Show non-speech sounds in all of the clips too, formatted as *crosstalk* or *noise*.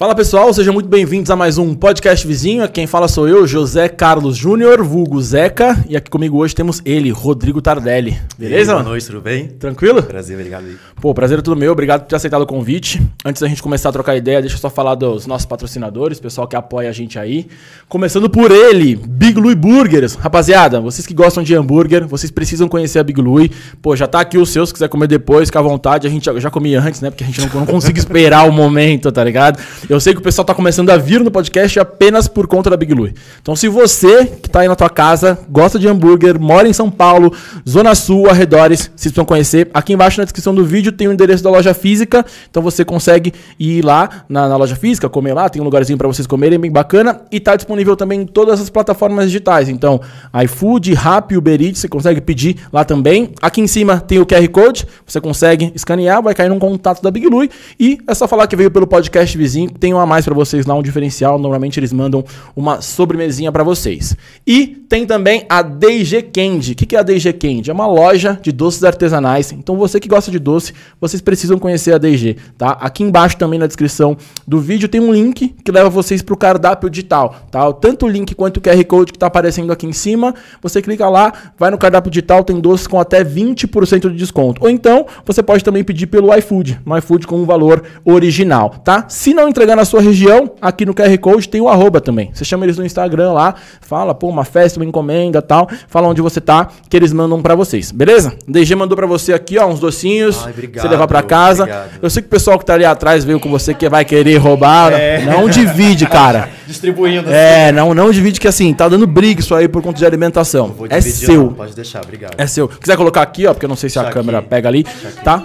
Fala pessoal, sejam muito bem-vindos a mais um podcast vizinho. Quem fala sou eu, José Carlos Júnior, vulgo Zeca, e aqui comigo hoje temos ele, Rodrigo Tardelli. Beleza? Boa noite, tudo bem? Tranquilo? Prazer, obrigado aí. Pô, prazer é tudo meu, obrigado por ter aceitado o convite. Antes da gente começar a trocar ideia, deixa eu só falar dos nossos patrocinadores, pessoal que apoia a gente aí. Começando por ele, Big Louie Burgers. Rapaziada, vocês que gostam de hambúrguer, vocês precisam conhecer a Big Louie. Pô, já tá aqui o seu, se quiser comer depois, fica à vontade. A gente já, já comia antes, né? Porque a gente não, não consigo *laughs* esperar o momento, tá ligado? Eu sei que o pessoal tá começando a vir no podcast apenas por conta da Big Louie. Então, se você que tá aí na tua casa, gosta de hambúrguer, mora em São Paulo, Zona Sul, arredores, vocês precisam conhecer. Aqui embaixo na descrição do vídeo tem o endereço da loja física. Então você consegue ir lá na, na loja física, comer lá, tem um lugarzinho para vocês comerem, bem bacana. E tá disponível também em todas as plataformas digitais. Então, iFood, Rappi, Uber Eats, você consegue pedir lá também. Aqui em cima tem o QR Code, você consegue escanear, vai cair num contato da Big Louie. E é só falar que veio pelo podcast vizinho, tem um a mais para vocês lá, um diferencial. Normalmente eles mandam uma sobremesinha para vocês. E tem também a DG Candy. O que é a DG Candy? É uma loja de doces artesanais. Então você que gosta de doce, vocês precisam conhecer a DG, tá? Aqui embaixo também na descrição do vídeo tem um link que leva vocês para o cardápio digital, tá? Tanto o link quanto o QR Code que está aparecendo aqui em cima, você clica lá, vai no cardápio digital, tem doces com até 20% de desconto. Ou então, você pode também pedir pelo iFood, no iFood com um valor original, tá? Se não entregar na sua região, aqui no QR Code tem o arroba também. Você chama eles no Instagram lá, fala, pô, uma festa, uma encomenda, tal, fala onde você tá, que eles mandam para vocês, beleza? DG mandou para você aqui, ó, uns docinhos, Ai, obrigado, você levar para casa. obrigado. Eu sei que o pessoal que tá ali atrás veio com você que vai querer roubar, É. não divide, cara. *laughs* Distribuindo É, não, não divide que assim, tá dando briga isso aí por conta de alimentação. É seu. não, Pode deixar, obrigado. É seu. Quiser colocar aqui, ó, porque eu não sei se a Deixa câmera aqui. pega ali, tá?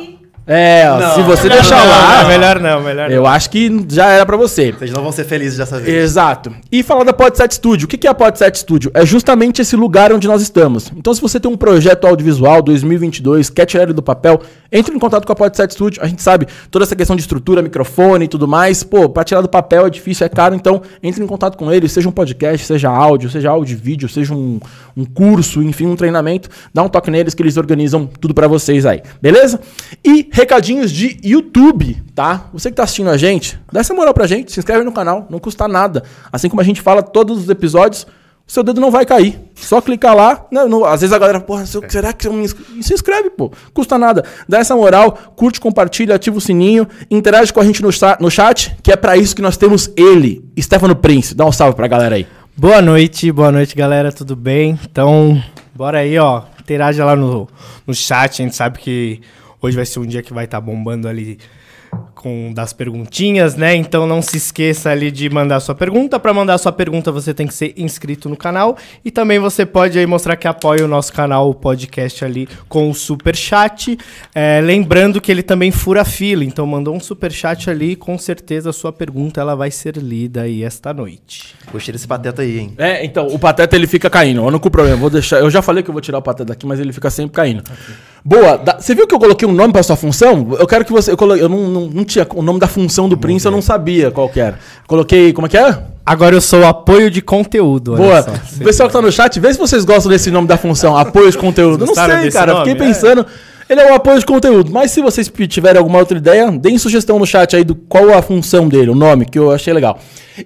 É, ó, Não, se você melhor deixar não, lá, não, melhor não, melhor eu acho que já era pra você. Vocês não vão ser felizes dessa vez. Exato. E falar da Podset Studio. O que que é a Podset Studio? É justamente esse lugar onde nós estamos. Então, se você tem um projeto audiovisual 2022, quer tirar ele do papel, entre em contato com a Podset Studio. A gente sabe toda essa questão de estrutura, microfone e tudo mais. Pô, pra tirar do papel é difícil, é caro. Então, entre em contato com eles, seja um podcast, seja áudio, seja áudio e vídeo, seja um, um curso, enfim, um treinamento. Dá um toque neles que eles organizam tudo pra vocês aí. Beleza? E recadinhos de YouTube, tá? Você que tá assistindo a gente, dá essa moral pra gente, se inscreve no canal, não custa nada. Assim como a gente fala todos os episódios, o seu dedo não vai cair. Só clicar lá. né, no- às vezes a galera, porra, se eu- será que eu me inscrevo? Se inscreve, pô. Custa nada. Dá essa moral, curte, compartilha, ativa o sininho, interage com a gente no, no chat, que é pra isso que nós temos ele, Stefano Prince. Dá um salve pra galera aí. Boa noite, boa noite, galera, tudo bem? Então, bora aí, ó, interaja lá no, no chat, a gente sabe que hoje vai ser um dia que vai estar bombando ali com das perguntinhas, né? Então não se esqueça ali de mandar sua pergunta. Para mandar sua pergunta, você tem que ser inscrito no canal e também você pode aí mostrar que apoia o nosso canal, o podcast ali com o super chat. É, lembrando que ele também fura fila, então mandou um super chat ali, com certeza a sua pergunta ela vai ser lida aí esta noite. Gostei desse pateta aí, hein? É, então, o Pateta ele fica caindo. Eu não com problema. Vou deixar. Eu já falei que eu vou tirar o Pateta daqui, mas ele fica sempre caindo. Boa. da- você viu que eu coloquei um nome pra sua função? Eu quero que você. Eu, colo- eu não, não, não tinha o nome da função do Prince, eu não sabia qual que era. Coloquei. Como é que é? Agora eu sou o apoio de conteúdo. Boa. só. O pessoal que tá no chat, vê se vocês gostam desse nome da função, apoio de conteúdo. Não sei, cara. nome? Fiquei É. pensando. Ele é o apoio de conteúdo. Mas se vocês tiverem alguma outra ideia, deem sugestão no chat aí do qual a função dele, o nome, que eu achei legal.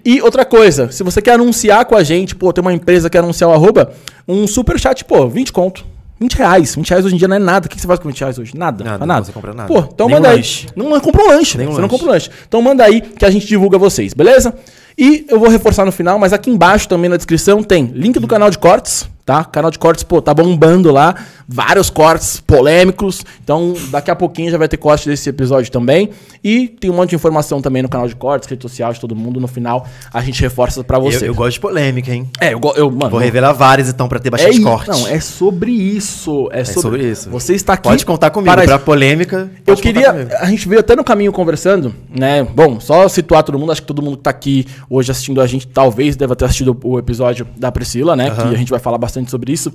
E outra coisa, se você quer anunciar com a gente, pô, tem uma empresa que quer anunciar o arroba, um super chat, pô, 20 conto. 20 reais. 20 reais hoje em dia não é nada. O que você faz com 20 reais hoje? Nada. Nada, nada. não você compra nada. Pô, então Nem um manda aí. lanche. Não compra um lanche. Nem um você não lanche. compra um lanche. Então manda aí que a gente divulga vocês, beleza? E eu vou reforçar no final, mas aqui embaixo também na descrição tem link do canal de cortes, tá? Canal de cortes, pô, tá bombando lá. Vários cortes polêmicos. Então, daqui a pouquinho já vai ter corte desse episódio também. E tem um monte de informação também no canal de cortes, rede social de todo mundo. No final, a gente reforça pra você. Eu, eu gosto de polêmica, hein? É, eu, eu mano. Vou revelar várias, então, pra ter é, bastante i- corte. Não, é sobre isso. É, sobre, sobre isso. Você está aqui. Pode contar comigo. para Pra polêmica, Eu queria. A gente veio até no caminho conversando, né? Bom, só situar todo mundo. Acho que todo mundo que tá aqui hoje assistindo a gente, talvez deva ter assistido o episódio da Priscila, né? Aham. Que a gente vai falar bastante sobre isso.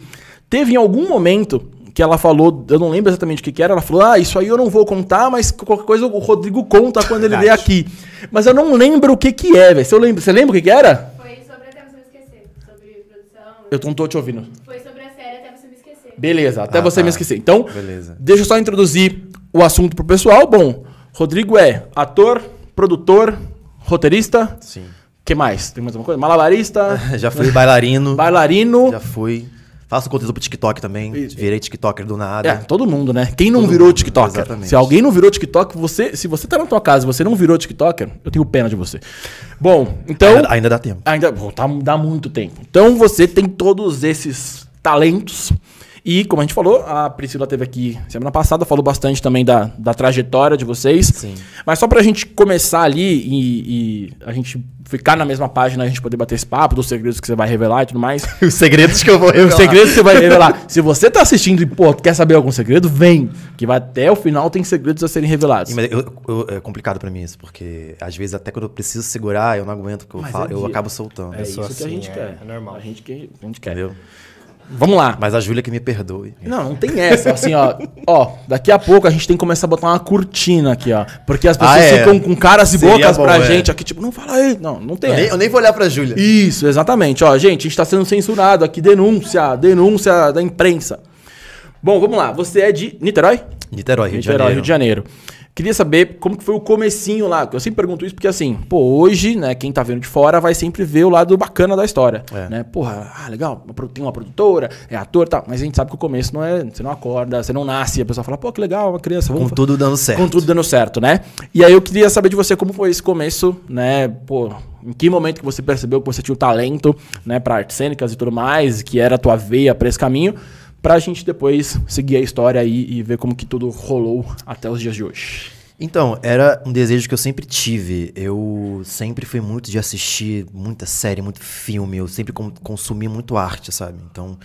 Teve em algum momento que ela falou, eu não lembro exatamente o que, que era, ela falou: Ah, isso aí eu não vou contar, mas qualquer coisa o Rodrigo conta quando ele vier aqui. Mas eu não lembro o que, que é, velho. Você lembra, você lembra o que, que era? Foi sobre Até Você Me Esquecer. Sobre produção. Eu não tô te ouvindo. Foi sobre a série Até Você Me Esquecer. Beleza, até Ah, você tá. me esquecer. Então, Beleza. deixa eu só introduzir o assunto pro pessoal. Bom, Rodrigo é ator, produtor, roteirista, Sim. Que mais? Tem mais alguma coisa? Malabarista, *laughs* Já fui bailarino. bailarino. Já fui. Faço conteúdo pro TikTok também. Virei TikToker do nada. É, todo mundo, né? Quem não Todo virou mundo, TikToker? exatamente. Se alguém não virou TikTok, você, se você tá na tua casa e você não virou TikToker, eu tenho pena de você. Bom, então Ainda, ainda dá tempo. ainda pô, tá, dá muito tempo. Então você tem todos esses talentos. E, como a gente falou, a Priscila teve aqui semana passada, falou bastante também da, da trajetória de vocês. Sim. Mas só pra gente começar ali e, e a gente ficar na mesma página, a gente poder bater esse papo dos segredos que você vai revelar e tudo mais. *laughs* Os segredos que eu vou Os revelar. segredos que você vai revelar. Se você tá assistindo e, pô, quer saber algum segredo, vem. Que vai até o final tem segredos a serem revelados. Mas eu- eu- é complicado pra mim isso, porque às vezes até quando eu preciso segurar, eu não aguento, porque eu, Mas falo, é eu acabo soltando. É isso sou que a assim, gente é- quer. é normal. A gente que a gente quer. Entendeu? Vamos lá. Mas a Júlia que me perdoe. Não, não tem essa. Assim, ó. Ó, daqui a pouco a gente tem que começar a botar uma cortina aqui, ó. Porque as pessoas Ah, é. ficam com caras e Seria bocas bom, pra é. gente aqui, tipo, não fala aí. Não, não tem Eu nem, essa. eu nem vou olhar pra Júlia. Isso, exatamente. Ó, gente, a gente tá sendo censurado aqui. Denúncia, denúncia da imprensa. Bom, vamos lá. Você é de Niterói? Niterói, Rio de Niterói, Janeiro. Rio de Janeiro. Queria saber como que foi o comecinho lá. Eu sempre pergunto isso porque, assim, pô, hoje, né, quem tá vendo de fora vai sempre ver o lado bacana da história. É. Né? Porra, ah, legal, tem uma produtora, é ator e tal. Mas a gente sabe que o começo não é. Você não acorda, você não nasce, a pessoa fala, pô, que legal, uma criança, vamos Com tudo dando certo. com tudo dando certo, né? E aí eu queria saber de você como foi esse começo, né? Pô, em que momento que você percebeu que você tinha o talento, né, para artes cênicas e tudo mais, que era a tua veia para esse caminho, pra gente depois seguir a história aí e ver como que tudo rolou até os dias de hoje. Então, era um desejo que eu sempre tive. Eu sempre fui muito de assistir muita série, muito filme. Eu sempre con- consumi muito arte, sabe? Então,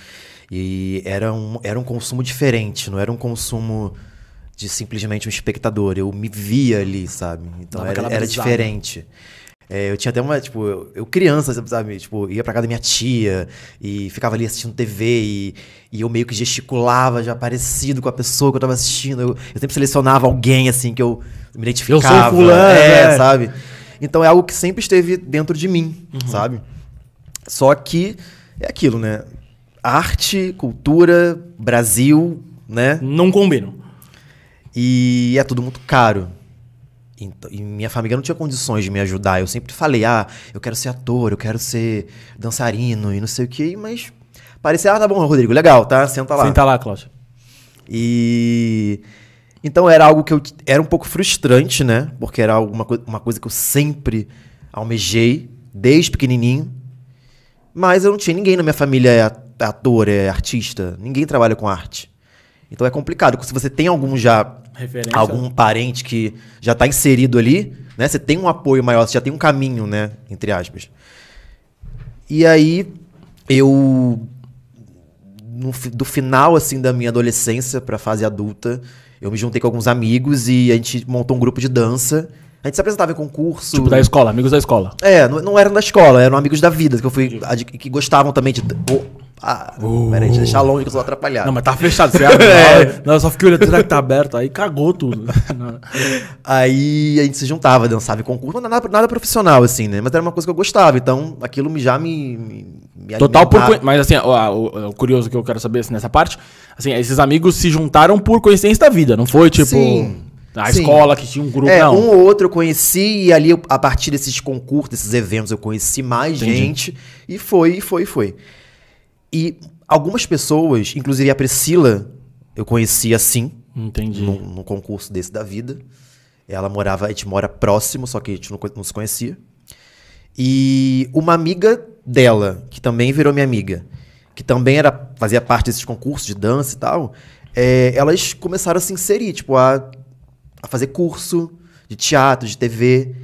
e era um, era um consumo diferente. Não era um consumo de simplesmente um espectador. Eu me via ali, sabe? Então, Dava era, era diferente. É, eu tinha até uma, tipo, eu, eu criança, sabe? Tipo, ia pra casa da minha tia e ficava ali assistindo TV e, e eu meio que gesticulava já parecido com a pessoa que eu tava assistindo. Eu, eu sempre selecionava alguém, assim, que eu me identificava. fulano, é, é. sabe? Então é algo que sempre esteve dentro de mim, sabe? Só que é aquilo, né? Arte, cultura, Brasil, né? Não combinam. E é tudo muito caro. Então, e minha família não tinha condições de me ajudar. Eu sempre falei, ah, eu quero ser ator, eu quero ser dançarino e não sei o quê, mas parecia, ah, tá bom, Rodrigo, legal, tá? Senta lá. Senta lá, Cláudio. E então era algo que eu era um pouco frustrante, né? Porque era alguma coi- uma coisa que eu sempre almejei desde pequenininho. Mas eu não tinha ninguém na minha família é ator, é artista, ninguém trabalha com arte. Então é complicado. Se você tem algum já Referência. algum parente que já está inserido ali, né? Você tem um apoio maior, você já tem um caminho, né? Entre aspas. E aí eu no do final assim da minha adolescência para fase adulta, eu me juntei com alguns amigos e a gente montou um grupo de dança. A gente se apresentava em concurso. Tipo, da escola, amigos da escola. É, não, não eram da escola, eram amigos da vida, que eu fui. que gostavam também de. Ah, peraí, deixa eu deixar longe que eu sou atrapalhado. Não, mas tá fechado. Você *laughs* abre, É. Não, eu só fiquei olhando, será que tá aberto? Aí cagou tudo. *laughs* Aí a gente se juntava, dançava em concurso, nada, nada profissional, assim, né? Mas era uma coisa que eu gostava, então aquilo já me. me, me Total por. alimentava. Mas assim, ó, o, o curioso que eu quero saber assim, nessa parte, assim, esses amigos se juntaram por coincidência da vida, não foi tipo. Sim, A sim. escola que tinha um grupo, É, não. um ou outro eu conheci, e ali, a partir desses concursos, desses eventos, eu conheci mais Entendi. gente, e foi, e foi, e foi. E algumas pessoas, inclusive a Priscila, eu conheci assim, Entendi. num, num concurso desse da vida. Ela morava, a gente mora próximo, só que a gente não, não se conhecia. E uma amiga dela, que também virou minha amiga, que também era fazia parte desses concursos de dança e tal, é, elas começaram a se inserir, tipo, a, a fazer curso de teatro, de TV.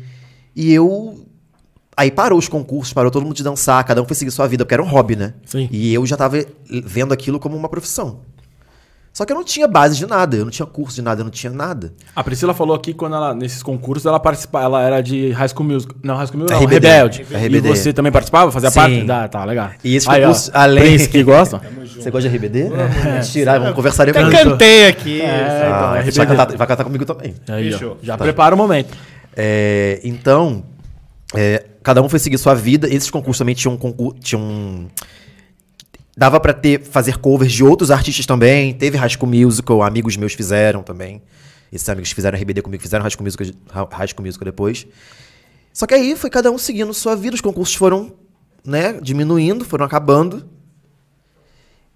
E eu. Aí parou os concursos, parou todo mundo de dançar, cada um foi seguir sua vida, porque era um hobby, né? Sim. E eu já tava vendo aquilo como uma profissão. Só que eu não tinha base de nada, eu não tinha curso de nada, eu não tinha nada. A Priscila falou aqui quando ela, nesses concursos, ela participava, ela era de High School Music. Não, High School Music, não, RBD. Rebelde. RBD. E você também participava? Fazia Sim. parte? Da, tá, legal. E esse Aí, ó, concurso, além- Prince que gosta? Você gosta de RBD? Tirar, vamos conversar depois. cantei aqui. É, então, Ah, RBD. vai, cantar, vai cantar comigo também. Aí, ó, Fechou. já prepara o momento. É, então, é, cada um foi seguir sua vida. Esses concursos também tinham um. Tinham. Dava pra ter, fazer covers de outros artistas também. Teve School Musical, amigos meus fizeram também. Esses amigos fizeram RBD comigo fizeram School Musical, School Musical depois. Só que aí foi cada um seguindo sua vida, os concursos foram, né, diminuindo, foram acabando.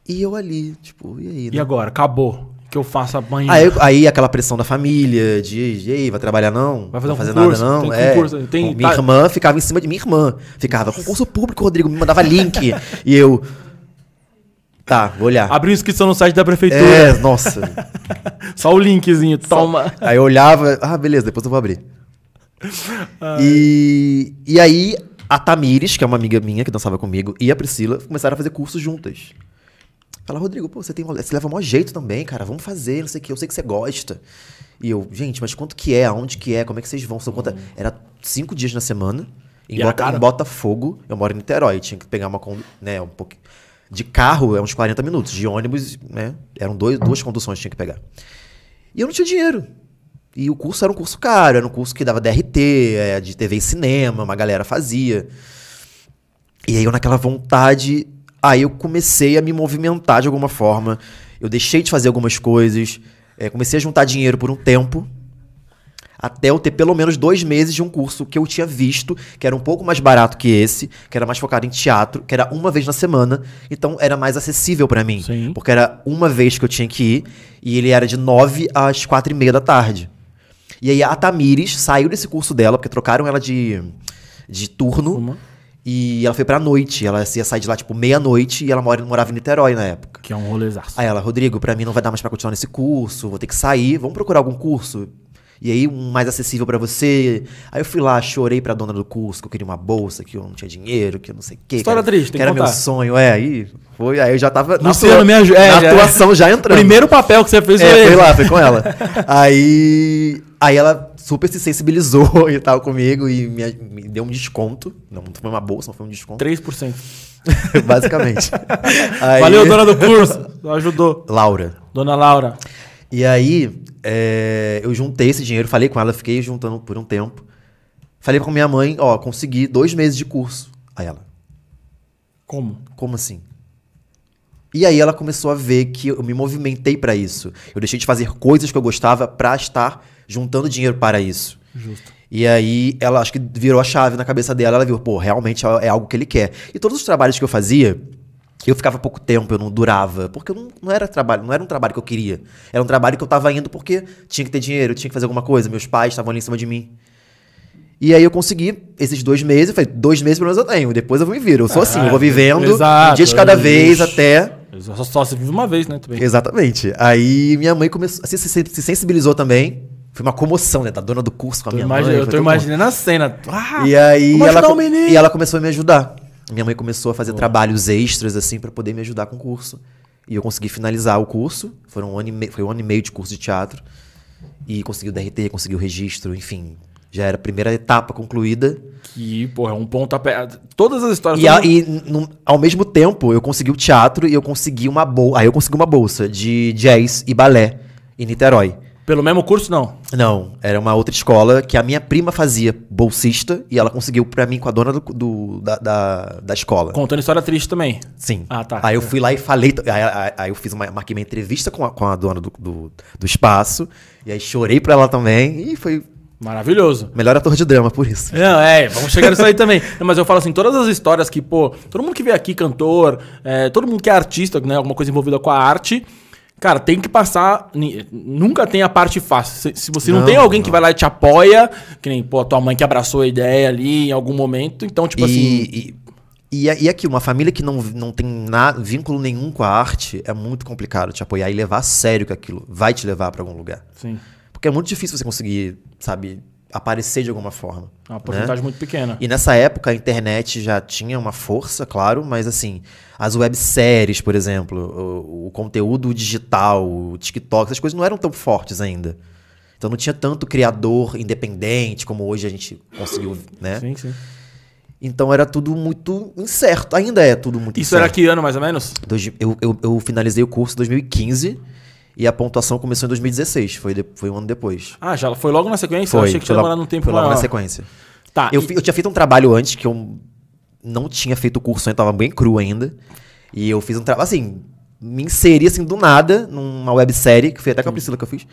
E eu ali, tipo, e aí? E né? agora? Acabou. Que eu faço amanhã? Aí, aí aquela pressão da família, de, de ei, vai trabalhar não? Vai fazer um fazer concurso? nada não? Tem é. concurso, tem- minha tá- irmã ficava em cima de minha irmã. Ficava, concurso público, Rodrigo, me mandava link. e eu, tá, vou olhar. Abriu inscrição no site da prefeitura. É, nossa. *laughs* Só o linkzinho, toma. Aí eu olhava, ah, beleza, depois eu vou abrir. E, e aí a Tamires, que é uma amiga minha que dançava comigo, e a Priscila começaram a fazer cursos juntas. Fala, Rodrigo, pô, você, tem, você leva maior jeito também, cara, vamos fazer, não sei o que, eu sei que você gosta. E eu, gente, mas quanto que é? Aonde que é? Como é que vocês vão? São quanta... Era cinco dias na semana. Em, Bota, em Botafogo, eu moro em Niterói, tinha que pegar uma, né, um pouco... De carro é uns 40 minutos, de ônibus, né, eram dois, duas conduções que tinha que pegar. E eu não tinha dinheiro. E o curso era um curso caro, era um curso que dava DRT, é, de TV e cinema, uma galera fazia. E aí eu naquela vontade, aí eu comecei a me movimentar de alguma forma. Eu deixei de fazer algumas coisas, é, comecei a juntar dinheiro por um tempo, até eu ter pelo menos dois meses de um curso que eu tinha visto, que era um pouco mais barato que esse, que era mais focado em teatro, que era uma vez na semana, então era mais acessível pra mim. Sim. Porque era uma vez que eu tinha que ir, e ele era de nove às quatro e meia da tarde. E aí a Tamires saiu desse curso dela, porque trocaram ela de, de turno. Uma. E ela foi pra noite. Ela ia sair de lá, tipo, meia-noite, e ela mora, morava em Niterói na época. Que é um rolezaço. Aí ela, Rodrigo, pra mim não vai dar mais pra continuar nesse curso, vou ter que sair, vamos procurar algum curso. E aí, um mais acessível pra você. Aí eu fui lá, chorei pra dona do curso, que eu queria uma bolsa, que eu não tinha dinheiro, que eu não sei o quê. História que era, triste, tem que era meu sonho. É, aí foi, aí eu já tava Luciano, atua- me ajuda. É, na já- atuação já entrando. Primeiro papel que você fez É, foi lá, foi com ela. *laughs* aí, aí ela super se sensibilizou *laughs* e tal comigo e me, me deu um desconto. Não foi uma bolsa, não foi um desconto. 3%. *laughs* basicamente. Aí- Valeu, dona do curso. Ajudou. Laura. Dona Laura. E aí, é, eu juntei esse dinheiro, falei com ela, fiquei juntando por um tempo. Falei com minha mãe, ó, consegui dois meses de curso. Aí ela, Como? como assim? E aí ela começou a ver que eu me movimentei pra isso. Eu deixei de fazer coisas que eu gostava pra estar juntando dinheiro para isso. Justo. E aí ela acho que virou a chave na cabeça dela, ela viu, pô, realmente é é algo que ele quer. E todos os trabalhos que eu fazia, eu ficava pouco tempo, eu não durava, porque eu não, não era trabalho, não era um trabalho que eu queria. Era um trabalho que eu tava indo porque tinha que ter dinheiro, tinha que fazer alguma coisa, meus pais estavam ali em cima de mim. E aí eu consegui esses dois meses, eu falei, dois meses pelo menos eu tenho, depois eu vou me vir. Eu sou assim, eu vou vivendo exato, um dia de cada é vez até Só, só se vive uma vez, né? Também. Exatamente. Aí minha mãe começou, se, se, se sensibilizou também. Foi uma comoção, né? Da dona do curso com a Tô minha mãe. eu tô imaginando a cena. Ah, E aí, ela, e ela começou a me ajudar. Minha mãe começou a fazer trabalhos extras, assim, pra poder me ajudar com o curso. E eu consegui finalizar o curso. Foram um ano e meio, foi um ano e meio de curso de teatro. E consegui o DRT, consegui o registro, enfim. Já era a primeira etapa concluída. Que, porra, é um pontapé. Todas as histórias. E, a- e num- ao mesmo tempo, eu consegui o teatro e eu consegui uma bolsa. Aí eu consegui uma bolsa de jazz e balé em Niterói. Pelo mesmo curso, não. Não, era uma outra escola que a minha prima fazia bolsista e ela conseguiu pra mim com a dona do, do- da, da, da escola. Contando história triste também. Sim. Ah, tá. Aí eu fui lá e falei. Aí, aí- aí eu fiz uma, marquei uma entrevista com a, com a dona do, do, do espaço. E aí chorei pra ela também. E foi Maravilhoso. melhor ator de drama por isso. Não, é, vamos chegar nisso aí também. Não, mas eu falo assim, todas as histórias que, pô, todo mundo que vem aqui, cantor, é, todo mundo que é artista, né, alguma coisa envolvida com a arte, cara, tem que passar. Nunca tem a parte fácil. Se, se você não, Não, tem alguém não. que vai lá e te apoia, que nem, pô, a tua mãe que abraçou a ideia ali em algum momento, então, tipo assim. e, e, e, e aqui, uma família que não, não tem na, vínculo nenhum com a arte é muito complicado te apoiar e levar a sério que aquilo vai te levar pra algum lugar. Sim. Porque é muito difícil você conseguir, sabe, aparecer de alguma forma. É uma né? porcentagem muito pequena. E nessa época a internet já tinha uma força, claro, mas assim, as webséries, por exemplo, o, o conteúdo digital, o TikTok, essas coisas não eram tão fortes ainda. Então não tinha tanto criador independente como hoje a gente conseguiu, né? Sim, sim. Então era tudo muito incerto. Ainda é tudo muito Isso era incerto. que ano, mais ou menos? Eu, eu, eu finalizei o curso em 2015 e a pontuação começou em 2016. Foi, de- foi um ano depois. Ah, já foi logo na sequência? eu achei que tinha foi demorado um tempo foi logo maior. na sequência. Tá, Eu, e- eu tinha feito um trabalho antes que eu não tinha feito o curso ainda, tava bem cru ainda. E eu fiz um trabalho, assim, me inseri assim do nada numa websérie, que foi até com a Priscila que eu fiz.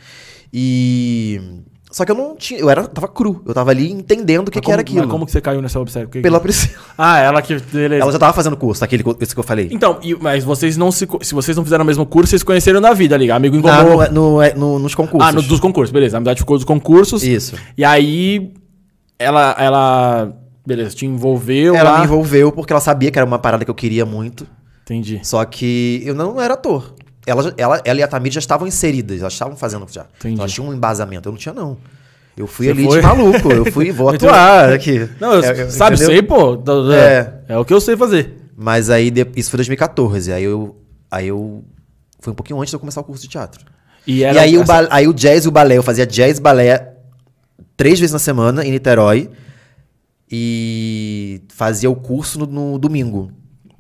E Só que eu não tinha. Eu era, tava cru. Eu tava ali entendendo o que, que era aquilo. Mas como que você caiu nessa websérie? O que- Pela Priscila. *laughs* Ah, ela que. Beleza. Ela já tava fazendo curso, aquele esse que eu falei. Então, e- mas vocês não se. Se vocês não fizeram o mesmo curso, vocês conheceram na vida ali. Amigo em comum. no, no- é, no- nos concursos. Ah, no, dos concursos, beleza. A amizade ficou dos concursos. Isso. E aí. Ela. ela beleza, te envolveu. Ela lá. me envolveu porque ela sabia que era uma parada que eu queria muito. Entendi. Só que eu não era ator. Ela, ela, ela e a Tamir já estavam inseridas, elas estavam fazendo já. Entendi. Elas tinham um embasamento. Eu não tinha, não. Eu fui Você ali foi? de maluco. Eu fui, vou *laughs* atuar aqui. Não, eu, É, sabe, entendeu? sei, pô. É. é o que eu sei fazer. Mas aí, isso foi 2014. Aí eu, aí eu. Foi um pouquinho antes de eu começar o curso de teatro. E, E era aí, o essa- ba- aí o jazz e o balé, eu fazia jazz e balé três vezes na semana em Niterói. E fazia o curso no, no domingo.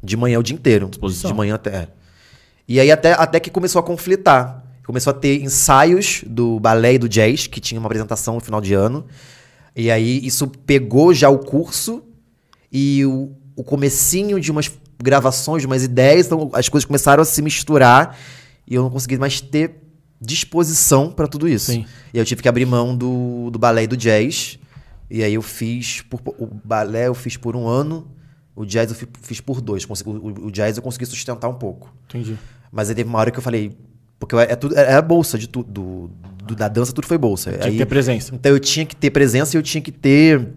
De manhã o dia inteiro. Disposição. De manhã até. E aí até, até que começou a conflitar. Começou a ter ensaios do balé e do jazz, que tinha uma apresentação no final de ano. E aí isso pegou já o curso e o, o comecinho de umas gravações, de umas ideias, então as coisas começaram a se misturar e eu não consegui mais ter disposição para tudo isso. Sim. E eu tive que abrir mão do, do balé e do jazz. E aí eu fiz por, o balé eu fiz por um ano, o jazz eu fi- fiz por dois. Consegui- O, o jazz eu consegui sustentar um pouco. Entendi. Mas aí teve uma hora que eu falei, porque eu- é tudo era bolsa de tudo, do, do- da dança tudo foi bolsa. Tinha aí, que ter presença. Então eu tinha que ter presença e eu tinha que ter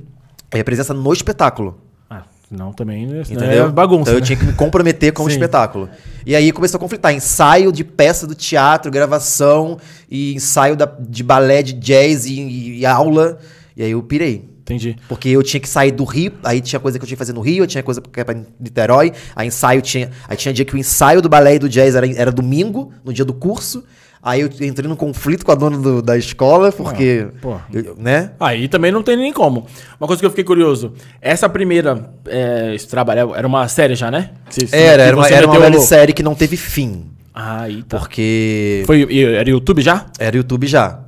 é, presença no espetáculo. Ah, não também. né? Entendeu? É bagunça. Então eu né? tinha que me comprometer com o *laughs* espetáculo. E aí começou a conflitar. Ensaio de peça do teatro, gravação, e ensaio da- de balé, de jazz e, e- e aula. E aí eu pirei. Entendi. Porque eu tinha que sair do Rio, aí tinha coisa que eu tinha que fazer no Rio, eu tinha coisa que era pra Niterói, aí ensaio tinha. Aí tinha dia que o ensaio do balé e do jazz era, era domingo, no dia do curso. Aí eu entrei num conflito com a dona do- da escola, porque. pô. eu- né? Aí também não tem nem como. Uma coisa que eu fiquei curioso. Essa primeira é, esse trabalho era uma série já, né? Que você- Era, era uma, era uma louco. série que não teve fim. Aí tá. Porque. Foi, era YouTube já? Era YouTube já.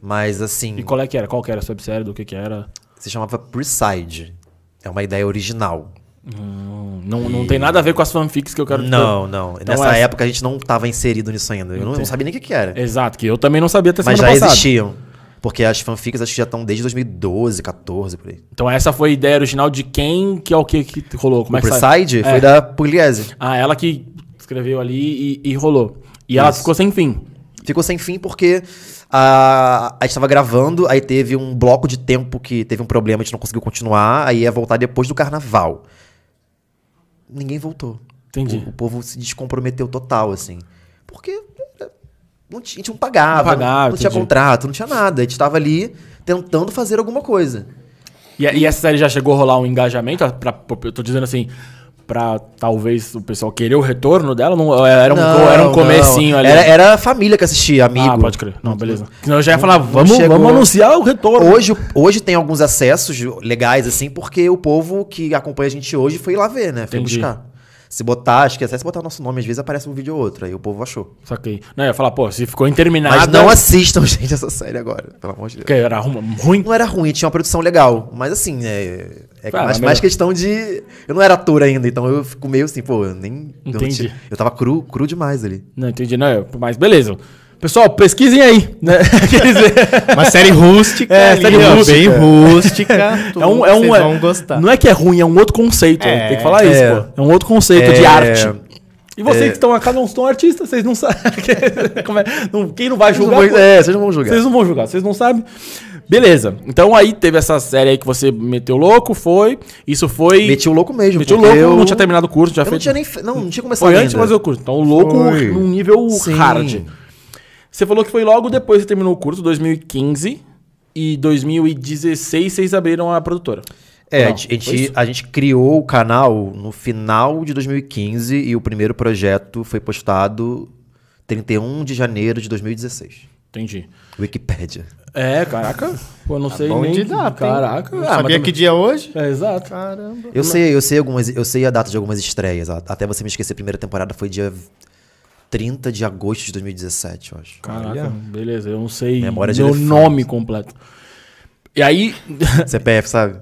Mas assim. E qual é que era? Qual que era a websérie? Do que que era? Se chamava Preside. É uma ideia original. Hum, não, não tem nada a ver com as fanfics que eu quero... Não, não. Então Nessa essa- época a gente não estava inserido nisso ainda. Eu não, não sabia nem o que, que era. Exato, que eu também não sabia até Mas já passada. existiam. Porque as fanfics acho que já estão desde 2012, 14, por aí. Então essa foi a ideia original de quem, que é o que que rolou? Como o é que? Preside É. foi da Pugliese. Ah, ela que escreveu ali e, e rolou. E ela Isso. ficou sem fim. Ficou sem fim porque a, a gente estava gravando, aí teve um bloco de tempo que teve um problema, a gente não conseguiu continuar, aí ia voltar depois do carnaval. Ninguém voltou. Entendi. O, o povo se descomprometeu total, assim. Porque não tinha, a gente não pagava, Não pagava, não, tinha entendi. contrato, não tinha nada. A gente estava ali tentando fazer alguma coisa. E, e essa série já chegou a rolar um engajamento? Pra, pra- eu tô dizendo assim, pra talvez o pessoal querer o retorno dela? Não, era, um, Não, era um não. comecinho ali. Era, era a família que assistia, amigo. Ah, pode crer. Não, beleza. Senão eu já ia falar, não vamos, chegou. vamos anunciar o retorno. Hoje, hoje tem alguns acessos legais, assim, porque o povo que acompanha a gente hoje foi lá ver, né? Foi Entendi. buscar. Se botar, acho que até se botar nosso nome, às vezes aparece um vídeo ou outro. Aí o povo achou. Saquei. Não, eu ia falar, pô, se ficou interminada... Mas não assistam, *laughs* gente, essa série agora. Pelo amor de Deus. Que era ru- ruim? Não era ruim, tinha uma produção legal. Mas assim, é, é Ah, mais, mais questão de. Eu não era ator ainda, então eu fico meio assim, pô, eu nem. eu não Entendi. tinha- Eu, tava cru, cru demais ali. Não, entendi. Não, eu- mas beleza. Pessoal, pesquisem aí. Né? *laughs* Quer dizer, Uma série rústica, É, ali, série rústica. bem rústica. é um, é um, vocês é- vão gostar. Não é que é ruim, é um outro conceito. É, tem que falar isso, é. pô. É um outro conceito de É, arte. E vocês é. que estão aqui não estão artistas, vocês não sabem. *laughs* É? Não- quem não vai Vocês não julgar? vão- é, vocês não vão julgar. Vocês não vão julgar, vocês não sabem. Beleza. Então aí teve essa série aí que você meteu louco, foi. Isso foi. Meti o louco mesmo. Meteu porque louco, eu- não tinha terminado o curso, já Eu não fez. tinha nem. Não, não tinha começado Foi antes de fazer o curso. Então o louco Foi. num nível Sim. hard. Você falou que foi logo depois que você terminou o curso, 2015. E 2016 vocês abriram a produtora. É, Não, a, gente, a gente criou o canal no final de 2015 e o primeiro projeto foi postado 31 de janeiro de 2016. Entendi. Wikipédia. É, caraca. Pô, eu não sei Tá Bom nem. de data, hein? Caraca. Não Ah, sabia também- que dia é hoje? É, exato. Caramba. Eu sei, eu sei algumas, eu sei a data de algumas estreias. Até você me esquecer, a primeira temporada foi dia 30 de agosto de 2017, eu acho. Caraca, Olha. beleza. Eu não sei Memória meu nome completo. E aí, *laughs* CPF, sabe?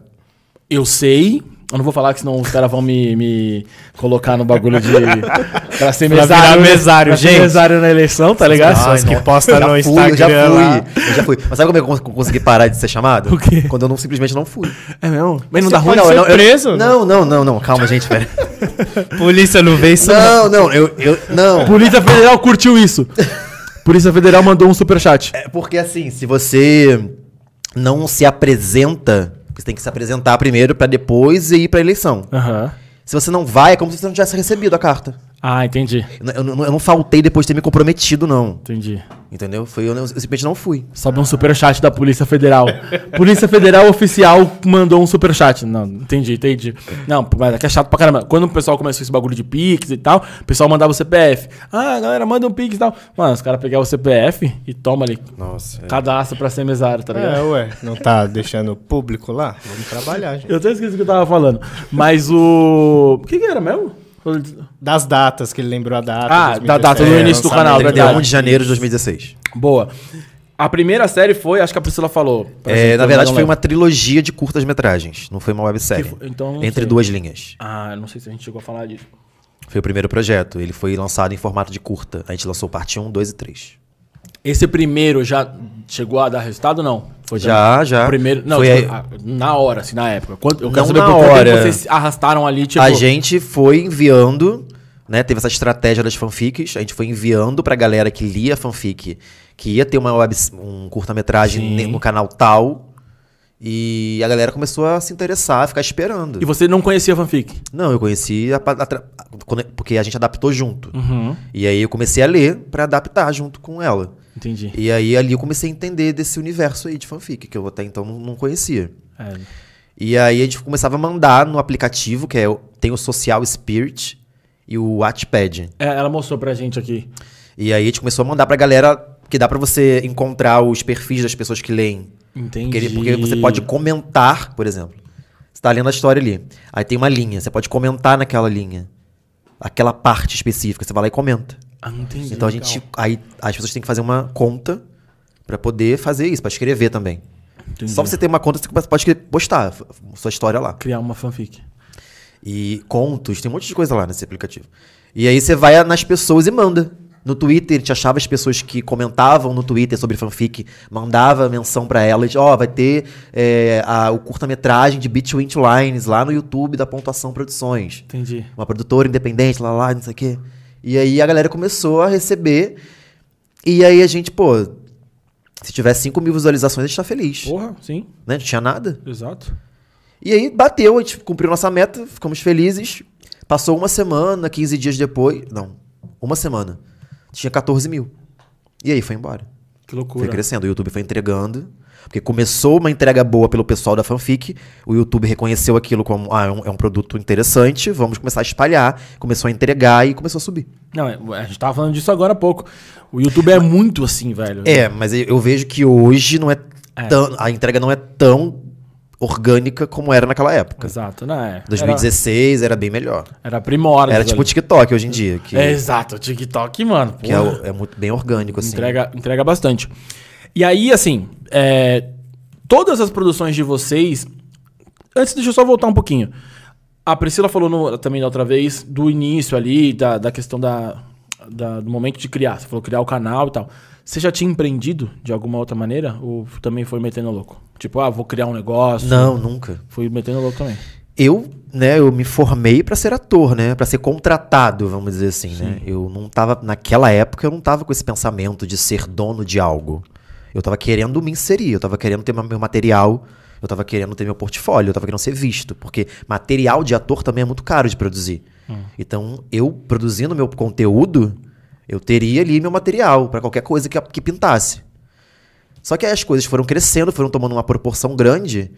eu sei, Eu não vou falar que senão os caras vão me, me colocar no bagulho de. *laughs* pra ser mesário. né? mesário, Pra ser gente. mesário na eleição, tá ligado? pessoas que postam no eu Instagram já fui, lá. eu já fui. Mas sabe como é eu cons- consegui parar de ser chamado? O quê? Quando eu não, simplesmente não fui. É mesmo? Mas não Você dá ruim, não. ser eu- eu- preso? Não, não, não, não. Calma, gente, pera. *laughs* Polícia não vê isso. não. Não, não, eu, eu não. Polícia Federal curtiu isso. *laughs* Polícia Federal mandou um superchat. É porque assim, se você não se apresenta, você tem que se apresentar primeiro pra depois ir pra eleição. Aham. Se você não vai, é como se você não tivesse recebido a carta. Ah, entendi. Eu, eu não- eu não faltei depois de ter me comprometido, não. Entendi. Entendeu? Foi, eu, eu simplesmente não fui. Sobe um superchat da Polícia Federal. Polícia Federal oficial mandou um superchat. Não, entendi, entendi. Não, mas é que é chato pra caramba. Quando o pessoal começou esse bagulho de Pix e tal, o pessoal mandava o CPF. Ah, galera, manda um Pix e tal. Mano, os caras pegavam o CPF e toma ali. Nossa. Cadastro pra ser mesário, tá ligado? É, ué. Não tá deixando público lá? Vamos trabalhar, gente. Eu até esqueci o que eu tava falando. Mas o. O que, que era mesmo? Das datas, que ele lembrou a data. Ah, 2017, da data do início do canal, verdade. 31 de janeiro de 2016. Boa. A primeira série foi, acho que a Priscila falou. gente, É, eu na verdade, foi lembro. uma trilogia de curtas-metragens. Não foi uma websérie. Que foi- então, Entre sei. duas linhas. Ah, não sei se a gente chegou a falar disso. Foi o primeiro projeto. Ele foi lançado em formato de curta. A gente lançou parte 1, 2 e 3. Esse primeiro já chegou a dar resultado ou não? Foi Já, já. O primeiro, não, Foi tipo, ah, na hora, assim, na época. Quanto, eu Não quero saber na por hora. vocês arrastaram ali, tipo... a gente foi enviando, né? Teve essa estratégia das fanfics. A gente foi enviando pra galera que lia a fanfic que ia ter uma web, um curta-metragem Sim. no canal tal. E a galera começou a se interessar, a ficar esperando. E você não conhecia a fanfic? Não, eu conheci a, a quando- porque a gente adaptou junto. Uhum. E aí eu comecei a ler pra adaptar junto com ela. Entendi. E aí ali eu comecei a entender desse universo aí de fanfic, que eu até então não, não conhecia. É. E aí a gente começava a mandar no aplicativo, que é tem o Social Spirit e o Wattpad. É, ela mostrou pra gente aqui. E aí a gente começou a mandar pra galera que dá pra você encontrar os perfis das pessoas que leem. Entendi. Porque, porque você pode comentar, por exemplo. Você tá lendo a história ali. Aí tem uma linha, você pode comentar naquela linha. Aquela parte específica, você vai lá e comenta. Ah, entendi. Então a gente. Aí as pessoas têm que fazer uma conta pra poder fazer isso, pra escrever também. Entendi. Só você ter uma conta, você pode postar sua história lá. Criar uma fanfic. E contos, tem um monte de coisa lá nesse aplicativo. E aí você vai nas pessoas e manda. No Twitter, te achava as pessoas que comentavam no Twitter sobre fanfic, mandava menção pra elas, ó, vai ter é, a- o curta-metragem de Between Lines lá no YouTube da Pontuação Produções. Entendi. Uma produtora independente, lá, lá, não sei o quê. E aí a galera começou a receber. E aí a gente, pô, se tiver 5 mil visualizações, a gente tá feliz. Porra, sim. Né? Não tinha nada. Exato. E aí bateu, a gente cumpriu nossa meta, ficamos felizes. Passou uma semana, 15 dias depois. Não, uma semana. Tinha 14 mil. E aí foi embora. Que loucura. Foi crescendo. O YouTube foi entregando. Porque começou uma entrega boa pelo pessoal da fanfic. O YouTube reconheceu aquilo como ah, é, um, é um produto interessante. Vamos começar a espalhar. Começou a entregar e começou a subir. Não, é, a gente tava falando disso agora há pouco. O YouTube é muito assim, velho. É, mas eu, vejo que hoje não é, É. tão. A entrega não é tão orgânica como era naquela época. Exato, né? 2016 era, bem melhor. Era, era primórdio. Era tipo o. TikTok hoje em dia. Que, É, exato, o TikTok, mano. que é, é muito bem orgânico, assim. Entrega, entrega bastante. E aí, assim, é, todas as produções de vocês. Antes, deixa eu só voltar um pouquinho. A Priscila falou no- também da outra vez do início ali, da, da questão da, da- do momento de criar. Você falou criar o canal e tal. Você já tinha empreendido de alguma outra maneira? Ou também foi metendo louco? Tipo, ah, vou criar um negócio. Não, nunca. Fui metendo louco também. Eu, né, eu me formei pra ser ator, né, Pra ser contratado, vamos dizer assim, né? Eu não tava naquela época eu não tava com esse pensamento de ser dono de algo. Eu tava querendo me inserir, eu tava querendo ter meu material, eu tava querendo ter meu portfólio, eu tava querendo ser visto, porque material de ator também é muito caro de produzir. Então, eu produzindo meu conteúdo, eu teria ali meu material pra qualquer coisa que, que pintasse. Só que aí as coisas foram crescendo, foram tomando uma proporção grande,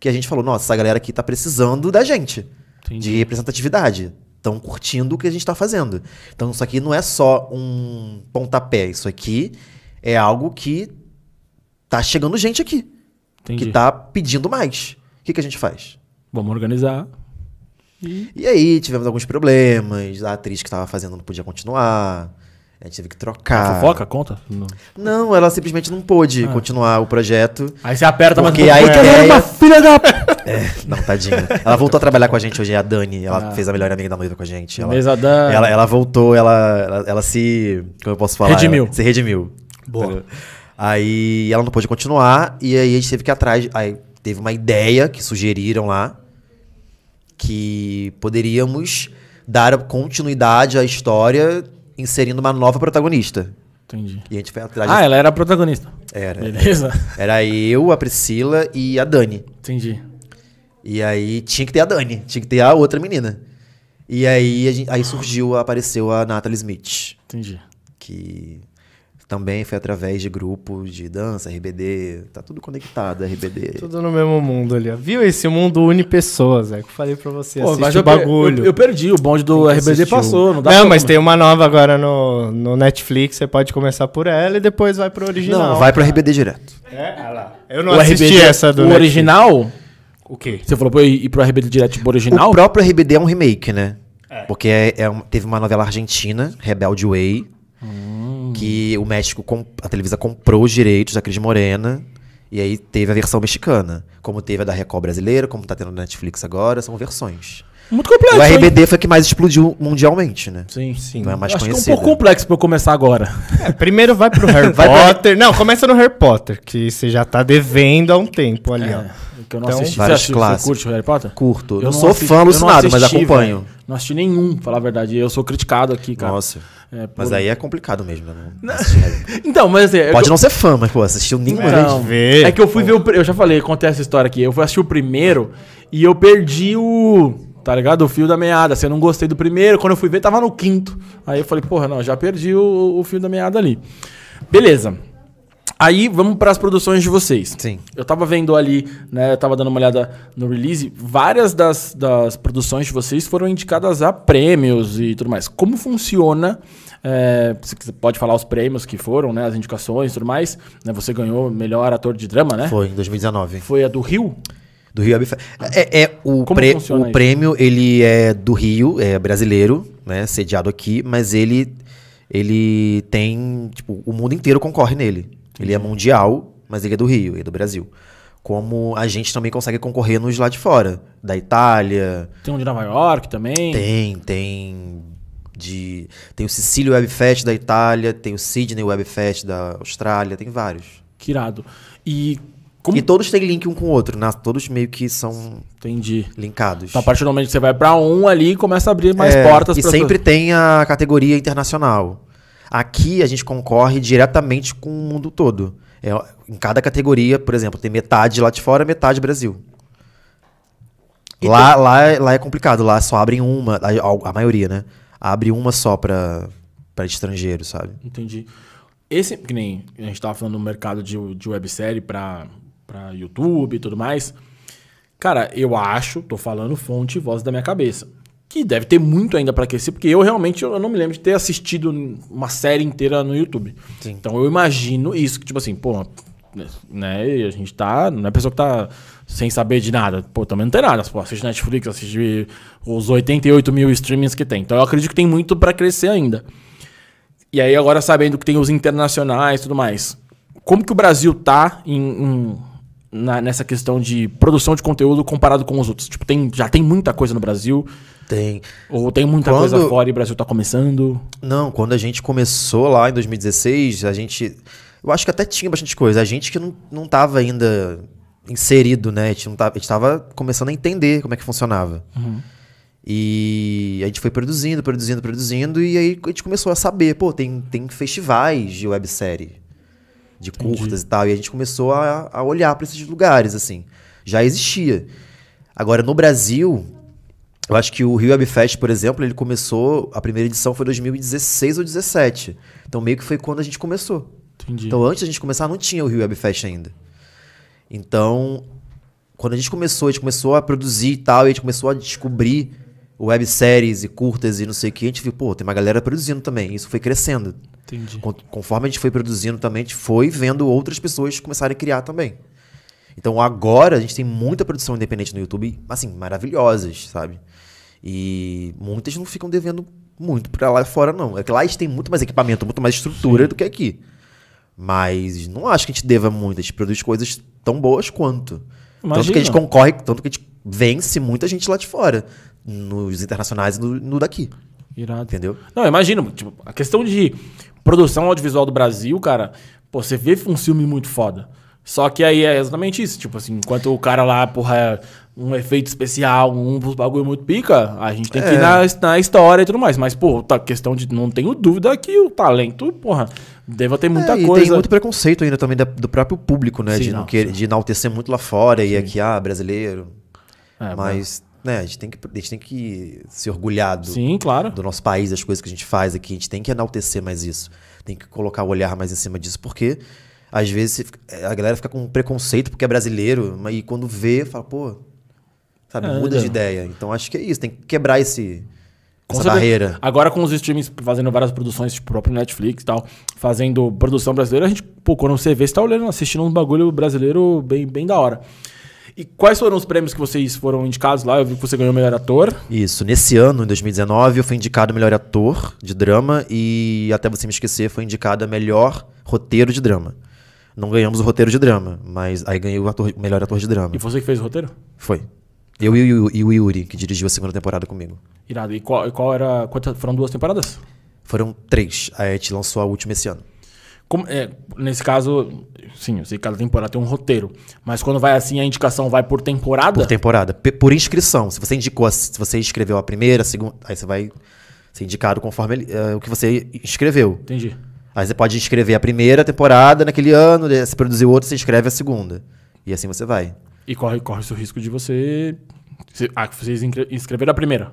que a gente falou, nossa, essa galera aqui tá precisando da gente. Entendi. De representatividade. Estão curtindo o que a gente tá fazendo. Então isso aqui não é só um pontapé, isso aqui é algo que tá chegando gente aqui. Entendi. Que tá pedindo mais. O que, que a gente faz? Vamos organizar. E aí tivemos alguns problemas, a atriz que estava fazendo não podia continuar. A gente teve que A trocar. fofoca, conta? Não. Não, ela simplesmente não pôde continuar o projeto. Aí você aperta, mas Porque a porque ela era ideia- uma filha da... É, não, tadinha. Ela voltou a trabalhar com a gente hoje, é a Dani. Ela fez a melhor amiga da noiva com a gente. Ela, Mesa da... ela, ela voltou, ela, ela, ela se. Como eu posso falar? Redimiu. Se redimiu. Boa. Aí ela não pôde continuar, e aí a gente teve que ir atrás. Aí teve uma ideia que sugeriram lá que poderíamos dar continuidade à história inserindo uma nova protagonista. Entendi. E a gente foi atrás. Ah, ela era a protagonista. Era. Beleza. Era eu, a Priscila e a Dani. Entendi. E aí tinha que ter a Dani, tinha que ter a outra menina. E aí, gente- aí surgiu, apareceu a Natalie Smith, Entendi. que também foi através de grupos de dança, RBD, tá tudo conectado, RBD. Tudo no mesmo mundo ali, ó. Viu? Esse mundo une pessoas, é que eu falei pra você. Pô, mas o bagulho. eu, eu perdi, o bonde do RBD assistir o- passou, não dá Não, pra- mas tem uma nova agora no, no Netflix, você pode começar por ela e depois vai pro original. Não, vai pro RBD direto. É, ah lá. Eu não o assisti RBD, essa do O Netflix. original, O quê? você falou pra eu ir pro RBD direto tipo original? O próprio RBD é um remake, né? Porque é, é um- teve uma novela argentina, Rebelde Way, Hum. Que o México, a Televisa comprou os direitos da Cris Morena, e aí teve a versão mexicana. Como teve a da Record brasileira, como tá tendo na Netflix agora, são versões. Muito complexo, o hein? RBD foi o que mais explodiu mundialmente, né? Sim, Sim. Então é mais Acho que é um pouco complexo pra eu começar agora. É, primeiro vai pro *laughs* Harry Potter. Não, começa no Harry Potter, que você já tá devendo há um tempo ali, ó. É, que eu não Então, assisti. Você, vários você clássicos. curte o Harry Potter? Curto. Eu não, não sou assisti- fã eu não alucinado, mas acompanho. velho. Não assisti nenhum, pra falar a verdade. Eu sou criticado aqui, cara. Nossa. É, por- Mas aí é complicado mesmo. né? Não. *laughs* Então, mas assim... Pode que não ser fã, mas, pô, assistiu nenhuma eu- vez. Não, ver. É que eu fui ver o... Eu já falei, contei essa história aqui. Eu fui assistir o primeiro e eu perdi o... Tá ligado? O fio da meada. Assim, eu não gostei do primeiro. Quando eu fui ver, tava no quinto. Aí eu falei, porra, não, já perdi o, o fio da meada ali. Beleza. Aí, vamos para as produções de vocês. Sim. Eu tava vendo ali, né? Eu tava dando uma olhada no release. Várias das, das produções de vocês foram indicadas a prêmios e tudo mais. Como funciona? é, você quiser- pode falar os prêmios que foram, né? As indicações e tudo mais. Né, você ganhou melhor ator de drama, né? Foi, em 2019. Foi a do Rio? Do Rio É, é o, Como prê- funciona o prêmio, ele é do Rio, é brasileiro, né? Sediado aqui, mas ele, ele tem. Tipo, o mundo inteiro concorre nele. Ele é mundial, mas ele é do Rio, ele é do Brasil. Como a gente também consegue concorrer nos lá de fora. Da Itália, Tem um de Nova York também. tem, tem. De, tem o Sicílio Web Fest da Itália, tem o Sydney Web Fest da Austrália, tem vários. Que irado. E como... E todos têm link um com o outro, né? Todos meio que são Entendi. linkados. Então, a partir do momento que você vai pra um ali, começa a abrir mais É, portas E sempre tem a categoria internacional. Aqui a gente concorre diretamente com o mundo todo. É, em cada categoria, por exemplo, tem metade lá de fora, metade Brasil. Lá, lá, é- lá é complicado, lá só abrem uma, a, a maioria, né? Abre uma só pra, pra estrangeiro, sabe? Entendi. Esse, que nem a gente tava falando no mercado de, de websérie pra, pra YouTube e tudo mais. Cara, eu acho, tô falando fonte e voz da minha cabeça. Que deve ter muito ainda pra aquecer, porque eu realmente eu não me lembro de ter assistido uma série inteira no YouTube. Sim. Então eu imagino isso, que tipo assim, pô, né, e a gente tá, não é pessoa que tá sem saber de nada. Pô, também não tem nada. Pô, assiste Netflix, assiste os 88 mil streamings que tem. Então eu acredito que tem muito pra crescer ainda. E aí, agora sabendo que tem os internacionais e tudo mais, como que o Brasil tá em, em- na- nessa questão de produção de conteúdo comparado com os outros? Tipo, tem, já tem muita coisa no Brasil? Tem. Ou tem muita Quando- coisa fora e o Brasil tá começando? Não, quando a gente começou lá em 2016, a gente. Eu acho que até tinha bastante coisa. A gente que não, não tava ainda inserido, né? A gente, não tava, a gente tava começando a entender como é que funcionava. E a gente foi produzindo, produzindo, produzindo, e aí a gente começou a saber, pô, tem, tem festivais de websérie, de curtas e tal, e a gente começou a, a olhar para esses lugares, assim. Já existia. Agora, no Brasil, eu acho que o Rio Web Fest, por exemplo, ele começou, a primeira edição foi 2016 ou 2017. Então meio que foi quando a gente começou. Entendi. Então antes da gente começar não tinha o Rio Web Fest ainda. Então, quando a gente começou, a gente começou a produzir e tal, e a gente começou a descobrir webséries e curtas e não sei o que, a gente viu, pô, tem uma galera produzindo também. Isso foi crescendo. Entendi. Con- Conforme a gente foi produzindo também, a gente foi vendo outras pessoas começarem a criar também. Então agora a gente tem muita produção independente no YouTube, assim, maravilhosas, sabe? E muitas não ficam devendo muito pra lá fora, não. É que lá a gente tem muito mais equipamento, muito mais estrutura do que aqui. Mas não acho que a gente deva muito. A gente produz coisas tão boas quanto. Tanto Imagina. que a gente concorre, tanto que a gente vence muita gente lá de fora. Nos internacionais e no, no daqui. Irado. Entendeu? Não, imagina, tipo, a questão de produção audiovisual do Brasil, cara, pô, você vê um filme muito foda. Só que aí é exatamente isso, tipo assim, enquanto o cara lá, porra, é um efeito especial, um bagulho muito pica, a gente tem que ir É. na, na história e tudo mais. Mas, pô, tá, questão de. Não tenho dúvida que o talento, porra, deva ter muita É, e coisa. tem muito preconceito ainda também da- do próprio público, né? Sim, de, não, não querer, de enaltecer muito lá fora e aqui, ah, brasileiro. É, Mas, né, a gente, tem que, a gente tem que se orgulhar do, Sim, claro. do nosso país, das coisas que a gente faz aqui. A gente tem que enaltecer mais isso. Tem que colocar o olhar mais em cima disso, porque às vezes a galera fica com preconceito porque é brasileiro, mas e quando vê, fala, pô, sabe, É, muda né? de ideia. Então acho que é isso, tem que quebrar esse, Com essa barreira. Agora com os streams fazendo várias produções, tipo o próprio Netflix e tal, fazendo produção brasileira, a gente, pô, quando você vê, você tá olhando, assistindo um bagulho brasileiro bem, bem da hora. E quais foram os prêmios que vocês foram indicados lá? Eu vi que você ganhou o melhor ator. Isso, nesse ano, em 2019, eu fui indicado melhor ator de drama e, até você me esquecer, foi indicado a melhor roteiro de drama. Não ganhamos o roteiro de drama, mas aí ganhei o ator- melhor ator de drama. E você que fez o roteiro? Foi. Eu e o, e o Yuri, que dirigiu a segunda temporada comigo. Irado. E qual, e qual era. Quantas, foram duas temporadas? Foram três. A gente lançou a última esse ano. Como- é, nesse caso, sim, eu sei que cada temporada tem um roteiro. Mas quando vai assim, a indicação vai por temporada? Por temporada. Pe- Por inscrição. Se você indicou, a- se você escreveu a primeira, a segunda, aí você vai ser indicado conforme eh, o que você escreveu. Entendi. Aí você pode inscrever a primeira temporada naquele ano, você produziu outra, você escreve a segunda. E assim você vai. E corre, corre o risco de você. se- Ah, vocês inscre- inscreveram a primeira.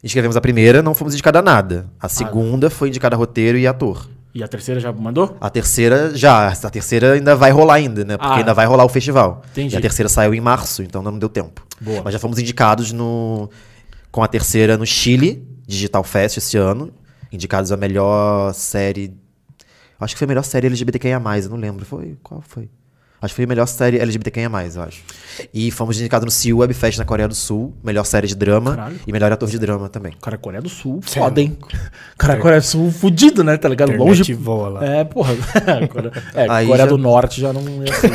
Escrevemos a primeira, não fomos indicados a nada. Ah. A segunda foi indicada a roteiro e ator. E a terceira já mandou? A terceira já. A terceira ainda vai rolar ainda, né? Porque Ah. ainda vai rolar o festival. Entendi. E a terceira saiu em março, então não deu tempo. Boa. Mas já fomos indicados no com a terceira no Chile, Digital Fest esse ano. Indicados a melhor série. Acho que foi a melhor série LGBTQIA, eu não lembro. Foi. Qual foi? Acho que foi a melhor série LGBTQIA, eu acho. E fomos indicados no Seoul Web Fest na Coreia do Sul, melhor série de drama Caralho. e melhor ator de drama também. Cara, Coreia do Sul, Cê foda, hein? *laughs* Cara, Coreia do Sul, fudido, né? Tá ligado? Internet Longe. voa lá. É, porra. *laughs* Coreia- é, Aí Coreia já- do Norte já não ia ser.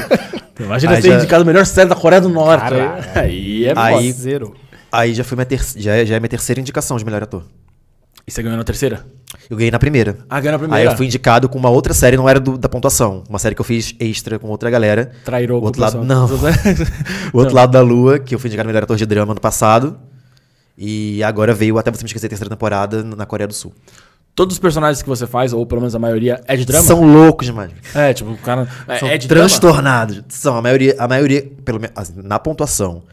*laughs* Imagina Aí ser já- indicado a melhor série da Coreia do Norte. Caralho. Aí é Aí- foda. Zero. Aí já foi minha ter... já, é- já é minha terceira indicação de melhor ator. E você ganhou na terceira? Eu ganhei na primeira. Ah, ganhou na primeira. Aí eu fui indicado com uma outra série, não era do- da pontuação. Uma série que eu fiz extra com outra galera. Trairou o outro lado, *laughs* não. o outro lado da lua, que eu fui indicado melhor ator de drama ano passado. E agora veio Até Você Me Esquecer terceira temporada na Coreia do Sul. Todos os personagens que você faz, ou pelo menos a maioria, é de drama? São loucos demais. É, tipo, o cara. É, São é de drama? transtornados. São, a maioria, a maioria pelo menos assim, na pontuação.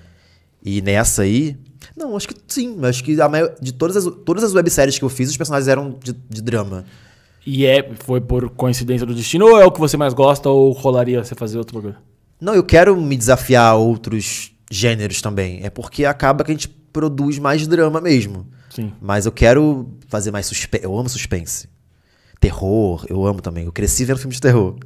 E nessa aí. Não, acho que sim. Acho que a maior, de todas as, todas as webséries que eu fiz, os personagens eram de, de drama. E é, foi por coincidência do destino, ou é o que você mais gosta, ou rolaria você fazer outro bagulho? Não, eu quero me desafiar a outros gêneros também. É porque acaba que a gente produz mais drama mesmo. Sim. Mas eu quero fazer mais suspense. Eu amo suspense. Terror, eu amo também. Eu cresci vendo filmes de terror.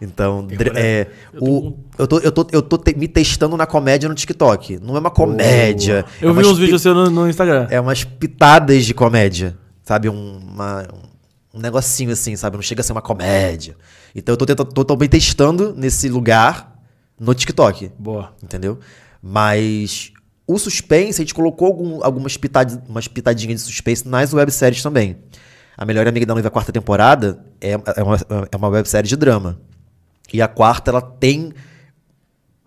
Então, dr- é, Eu o, eu tô, eu tô, eu tô te- me testando na comédia no TikTok. Não é uma comédia. é Eu vi uns pi- vídeos seus no, no Instagram. É umas pitadas de comédia. Sabe? Um, uma- um negocinho assim, sabe? Não chega a ser uma comédia. Então eu tô, tentando, tô também testando nesse lugar no TikTok. Boa. Entendeu? Mas o suspense, a gente colocou algum- algumas pitad, umas pitadinhas de suspense nas webséries também. A Melhor Amiga da Noiva, quarta temporada, é, é, uma, é uma websérie de drama. E a quarta, ela tem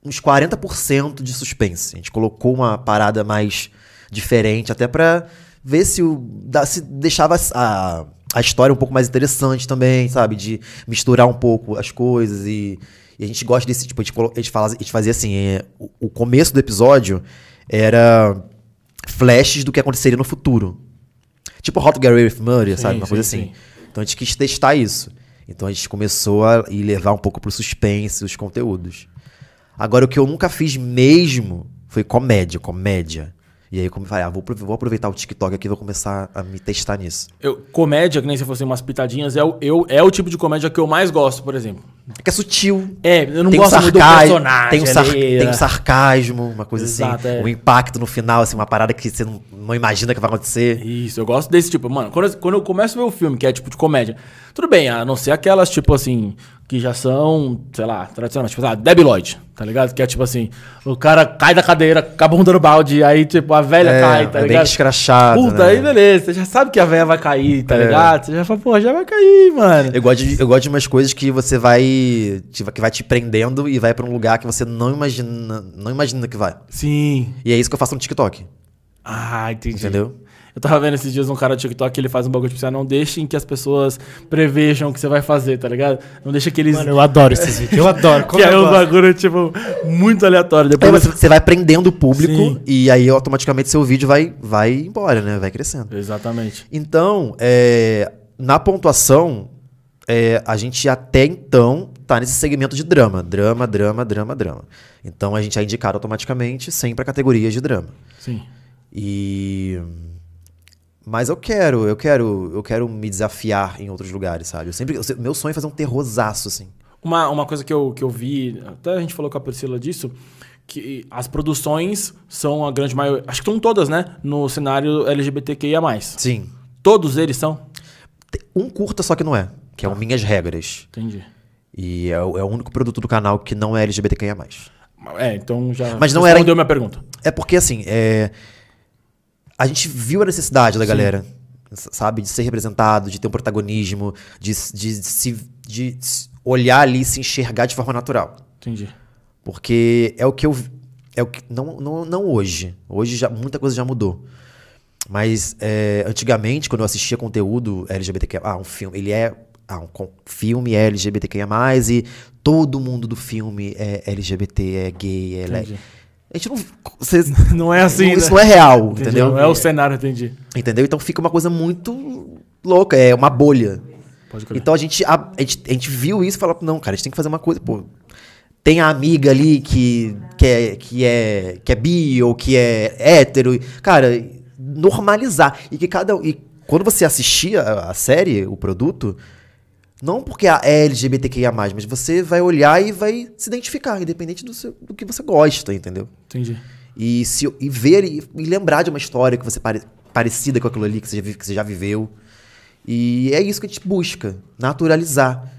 uns 40% de suspense. A gente colocou uma parada mais diferente, até pra ver se, o, se deixava a, a história um pouco mais interessante também, sabe? De misturar um pouco as coisas e, e a gente gosta desse tipo, a gente, a gente, fala- a gente fazia assim, é, o, o começo do episódio era flashes do que aconteceria no futuro. Tipo Hot Away with Sim, sabe? Uma sim, coisa sim. assim. Então a gente quis testar isso. Então a gente começou a levar um pouco pro suspense os conteúdos. Agora, o que eu nunca fiz mesmo foi comédia, comédia. E aí, como eu falei, ah, vou, vou aproveitar o TikTok aqui e vou começar a me testar nisso. Eu, comédia, que nem se fosse umas pitadinhas, é o, eu, é o tipo de comédia que eu mais gosto, por exemplo. É que é sutil. É, eu não tem um gosto muito do personagem. tem um, sar- ali, tem um sarcasmo, uma coisa Exato, assim. é. Um impacto no final, assim, uma parada que você não, não imagina que vai acontecer. Isso, eu gosto desse tipo. Mano, quando eu, quando eu começo a ver o filme, que é tipo de comédia, tudo bem, a não ser aquelas, tipo assim, que já são, sei lá, tradicionais, tipo, ah, Debbie Lloyd, tá ligado? Que é tipo assim, o cara cai da cadeira, acaba bunda no balde, aí, tipo, a velha É, cai, tá é bem ligado? escrachado, Puta, né? aí beleza, você já sabe que a velha vai cair, tá É. ligado? Você já fala, pô, já vai cair, mano. Eu gosto, de, eu gosto de umas coisas que você vai. que vai te prendendo e vai pra um lugar que você não imagina. Não imagina que vai. Sim. E é isso que eu faço no TikTok. Ah, entendi. Entendeu? Eu tava vendo esses dias um cara do TikTok que ele faz um bagulho tipo assim, ah, não deixem que as pessoas prevejam o que você vai fazer, tá ligado? Não deixa que eles. Mano, eu adoro esses vídeos. Eu adoro. *laughs* que é um gosto. bagulho, tipo, muito aleatório. Depois você, você vai prendendo o público Sim. e aí automaticamente seu vídeo vai, vai embora, né? Vai crescendo. Exatamente. Então, é, na pontuação, é, a gente até então tá nesse segmento de drama. Drama, drama, drama, drama. Então a gente é indicado automaticamente sempre a categoria de drama. Sim. E. Mas eu quero, eu quero, eu quero me desafiar em outros lugares, sabe? Eu sempre, eu meu sonho é fazer um terrorzaço, assim. Uma, uma coisa que eu, que eu vi, até a gente falou com a Priscila disso, que as produções são a grande maioria, acho que são todas, né? No cenário LGBTQIA. Sim. Todos eles são? Um curta só que não é, que é o Minhas Regras. Entendi. E é, o é o único produto do canal que não é LGBTQIA+. É, então já Mas não era- respondeu minha pergunta. É porque, assim, é... a gente viu a necessidade da galera, s- sabe? De ser representado, de ter um protagonismo, de, s- de, se, de olhar ali e se enxergar de forma natural. Entendi. Porque é o que eu. É o que, não, não, não hoje. Hoje já, muita coisa já mudou. Mas é, antigamente, quando eu assistia conteúdo LGBTQ, ah, um filme, ele é. Ah, um filme é LGBTQIA, e todo mundo do filme é LGBT, é gay, é. le- Entendi. A gente não. *laughs* Não é assim, Isso né? não é real, Entendi. entendeu? Não é o cenário, entendi. Entendeu? Então fica uma coisa muito louca, é uma bolha. Então a gente, a, a gente, a gente viu isso e falou, não, cara, a gente tem que fazer uma coisa, pô. Tem a amiga ali que, que, é, que, é, que é bi ou que é hétero. Cara, normalizar. E que cada. E quando você assistia a série, o produto, não porque a é LGBTQIA, mas você vai olhar e vai se identificar, independente do, seu, do que você gosta, entendeu? Entendi. E, se, e ver e, e lembrar de uma história que você pare, parecida com aquilo ali que você, já, que você já viveu. E é isso que a gente busca, naturalizar.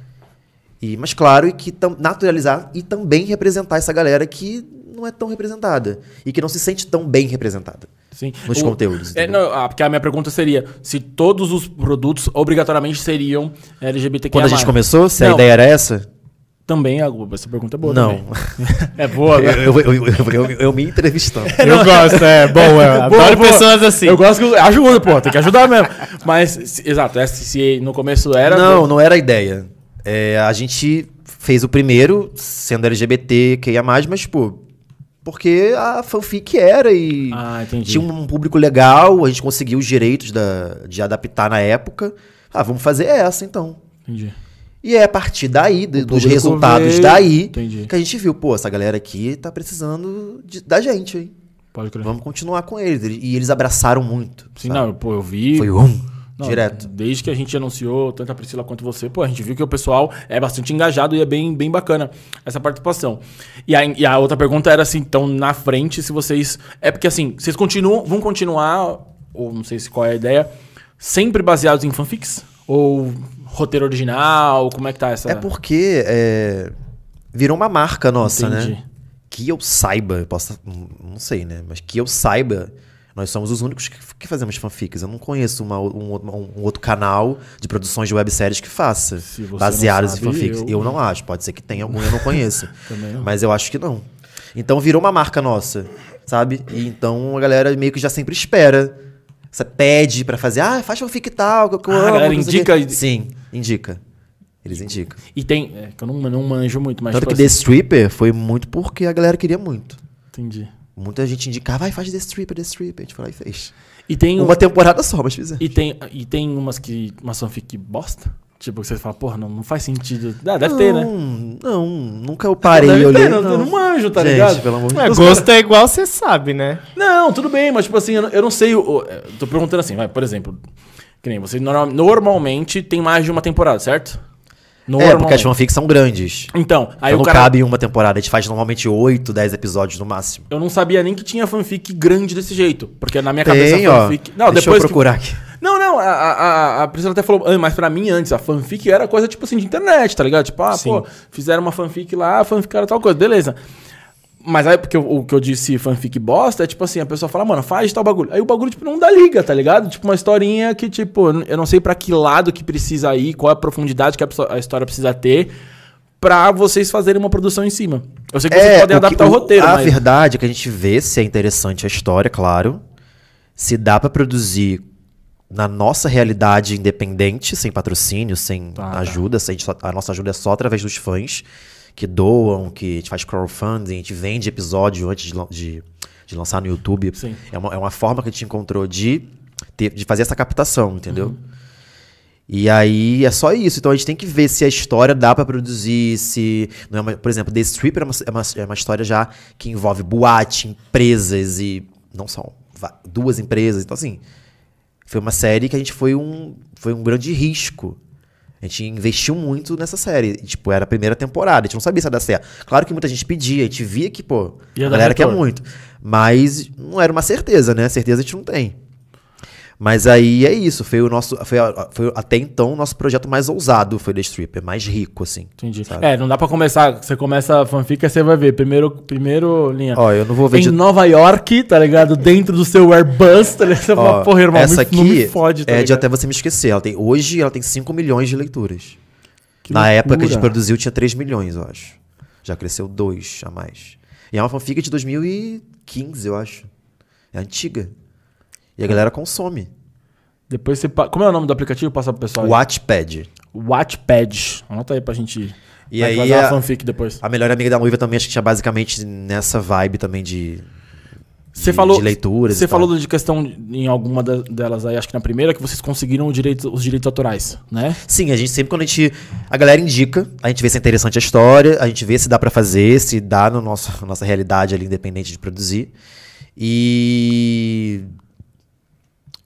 E, mas claro, e que tam- naturalizar e também representar essa galera que não é tão representada e que não se sente tão bem representada Sim. nos O- conteúdos. É, não, ah, porque a minha pergunta seria se todos os produtos obrigatoriamente seriam LGBTQIA+. Quando a gente começou, se a Não. ideia era essa? Também, a- essa pergunta é boa Não. *laughs* É boa, Eu, né? eu, eu, eu- eu- me entrevistando. *laughs* Eu gosto, é *laughs* bom. Eu adoro Boa, boa. pessoas assim. Eu gosto que ajuda, pô, tem que ajudar mesmo. Mas, exato, essa, se no começo era... Não, não era a ideia. É, a gente fez o primeiro sendo LGBT, que ia mais, mas, tipo, porque a fanfic era e Ah, tinha um público legal, a gente conseguiu os direitos da, de adaptar na época. Ah, vamos fazer essa então. Entendi. E é a partir daí, de- dos resultados veio, daí, entendi. que a gente viu, pô, essa galera aqui tá precisando de- da gente, hein? Pode crer. Vamos continuar com eles. E eles abraçaram muito. Sim, sabe? não, pô, eu vi... Foi um, Não, direto. Desde que a gente anunciou, tanto a Priscila quanto você, pô, a gente viu que o pessoal é bastante engajado e é bem, bem bacana essa participação. E a, e a outra pergunta era assim, então, na frente, se vocês. É porque assim, vocês continuam, vão continuar, ou não sei se qual é a ideia, sempre baseados em fanfics? Ou roteiro original? Como é que tá essa. É porque é, virou uma marca nossa, Entendi. né? Que eu saiba, eu posso, não sei, né? Mas que eu saiba, nós somos os únicos que, que fazemos fanfics. Eu não conheço uma- um, outro- um outro canal de produções de webséries que faça, não em fanfics. eu- Eu... não acho, pode ser que tenha algum, eu não conheço. *laughs* Também não. Mas eu acho que não. Então virou uma marca nossa, sabe? E então a galera meio que já sempre espera. Você pede pra fazer, ah, faz fanfic e tal, que eu Ah, a amo. galera o quê." indica- Sim, indica. Eles indicam. E tem. É, que eu não, não manjo muito, mas. Tanto tipo que The assim, Stripper foi muito porque a galera queria muito. Entendi. Muita gente indicava, vai, faz The Stripper, The Stripper. A gente foi lá e fez. E tem. Uma temporada só, mas fizemos. E tem, e tem umas que. Uma fanfic bosta? Tipo, que você fala, porra, não, não faz sentido. Ah, deve ter, né? Não, não, nunca eu parei Deve e olhei. ter, não, eu não manjo, tá Gente, ligado? pelo amor de É, Deus. gosto é igual você sabe, né? Não, tudo bem, mas tipo assim, eu não, eu não sei. o- o- eu tô perguntando assim, vai, por exemplo. Que nem você norma- normalmente tem mais de uma temporada, certo? É, porque as fanfics são grandes. Então, aí Então o não cara. cabe em uma temporada. A gente faz normalmente 8, 10 episódios no máximo. Eu não sabia nem que tinha fanfic grande desse jeito. Porque na minha Tem, cabeça ó. fanfic. Não, Deixa depois eu procurar que... aqui. Não, não, a, a, a- Priscila até falou, "Ah, mas pra mim antes, a fanfic era coisa tipo assim de internet, tá ligado? Tipo, ah, Sim. pô, fizeram uma fanfic lá, a fanfic era tal coisa, beleza. Mas aí, porque o, o que eu disse fanfic bosta é tipo assim, a pessoa fala, mano, faz tal bagulho. Aí o bagulho, tipo, não dá liga, tá ligado? Tipo, uma historinha que, tipo, eu não sei pra que lado que precisa ir, qual é a profundidade que a, pessoa- a história precisa ter pra vocês fazerem uma produção em cima. Eu sei que vocês podem É, o que- adaptar o, roteiro, A mas... verdade é que a gente vê se é interessante a história, claro. Se dá pra produzir na nossa realidade independente, sem patrocínio, sem Tá, tá. ajuda. só- a nossa ajuda é só através dos fãs que doam, que a gente faz crowdfunding, a gente vende episódio antes de, de, de lançar no YouTube. Sim. É uma, é uma forma que a gente encontrou de, ter, de fazer essa captação, entendeu? Uhum. E aí é só isso. Então a gente tem que ver se a história dá pra produzir, se. Não é uma- por exemplo, The Stripper é uma, é, uma, é uma história já que envolve boate, empresas e. Não só duas empresas. Então, assim. Foi uma série que a gente foi um. Foi um grande risco. A gente investiu muito nessa série. E, tipo, era a primeira temporada. A gente não sabia se ia dar certo. Claro que muita gente pedia, a gente via que, pô, Ia a galera quer muito. Mas não era uma certeza, né? Certeza a gente não tem. Mas aí é isso, foi o nosso. Foi, foi até então o nosso projeto mais ousado, foi The Stripper, mais rico, assim. Entendi. sabe? É, não dá pra começar. Você começa a fanfic, aí você vai ver. Primeiro, primeiro linha. Ó, eu não vou ver em de- Nova York, tá ligado? Dentro do seu Airbus, tá ligado? Você Ó, fala, porra, irmão, essa me, aqui não me fode, tá é de ligado? até você me esquecer. Ela tem, hoje ela tem 5 milhões de leituras. Que Na época que a gente loucura. produziu tinha 3 milhões, eu acho. Já cresceu 2 a mais. E é uma fanfic de 2015, eu acho. É antiga. E a galera consome. Depois você... pa- Como é o nome do aplicativo? Passa pro pessoal. aí. Wattpad. Wattpad. Anota aí pra gente... E vai aí a- fanfic depois. A melhor amiga da noiva também acho que tinha basicamente nessa vibe também de. Você falou... de leituras. Você falou de questão em alguma da- delas aí, acho que na primeira, que vocês conseguiram o direito, os direitos autorais, né? Sim, a gente sempre quando a gente. A galera indica, a gente vê se é interessante a história, a gente vê se dá pra fazer, se dá na nossa, na nossa realidade ali, independente de produzir. E.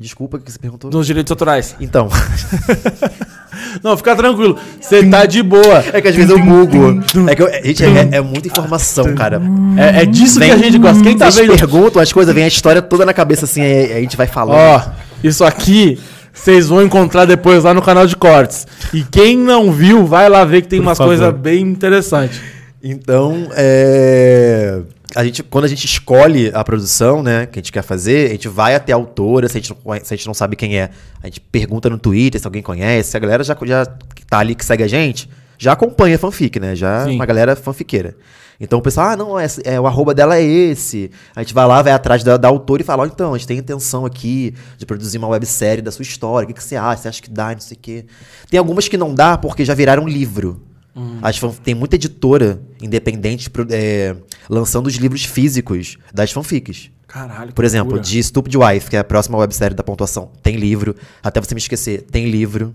Desculpa o que você perguntou. Dos direitos autorais. Então, *laughs* Não, fica tranquilo. Você tá de boa. é que às vezes eu bugo. É que eu, gente, é, é muita informação, cara. É, é disso Vem- que a gente gosta. Quem tá vendo... perguntam as coisas, vem a história toda na cabeça assim, aí a gente vai falando. Ó, isso aqui vocês vão encontrar depois lá no canal de cortes. E quem não viu, vai lá ver que tem Por umas coisas bem interessantes. Então, é, a gente, quando a gente escolhe a produção, né, que a gente quer fazer, a gente vai até a autora, se a gente não, se a gente não sabe quem é, a gente pergunta no Twitter se alguém conhece, a galera já, já tá ali que segue a gente, já acompanha a fanfic, né, já Sim. uma galera fanfiqueira. Então o pessoal, ah, não, essa- é, o arroba dela é esse. A gente vai lá, vai atrás da, da autora e fala, ó, então, a gente tem intenção aqui de produzir uma websérie da sua história, o que, que você acha? Você acha que dá, não sei o quê. Tem algumas que não dá porque já viraram livro. As fan- tem muita editora independente é, lançando os livros físicos das fanfics. Caralho. Por exemplo, de Stupid Wife, que é a próxima websérie da pontuação, tem livro. Até você me esquecer, tem livro.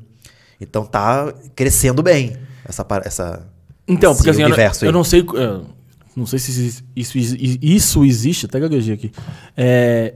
Então tá crescendo bem essa, essa Então, esse porque assim, eu eu não sei. eu não sei se isso, isso, isso existe, até gaguejei aqui. É.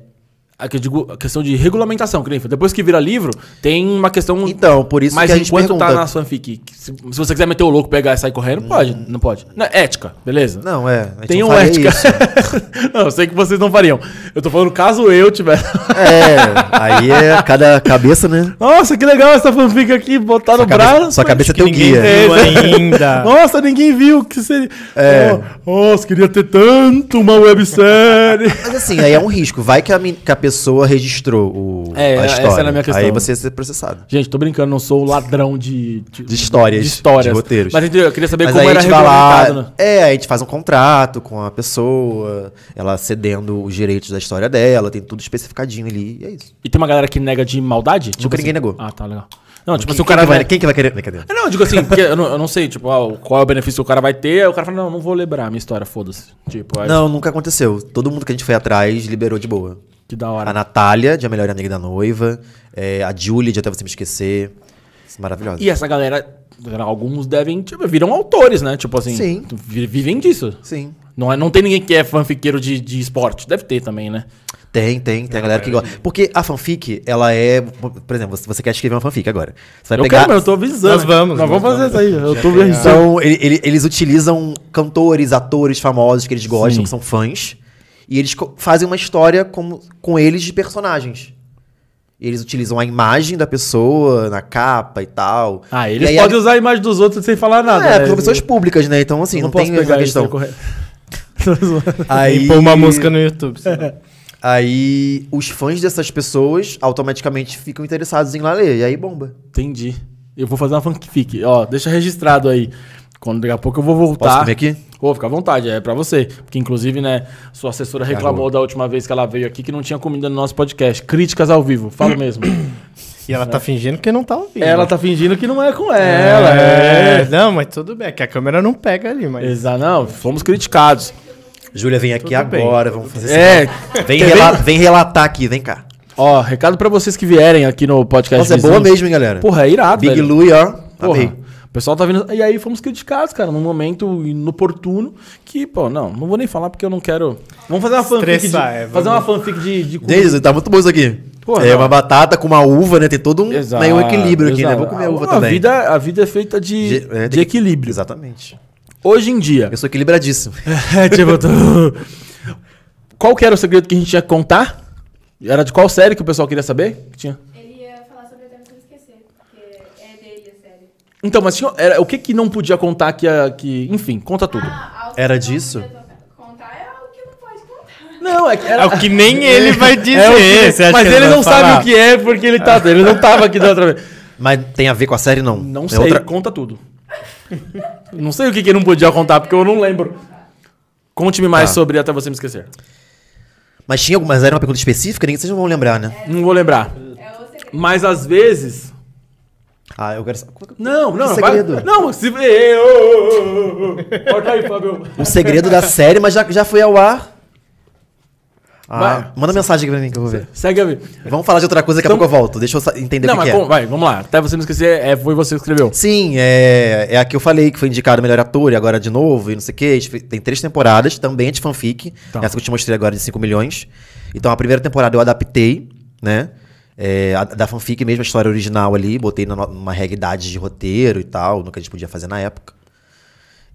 A que eu digo, a questão de regulamentação, que nem foi. Depois que vira livro, tem uma questão. Então, por isso Mas que a gente enquanto tá pergunta. na fanfic, se, se você quiser meter o louco, pegar e sair correndo, pode. Não pode. Não, é ética, beleza? Não, é. Tem não um faria ética. isso. *laughs* não, eu sei que vocês não fariam. Eu tô falando caso eu tivesse. É, aí é cada cabeça, né? Nossa, que legal essa fanfic aqui, botar no Sua cabeça, braço. sua cabeça é teu guia. *laughs* ainda. Nossa, ninguém viu que seria. É. Oh, nossa, queria ter tanto uma websérie. Mas assim, aí é um risco. Vai que a, que a pessoa registrou o, É, a essa história. era a minha questão. Aí você ia ser processado. Gente, tô brincando, não sou o ladrão de, De histórias, De histórias. de roteiros. Mas entendeu? eu queria saber Mas como era vai lá, regulamentado, né? é, a gente faz um contrato com a pessoa, ela cedendo os direitos da história dela, tem tudo especificadinho ali, e é isso. E tem uma galera que nega de maldade? Tipo Nunca ninguém negou. Ah, tá, legal. Não, tipo quem, assim, o quem cara que vai, vai... quem que vai querer? Brincadeira. É, Não, eu digo assim, porque eu não, eu não sei, tipo, ah, qual é o benefício que o cara vai ter, o cara fala, não, não vou lembrar a minha história, foda-se. Tipo, aí, Não, nunca aconteceu. Todo mundo que a gente foi atrás liberou de boa. Que da A hora. Natália, de A Melhor Amiga da Noiva, é, a Julie, de Até Você Me Esquecer. Maravilhosa. E essa galera, alguns devem, tipo, viram autores, né? Tipo assim, Sim. vi- vivem disso. Sim. Não, é, não tem ninguém que é fanfiqueiro de, de esporte. Deve ter também, né? Tem, tem, tem a galera que gosta. Porque a fanfic, ela é. Por exemplo, você quer escrever uma fanfic agora. Você vai eu pegar. quero, mas eu tô avisando. Nós vamos, Nós nós vamos fazer vamos. isso aí. Eu Já tô a- avisando. Então, ele- ele- eles utilizam cantores, atores famosos que eles gostam, Sim. que são fãs. E eles fazem uma história com, com eles de personagens. Eles utilizam a imagem da pessoa na capa e tal. Ah, eles aí podem a- usar a imagem dos outros sem falar nada. É, né? são pessoas públicas, né? Então, assim, Eu não, posso tem essa isso, questão. é. *laughs* Aí, E pôr uma música no YouTube. *laughs* aí, os fãs dessas pessoas automaticamente ficam interessados em lá ler. E aí bomba. Entendi. Eu vou fazer uma fanfic. Ó, deixa registrado aí. Quando daqui a pouco eu vou voltar. Posso comer aqui? Pô, fica à vontade, é pra você. Porque, inclusive, né, sua assessora reclamou da última vez que ela veio aqui que não tinha comida no nosso podcast. Críticas ao vivo, falo *coughs* mesmo. E ela tá fingindo que não tá ouvindo. ela tá fingindo que não é com ela. É. É, não, mas tudo bem, é que a câmera não pega ali, mas... Exato, não, fomos criticados. Júlia, vem aqui Tudo bem. agora. Vamos fazer É. Vem, rela- vem relatar aqui, vem cá. Ó, recado pra vocês que vierem aqui no podcast. Nossa, é boa mesmo, hein, galera? Porra, é irado, Big velho. Louie, ó. Porra, Amei. O pessoal tá vindo. E aí fomos criticados, cara, num momento inoportuno. Que, pô, não, não vou nem falar porque eu não quero. Vamos fazer uma fanfic. De, é, fazer uma fanfic de. de tá muito bom isso aqui. Porra, é não. uma batata com uma uva, né? Tem todo um, Exato, né, um equilíbrio aqui, né? exato. Vou comer a uva a também. Vida, a vida é feita de, De- é, de equilíbrio. Exatamente. Hoje em dia. Eu sou equilibradíssimo. *laughs* *laughs* É, tipo, tô- Qual que era o segredo que a gente tinha que contar? Era de qual série que o pessoal queria saber? Que tinha? Ele ia falar sobre Até Você Me Esquecer, porque é dele a série. Então, mas tinha, era, o que que não podia contar que, a- que enfim, conta tudo. Ah, Era disso? é não pode contar. Não, é que era, É o que nem ele vai *laughs* dizer. É que- você acha mas que ele vai não falar? sabe o que é porque ele tá, *laughs* ele não tava aqui da outra vez. Mas tem a ver com a série, não? Não É sei, outra- conta tudo. *laughs* não sei o que que não podia contar porque eu não lembro. Conte-me mais Tá. sobre até você me esquecer. Mas tinha alguma... Mas era uma pergunta específica? Nem vocês não vão lembrar, né? Não vou lembrar. É. Mas às vezes Ah, eu quero... saber. Não, não, vai- segredo? Não, se. Ei, ô, ô, ô, ô. Corta aí, Fábio. O segredo da série, mas já, já foi ao ar. Ah, Vai. manda mensagem aqui pra mim que eu vou ver. Segue a vida. Vamos falar de outra coisa, daqui a Então- pouco eu volto. Deixa eu entender Não, o que, mas que é. vai, vamos lá. Até você me esquecer, é, foi você que escreveu. Sim, é, é a que eu falei que foi indicado melhor ator e agora de novo e não sei o. A fe- Tem três temporadas, também é de fanfic. Tá. Essa que eu te mostrei agora de 5 milhões. Então a primeira temporada eu adaptei, né? É, a- da fanfic mesmo, a história original ali, botei numa realidade de roteiro e tal, no que a gente podia fazer na época.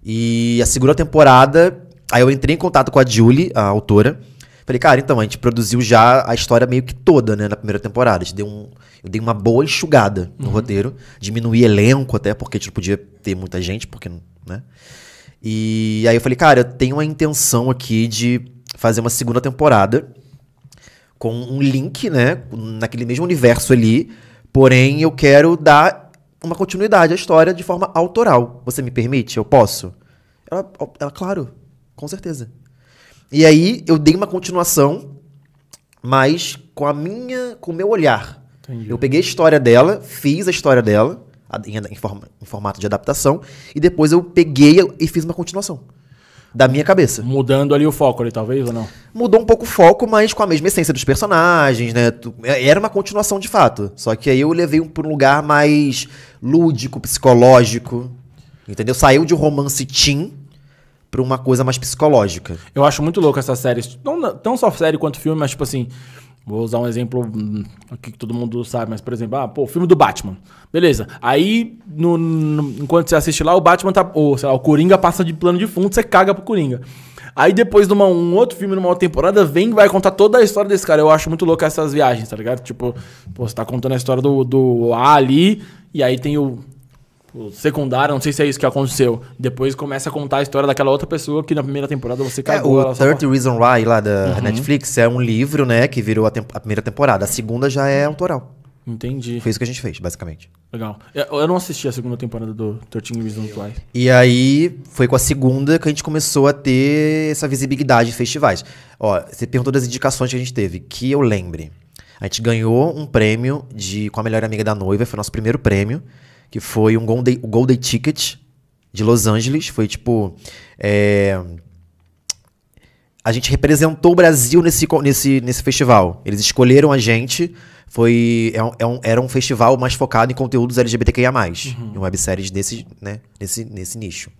E a segunda temporada, aí eu entrei em contato com a Julie, a autora. Falei, cara, então, a gente produziu já a história meio que toda, né, na primeira temporada. A gente deu um, eu dei uma boa enxugada no roteiro. Diminuí elenco até, porque a gente não podia ter muita gente, porque, né? E aí eu falei, cara, eu tenho uma intenção aqui de fazer uma segunda temporada com um link, né, naquele mesmo universo ali, porém eu quero dar uma continuidade à história de forma autoral. Você me permite? Eu posso? Ela, ela claro, com certeza. E aí eu dei uma continuação, mas com a minha, com o meu olhar. Entendi. Eu peguei a história dela, fiz a história dela em, em forma- em formato de adaptação e depois eu peguei e fiz uma continuação da minha cabeça. Mudando ali o foco ali, talvez, ou não? Mudou um pouco o foco, mas com a mesma essência dos personagens, né? É- Era uma continuação de fato. Só que aí eu levei um, por um lugar mais lúdico, psicológico. Entendeu? Saiu de um romance teen pra uma coisa mais psicológica. Eu acho muito louco essas séries. Não, não só série quanto filme, mas tipo assim. Vou usar um exemplo hum, aqui que todo mundo sabe, mas por exemplo, ah, pô, filme do Batman. Beleza. Aí, no, no- enquanto você assiste lá, o Batman tá. Ou, sei lá, o Coringa passa de plano de fundo, você caga pro Coringa. Aí depois, numa, um outro filme, numa outra temporada, vem e vai contar toda a história desse cara. Eu acho muito louco essas viagens, tá ligado? Tipo, pô, você tá contando a história do, do A ali, e aí tem o, o secundário, não sei se é isso que aconteceu. Depois começa a contar a história daquela outra pessoa que na primeira temporada você É, cagou. o ela só 30 Reason Why lá da Netflix é um livro, né, que virou a, tem- a primeira temporada. A segunda já é autoral. Entendi. Foi isso que a gente fez, basicamente. Legal. Eu, eu não assisti a segunda temporada do 13 Reasons Why. E aí, foi com a segunda que a gente começou a ter essa visibilidade em festivais. Ó, você perguntou das indicações que a gente teve. Que eu lembre. A gente ganhou um prêmio de com a melhor amiga da noiva, foi o nosso primeiro prêmio, que foi um Golden, o Golden Ticket de Los Angeles. Foi tipo. é, A gente representou o Brasil nesse, nesse, nesse festival. Eles escolheram a gente, Foi, é um- é um- era um festival mais focado em conteúdos LGBTQIA+, Uhum. em webséries desse, né, nesse, nesse nicho.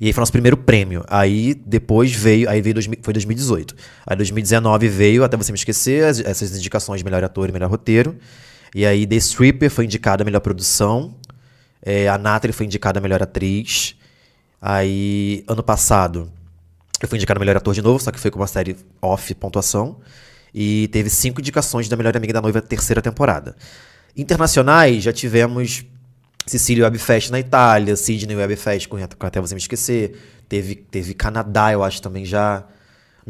E aí foi nosso primeiro prêmio. Aí depois veio, aí veio 2000 foi 2018. Aí 2019 veio, até você me esquecer, as- essas indicações melhor ator e melhor roteiro. E aí The Stripper foi indicada a melhor produção. É, a Natalie foi indicada a melhor atriz. Aí, ano passado, eu fui indicado a melhor ator de novo, só que foi com uma série off pontuação. E teve cinco indicações da melhor amiga da noiva terceira temporada. Internacionais, já tivemos Sicília Webfest na Itália, Sydney Webfest com Até Você Me Esquecer. Teve, teve Canadá, eu acho, também já.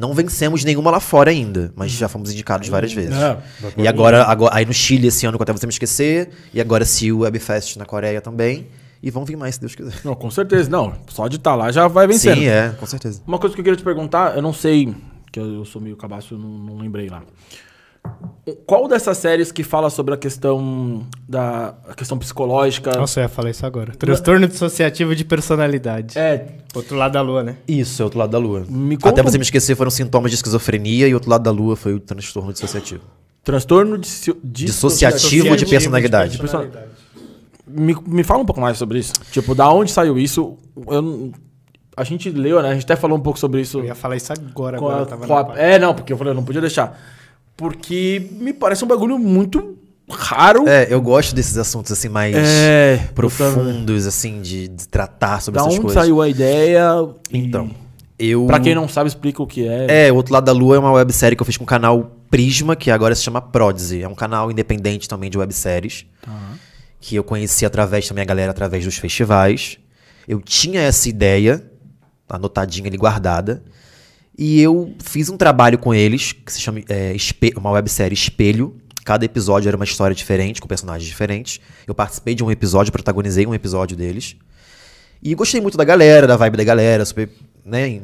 Não vencemos nenhuma lá fora ainda, mas já fomos indicados várias vezes. É, e agora, agora, aí no Chile esse ano com Até Você Me Esquecer, e agora Seal Webfest na Coreia também. E vão vir mais, se Deus quiser. Não, com certeza. Não, só de estar lá já vai vencendo. Sim, é, com certeza. Uma coisa que eu queria te perguntar, eu não sei, que eu, eu sou meio cabaço, não, não lembrei lá. Qual dessas séries que fala sobre a questão da a questão psicológica? Nossa, eu ia falar isso agora. Transtorno dissociativo de personalidade. É, Outro lado da lua, né? Isso, é outro lado da lua. Me conta Até você me esquecer, foram sintomas de esquizofrenia e outro lado da lua foi o transtorno dissociativo. transtorno dissi- Dissociativo de personalidade. person- Me, me fala um pouco mais sobre isso. Tipo, da onde saiu isso? Eu não- a gente leu, né? A gente até falou um pouco sobre isso. Eu ia falar isso agora, com agora a- eu tava com a-. É, não, porque eu falei, eu não podia deixar. Porque me parece um bagulho muito raro. É, eu gosto desses assuntos assim mais É, profundos, assim, de, de tratar sobre Da essas onde coisas. saiu a ideia? e- Então, eu. Pra quem não sabe, explica o que é. É, o Outro Lado da Lua é uma websérie que eu fiz com o canal Prisma, que agora se chama Prodigy. É um canal independente também de webséries. Que eu conheci através também a galera através dos festivais. Eu tinha essa ideia, anotadinha ali guardada. E eu fiz um trabalho com eles, que se chama é, uma websérie Espelho. Cada episódio era uma história diferente, com personagens diferentes. Eu participei de um episódio, protagonizei um episódio deles. E gostei muito da galera, da vibe da galera, super, né?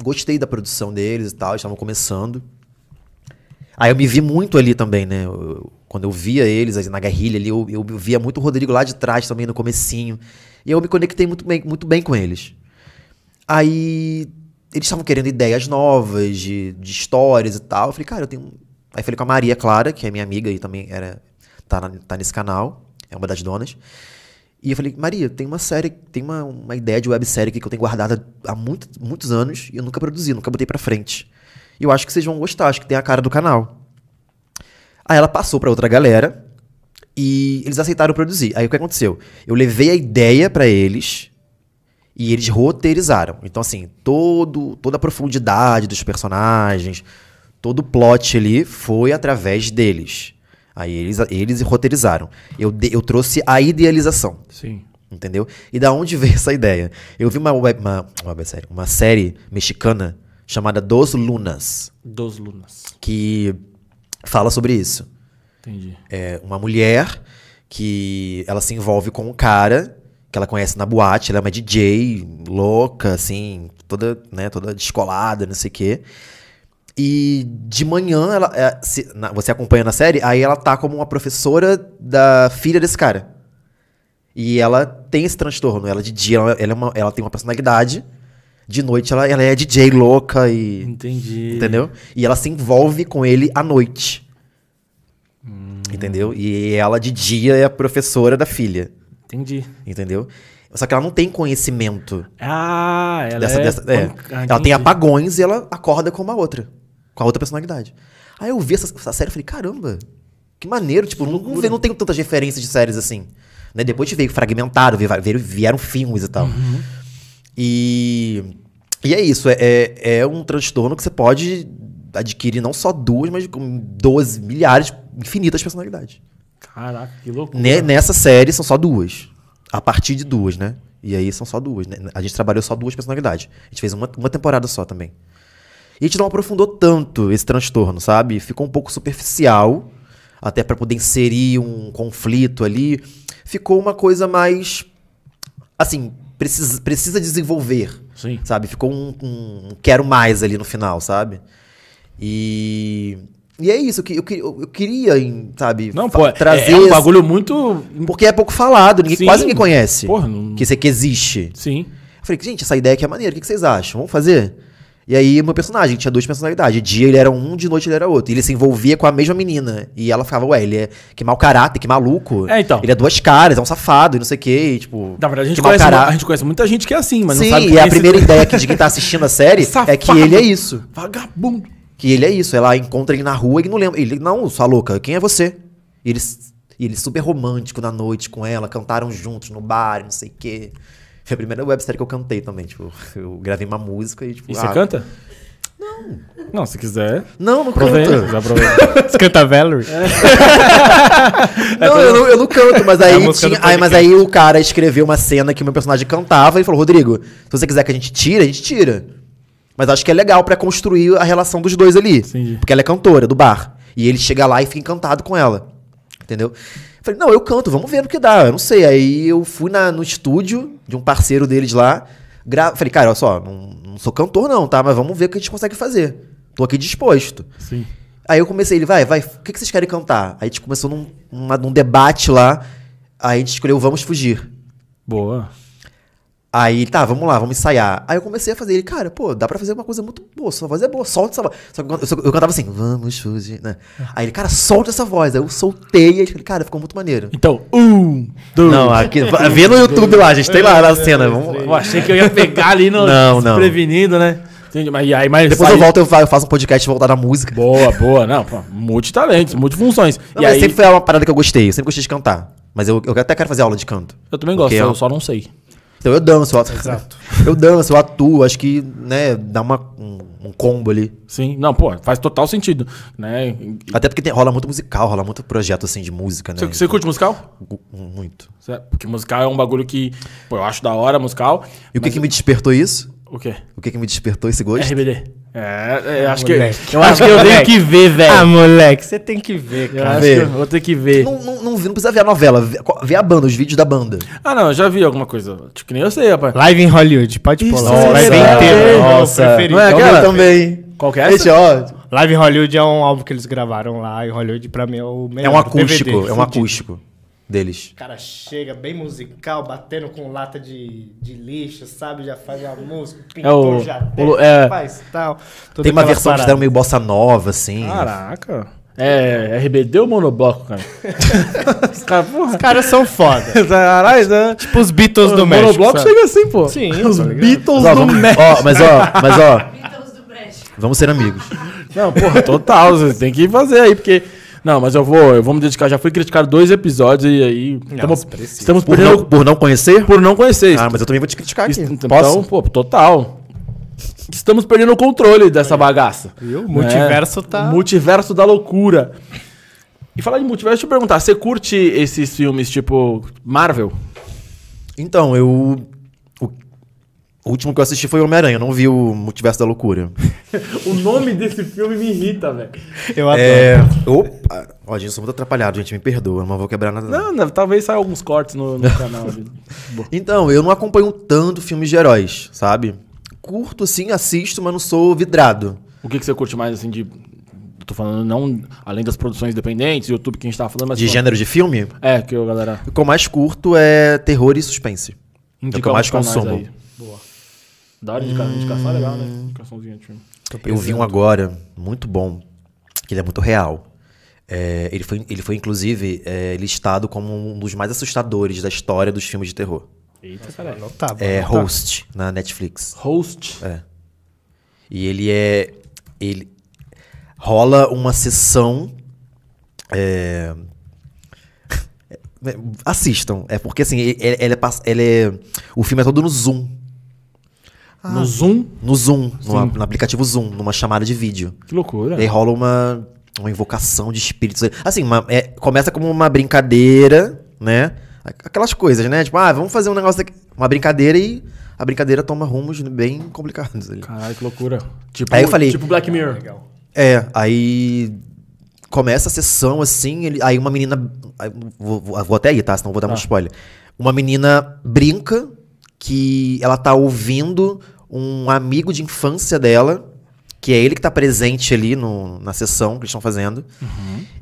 Gostei da produção deles e tal, estavam começando. Aí eu me vi muito ali também, né? Eu- quando eu via eles na guerrilha ali, eu, eu via muito o Rodrigo lá de trás também no comecinho. E eu me conectei muito bem, muito bem com eles. Aí eles estavam querendo ideias novas, de, de histórias e tal. Eu falei, cara, eu tenho. Aí falei com a Maria Clara, que é minha amiga e também era, tá, na- tá nesse canal, é uma das donas. E eu falei, Maria, tem uma série, tem uma, uma ideia de websérie aqui que eu tenho guardada há muito, muitos anos e eu nunca produzi, nunca botei pra frente. E eu acho que vocês vão gostar, acho que tem a cara do canal. Aí ela passou pra outra galera e eles aceitaram produzir. Aí o que aconteceu? Eu levei a ideia pra eles e eles roteirizaram. Então, assim, todo, toda a profundidade dos personagens, todo o plot ali foi através deles. Aí eles, eles roteirizaram. Eu, eu trouxe a idealização. Sim. Entendeu? E da onde *laughs* veio essa ideia? Eu vi uma, web, uma, uma, websérie, uma série mexicana chamada Dos Lunas, Dos Lunas. que fala sobre isso. Entendi. É uma mulher que ela se envolve com um cara que ela conhece na boate, ela é uma DJ louca, assim, toda, né, toda descolada, não sei o quê. E de manhã, ela, é, se- na- você acompanha na série, aí ela tá como uma professora da filha desse cara. E ela tem esse transtorno. Ela de dia, ela, ela, é uma- ela tem uma personalidade. De noite, ela, ela é DJ louca e. Entendi. Entendeu? E ela se envolve com ele à noite. Entendeu? E ela de dia é a professora da filha. Entendi. Entendeu? Só que ela não tem conhecimento Ah, ela dessa. é... dessa- é. Ah, Ela tem apagões e ela acorda com uma outra. Com a outra personalidade. Aí eu vi essa, essa série e falei, caramba, que maneiro. Tipo, não, não, vê- não tenho tantas referências de séries assim. Né? Depois te veio fragmentado, veio- vieram filmes e tal. E, e é isso, é, é, é um transtorno que você pode adquirir não só duas, mas com 12 milhares, infinitas personalidades. Caraca, que loucura. Ne- nessa série são só duas. A partir de duas, né? E aí são só duas. né? A gente trabalhou só duas personalidades. A gente fez uma, uma temporada só também. E a gente não aprofundou tanto esse transtorno, sabe? Ficou um pouco superficial, até pra poder inserir um conflito ali. Ficou uma coisa mais. Assim, precisa, precisa desenvolver. Sim. Sabe? Ficou um, um quero mais ali no final, sabe? E. E é isso, eu, que- eu, eu queria, em, sabe, Não, pô, é- trazer. é um esse- bagulho muito... porque é pouco falado, ninguém, Sim. quase ninguém conhece Porra, não- que isso aqui existe. Sim. Eu falei, gente, essa ideia aqui é maneira, o que vocês acham? Vamos fazer? E aí, meu personagem tinha duas personalidades. De dia ele era um, de noite ele era outro. E ele se envolvia com a mesma menina. E ela ficava, ué, ele é que mau caráter, que maluco. É, então. Ele é duas caras, é um safado e não sei o quê. E, tipo. Na verdade, a gente, conhece, a gente conhece muita gente que é assim, mas Sim, não sabe e a esse- primeira ideia aqui de quem tá assistindo a série *laughs* é que ele é isso. Vagabundo. Que ele é isso. Ela encontra ele na rua e não lembra. Ele, não, sua louca, quem é você? E ele, e ele super romântico na noite com ela, cantaram juntos no bar, não sei o quê. Foi a primeira websérie que eu cantei também. Tipo, *laughs* eu gravei uma música e, tipo. E você ah, canta? Não. Não, se quiser. Não, não Aproveita. canto. Já aproveita. *laughs* Você canta Valerie? *laughs* Não, eu não, eu não canto, mas É aí, música tinha, aí, mas aí o cara escreveu uma cena que o meu personagem cantava e falou: Rodrigo, se você quiser que a gente tire, a gente tira. Mas acho que é legal pra construir a relação dos dois ali. Entendi. Porque ela é cantora do bar. E ele chega lá e fica encantado com ela. Entendeu? Falei, não, eu canto, vamos ver no que dá. Eu não sei. Aí eu fui na- no estúdio de um parceiro deles lá. Gra... Falei, cara, olha só, não, não sou cantor, não, tá? Mas vamos ver o que a gente consegue fazer. Tô aqui disposto. Sim. Aí eu comecei, ele, vai, vai, o que, que vocês querem cantar? Aí a gente começou num, uma- num debate lá, aí a gente escolheu Vamos Fugir. Boa. Aí, tá, vamos lá, vamos ensaiar. Aí eu comecei a fazer ele, cara, pô, dá pra fazer uma coisa muito boa, sua voz é boa, solta essa voz. Só que eu, eu, eu cantava assim, vamos fugir, né? Aí ele, cara, solta essa voz. Aí eu soltei e ele, falei, cara, ficou muito maneiro. Então, um, dois. Não, aqui, *laughs* vê no YouTube lá, a gente tem lá na cena. Vamos, Eu achei que eu ia pegar ali no *laughs* Não, não. prevenido, né? Entendi. Mas aí, mas Depois sai- eu volto, eu fa- eu faço um podcast voltar na música. Boa, boa. Não, pô, multitalentos, multifunções. Não, e mas aí, sempre foi uma parada que eu gostei, eu sempre gostei de cantar. Mas eu, eu até quero fazer aula de canto. eu também gosto, Porque eu é- só não sei. Então eu danço, eu atuo. *laughs* Eu danço, eu atuo, acho que, né, dá uma, um, um combo ali. Sim, não, pô, faz total sentido, né? Até porque tem- rola muito musical, rola muito projeto assim de música, né? Você, você curte musical? Muito. Cê- Porque musical é um bagulho que, pô, eu acho da hora musical. E o que, que me despertou isso? O quê? O que, que me despertou esse gosto? RBD. É, é, acho que, eu acho que eu tenho que ver, velho. Ah, moleque, você tem que ver, eu cara. acho ver. que eu vou ter que ver. Não, não, não, não precisa ver a novela, vê, vê a banda, os vídeos da banda. Ah, não, eu já vi alguma coisa. Tipo, que nem eu sei, rapaz. Live em Hollywood, pode Isso, pôr lá. nossa, Você vai ver é, inteiro. nossa. Preferido. Não é Eu aquela? vi também. Qual que é essa? Esse, ó, Live em Hollywood é um álbum que eles gravaram lá em Hollywood, pra mim é o melhor. é um acústico, DVD, é um acústico deles. O cara chega bem musical, batendo com lata de, de lixo, sabe? Já faz a música, o É o- pintor já o- desce, é. faz tal. Tem uma versão que parada. fizeram meio bossa nova, assim. Caraca. É RBD ou monobloco, cara? *laughs* Os caras, porra. Os caras são foda. *laughs* Caralho, né? tipo os Beatles do México. monobloco sabe? chega assim, pô. Sim, Os tá? Beatles Mas, ó, do vamos, México. ó, mas ó, mas ó, Beatles do Brecht. vamos ser amigos. Não, porra, total. Você tem que fazer aí, porque. Não, mas eu vou, eu vou me dedicar. Já fui criticado dois episódios e aí. Estamos, precisa. estamos Por perdendo. não, por não conhecer? Por não conhecer. Ah, mas eu também vou te criticar aqui. Então, Posso? pô, total. Estamos perdendo o controle dessa bagaça. Viu? O Né? multiverso tá- Multiverso da loucura. E falar de multiverso, deixa eu perguntar, você curte esses filmes tipo Marvel? Então, eu. O, último que eu assisti foi Homem-Aranha, eu não vi o Multiverso da Loucura. *laughs* O nome desse filme me irrita, velho. Eu adoro. É. Opa! Ó, gente, eu sou muito atrapalhado, gente, me perdoa, eu não vou quebrar nada. não. Não, talvez saia alguns cortes no, no canal. *laughs* Então, eu não acompanho tanto filmes de heróis, sabe? Curto, assim, assisto, mas não sou vidrado. O que, que você curte mais, assim, de... Tô falando não... Além das produções independentes, YouTube que a gente tava falando, mas... De pô, gênero de filme, É, que eu, galera... o que eu mais curto é terror e suspense. É o que eu mais consumo. aí. Boa. Da hora de indica- indicação é legal, né? Indicaçãozinha de filme. Eu vi um agora, muito bom, que ele é muito real. É, ele, foi, ele foi, inclusive, é, listado como um dos mais assustadores da história dos filmes de terror. Eita, caralho. Tá, É. Host, na Netflix. Host. É. E ele é. Ele rola uma sessão. é, *laughs* é, Assistam. É porque assim, ele, ele é, ele é- O filme é todo no Zoom. No Zoom. No Zoom, no, no aplicativo Zoom, numa chamada de vídeo. Que loucura. E aí rola uma, uma invocação de espíritos. Assim, uma- é, começa como uma brincadeira, né? Aquelas coisas, né? Tipo, ah, vamos fazer um negócio aqui. Uma brincadeira e a brincadeira toma rumos bem complicados ali. Caralho, que loucura. Tipo, Aí eu falei- Tipo Black Mirror. Legal. É, aí começa a sessão assim, ele- aí uma menina. aí vou, vou- vou até aí, tá? Senão vou dar muito Tá. spoiler. Uma menina brinca que ela tá ouvindo um amigo de infância dela, que é ele que tá presente ali no, na sessão que eles estão fazendo.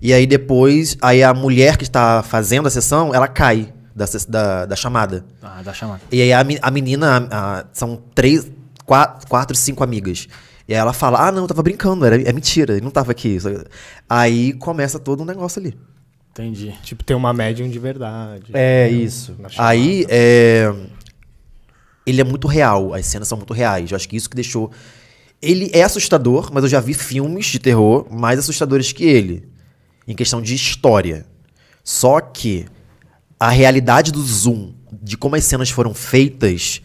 E aí depois, aí a mulher que está fazendo a sessão, ela cai da, da, da chamada. Ah, dá chamada. E aí a, me- a menina, a- a- são três, quatro, quatro, cinco amigas. E aí ela fala, ah, não, eu tava brincando, era, é mentira, ele não tava aqui. Aí começa todo um negócio ali. Entendi. Tipo, tem uma médium de verdade. É, Entendeu? isso. Aí, é... Ele é muito real, as cenas são muito reais. Eu acho que isso que deixou... Ele é assustador, mas eu já vi filmes de terror mais assustadores que ele. Em questão de história. Só que a realidade do zoom, de como as cenas foram feitas,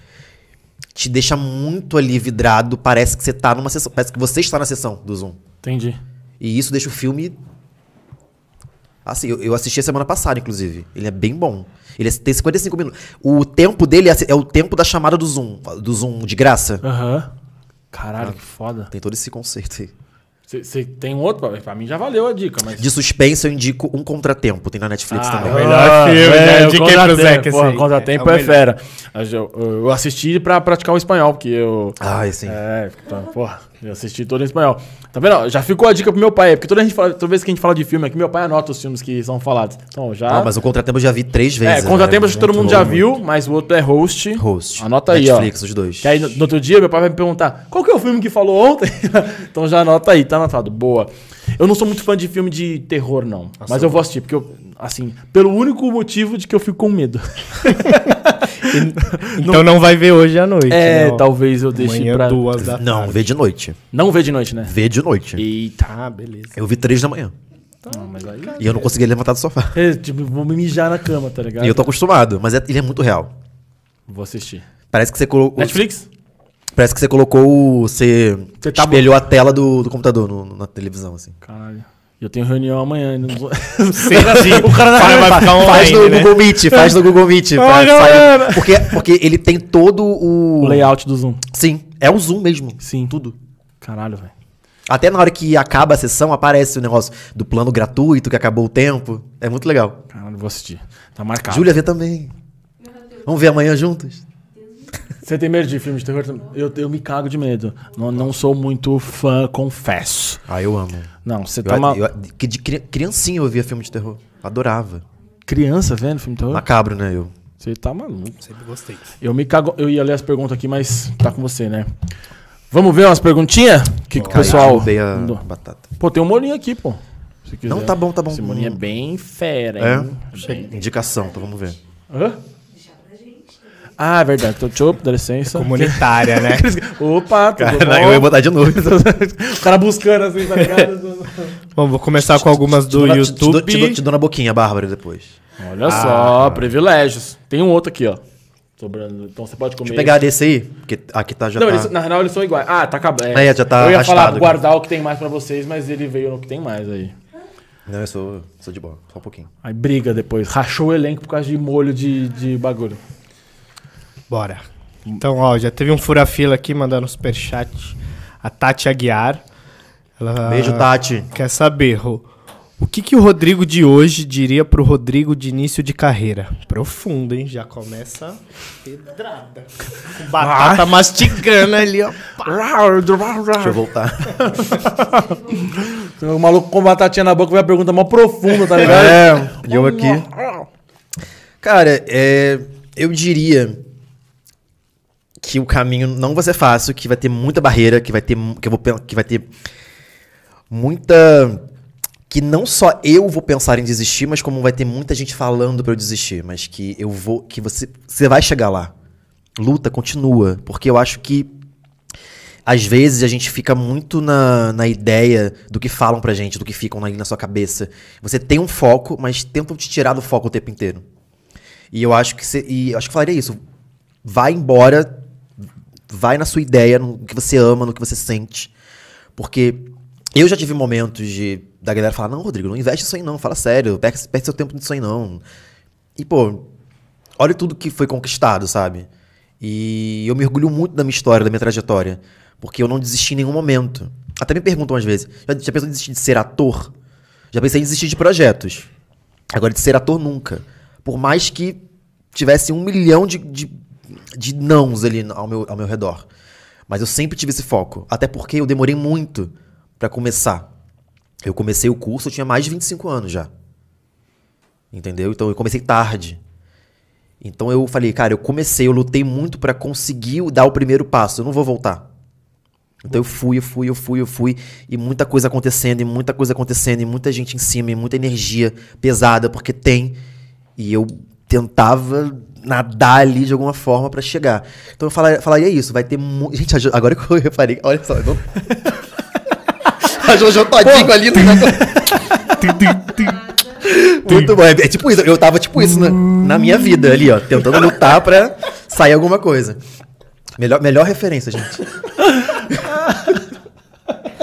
te deixa muito ali vidrado. Parece que você tá numa sessão. Parece que você está na sessão do zoom. Entendi. E isso deixa o filme. Assim, eu, eu assisti a semana passada, inclusive. Ele é bem bom. Ele é- tem 55 minutos. O tempo dele é, é o tempo da chamada do Zoom. Do Zoom de graça. Aham. Caralho, que foda. Tem todo esse conceito aí. Você tem um outro? Pra- mim já valeu a dica, mas. De suspense, eu indico Um Contratempo. Tem na Netflix Ah, também. o melhor filme, né? o Dica aí pro Contratempo, Zeca, esse porra. Contratempo É é, melhor. fera. Eu, eu- assisti pra praticar o espanhol, porque eu. Ai, sim. É, então, porra, eu assisti todo em espanhol. Tá vendo? Já ficou a dica pro meu pai, porque toda, a gente fala, toda vez que a gente fala de filme aqui, meu pai anota os filmes que são falados. Então, já. Não, mas o Contratempo eu já vi três é, vezes. Contratempo né? acho que todo mundo já viu, mas o outro é Host. Host. Anota aí, Netflix, ó. os dois. Que aí no, no outro dia meu pai vai me perguntar: qual que é o filme que falou ontem? *laughs* então já anota aí, tá anotado. Boa. Eu não sou muito fã de filme de terror, não. mas eu vou assistir, porque eu, assim, pelo único motivo de que eu fico com medo. *laughs* *laughs* Então não vai ver hoje à noite. É, né, talvez eu deixe Amanhã, pra. duas da Não, tarde. vê de noite. Não vê de noite, né? Vê de noite. Eita. Ah, beleza. Eu vi três da manhã. Não, mas aí. E eu não conseguia levantar do sofá. É, tipo, vou me mijar na cama, tá ligado? E eu tô acostumado, mas é- ele é muito real. Vou assistir. Parece que você colocou. Netflix? Parece que você colocou o. Você, Você tá espelhou a tela do, do computador no- na televisão, assim. Caralho. Eu tenho reunião amanhã. Não... *laughs* Cedinho. o cara na Vai- ficar faz no online, né? Google Meet, faz no Google Meet. Ó, pra galera. porque, porque ele tem todo o. O layout do Zoom. Sim, é o Zoom mesmo. Sim. Tudo. Caralho, velho. Até na hora que acaba a sessão, aparece o negócio do plano gratuito, que acabou o tempo. É muito legal. Caralho, vou assistir. Tá marcado. Júlia vê também. Vamos ver amanhã juntos? Você tem medo de filme de terror? Eu, eu me cago de medo. Não, não sou muito fã, confesso. Ah, eu amo. Não, você Eu, tá uma eu- que de cri- criancinha eu via filme de terror. Adorava. criança vendo filme de terror? Macabro, né? Eu. Você tá maluco. Sempre gostei. Eu me cago. Eu ia ler as perguntas aqui, mas tá com você, né? Vamos ver umas perguntinhas? O que, que o pessoal. derrubei a mandou? batata. Pô, tem um molinho aqui, pô. Se quiser. Não, tá bom, tá bom. Esse molinho é bem fera, É? hein? Bem- Indicação, então vamos ver. Hã? Ah, é verdade. Tô chopp, dá licença. Comunitária, né? *laughs* Opa, tudo Cara, bom? eu ia botar de novo. *laughs* o cara buscando assim, tá ligado? *laughs* Bom, vou começar com algumas do Te YouTube. Te, dou- te dou- te dou na boquinha, Bárbara, depois. Olha só, privilégios. Tem um outro aqui, ó. Sobrando. Então você pode comer. Deixa eu pegar desse aí, porque aqui tá já Não, tá... eles, na real eles são iguais. Ah, tá acabando. É, já tá Eu ia falar aqui. guardar o que tem mais pra vocês, mas ele veio no que tem mais aí. Não, eu sou, sou de boa, só um pouquinho. Aí briga depois. Rachou o elenco por causa de molho de, de bagulho. Bora. Então, ó, já teve um fura-fila aqui mandando superchat. A Tati Aguiar. Ela Beijo, Tati. quer saber, Rô, o que, que o Rodrigo de hoje diria pro Rodrigo de início de carreira? Profundo, hein? Já começa pedrada. Com batata mastigando ali, ó. Deixa eu voltar. O maluco com batatinha na boca vai a pergunta mó profunda, tá ligado? É, eu aqui. Cara, é, eu diria que o caminho não vai ser fácil, que vai ter muita barreira, que vai ter, que vou, que vai ter muita, que não só eu vou pensar em desistir, mas como vai ter muita gente falando pra eu desistir, mas que eu vou, que você, você vai chegar lá. Luta, continua, porque eu acho que às vezes a gente fica muito na, na ideia do que falam pra gente, do que ficam ali na sua cabeça. Você tem um foco, mas tentam te tirar do foco o tempo inteiro. E eu acho que você, e eu acho que falaria isso. Vai embora, vai na sua ideia, no que você ama, no que você sente. Porque eu já tive momentos de da galera falar: "Não, Rodrigo, não investe nisso aí não, fala sério, perde, perde seu tempo nisso aí não". E pô, olha tudo que foi conquistado, sabe? E eu me orgulho muito da minha história, da minha trajetória. Porque eu não desisti em nenhum momento. Até me perguntam às vezes: já, já pensou em desistir de ser ator? Já pensei em desistir de projetos. Agora, de ser ator, nunca. Por mais que tivesse um milhão de, de, de nãos ali ao meu, ao meu redor. Mas eu sempre tive esse foco. Até porque eu demorei muito pra começar. Eu comecei o curso, eu tinha mais de 25 anos já. Entendeu? Então eu comecei tarde. Então eu falei, cara, eu comecei, eu lutei muito pra conseguir dar o primeiro passo. Eu não vou voltar. Então eu fui, eu fui, eu fui, eu fui. E muita coisa acontecendo, e muita coisa acontecendo, e muita gente em cima, e muita energia pesada, porque tem. E eu tentava nadar ali de alguma forma pra chegar. Então eu falaria, falaria isso, vai ter muito. Gente, Jo- agora que eu *laughs* reparei, olha só. eu Não... *laughs* a Jojo todinho ali no *laughs* Muito bom. É, é tipo isso. Eu tava tipo isso na, na minha vida ali, ó. Tentando lutar pra sair alguma coisa. Melhor, melhor referência, gente.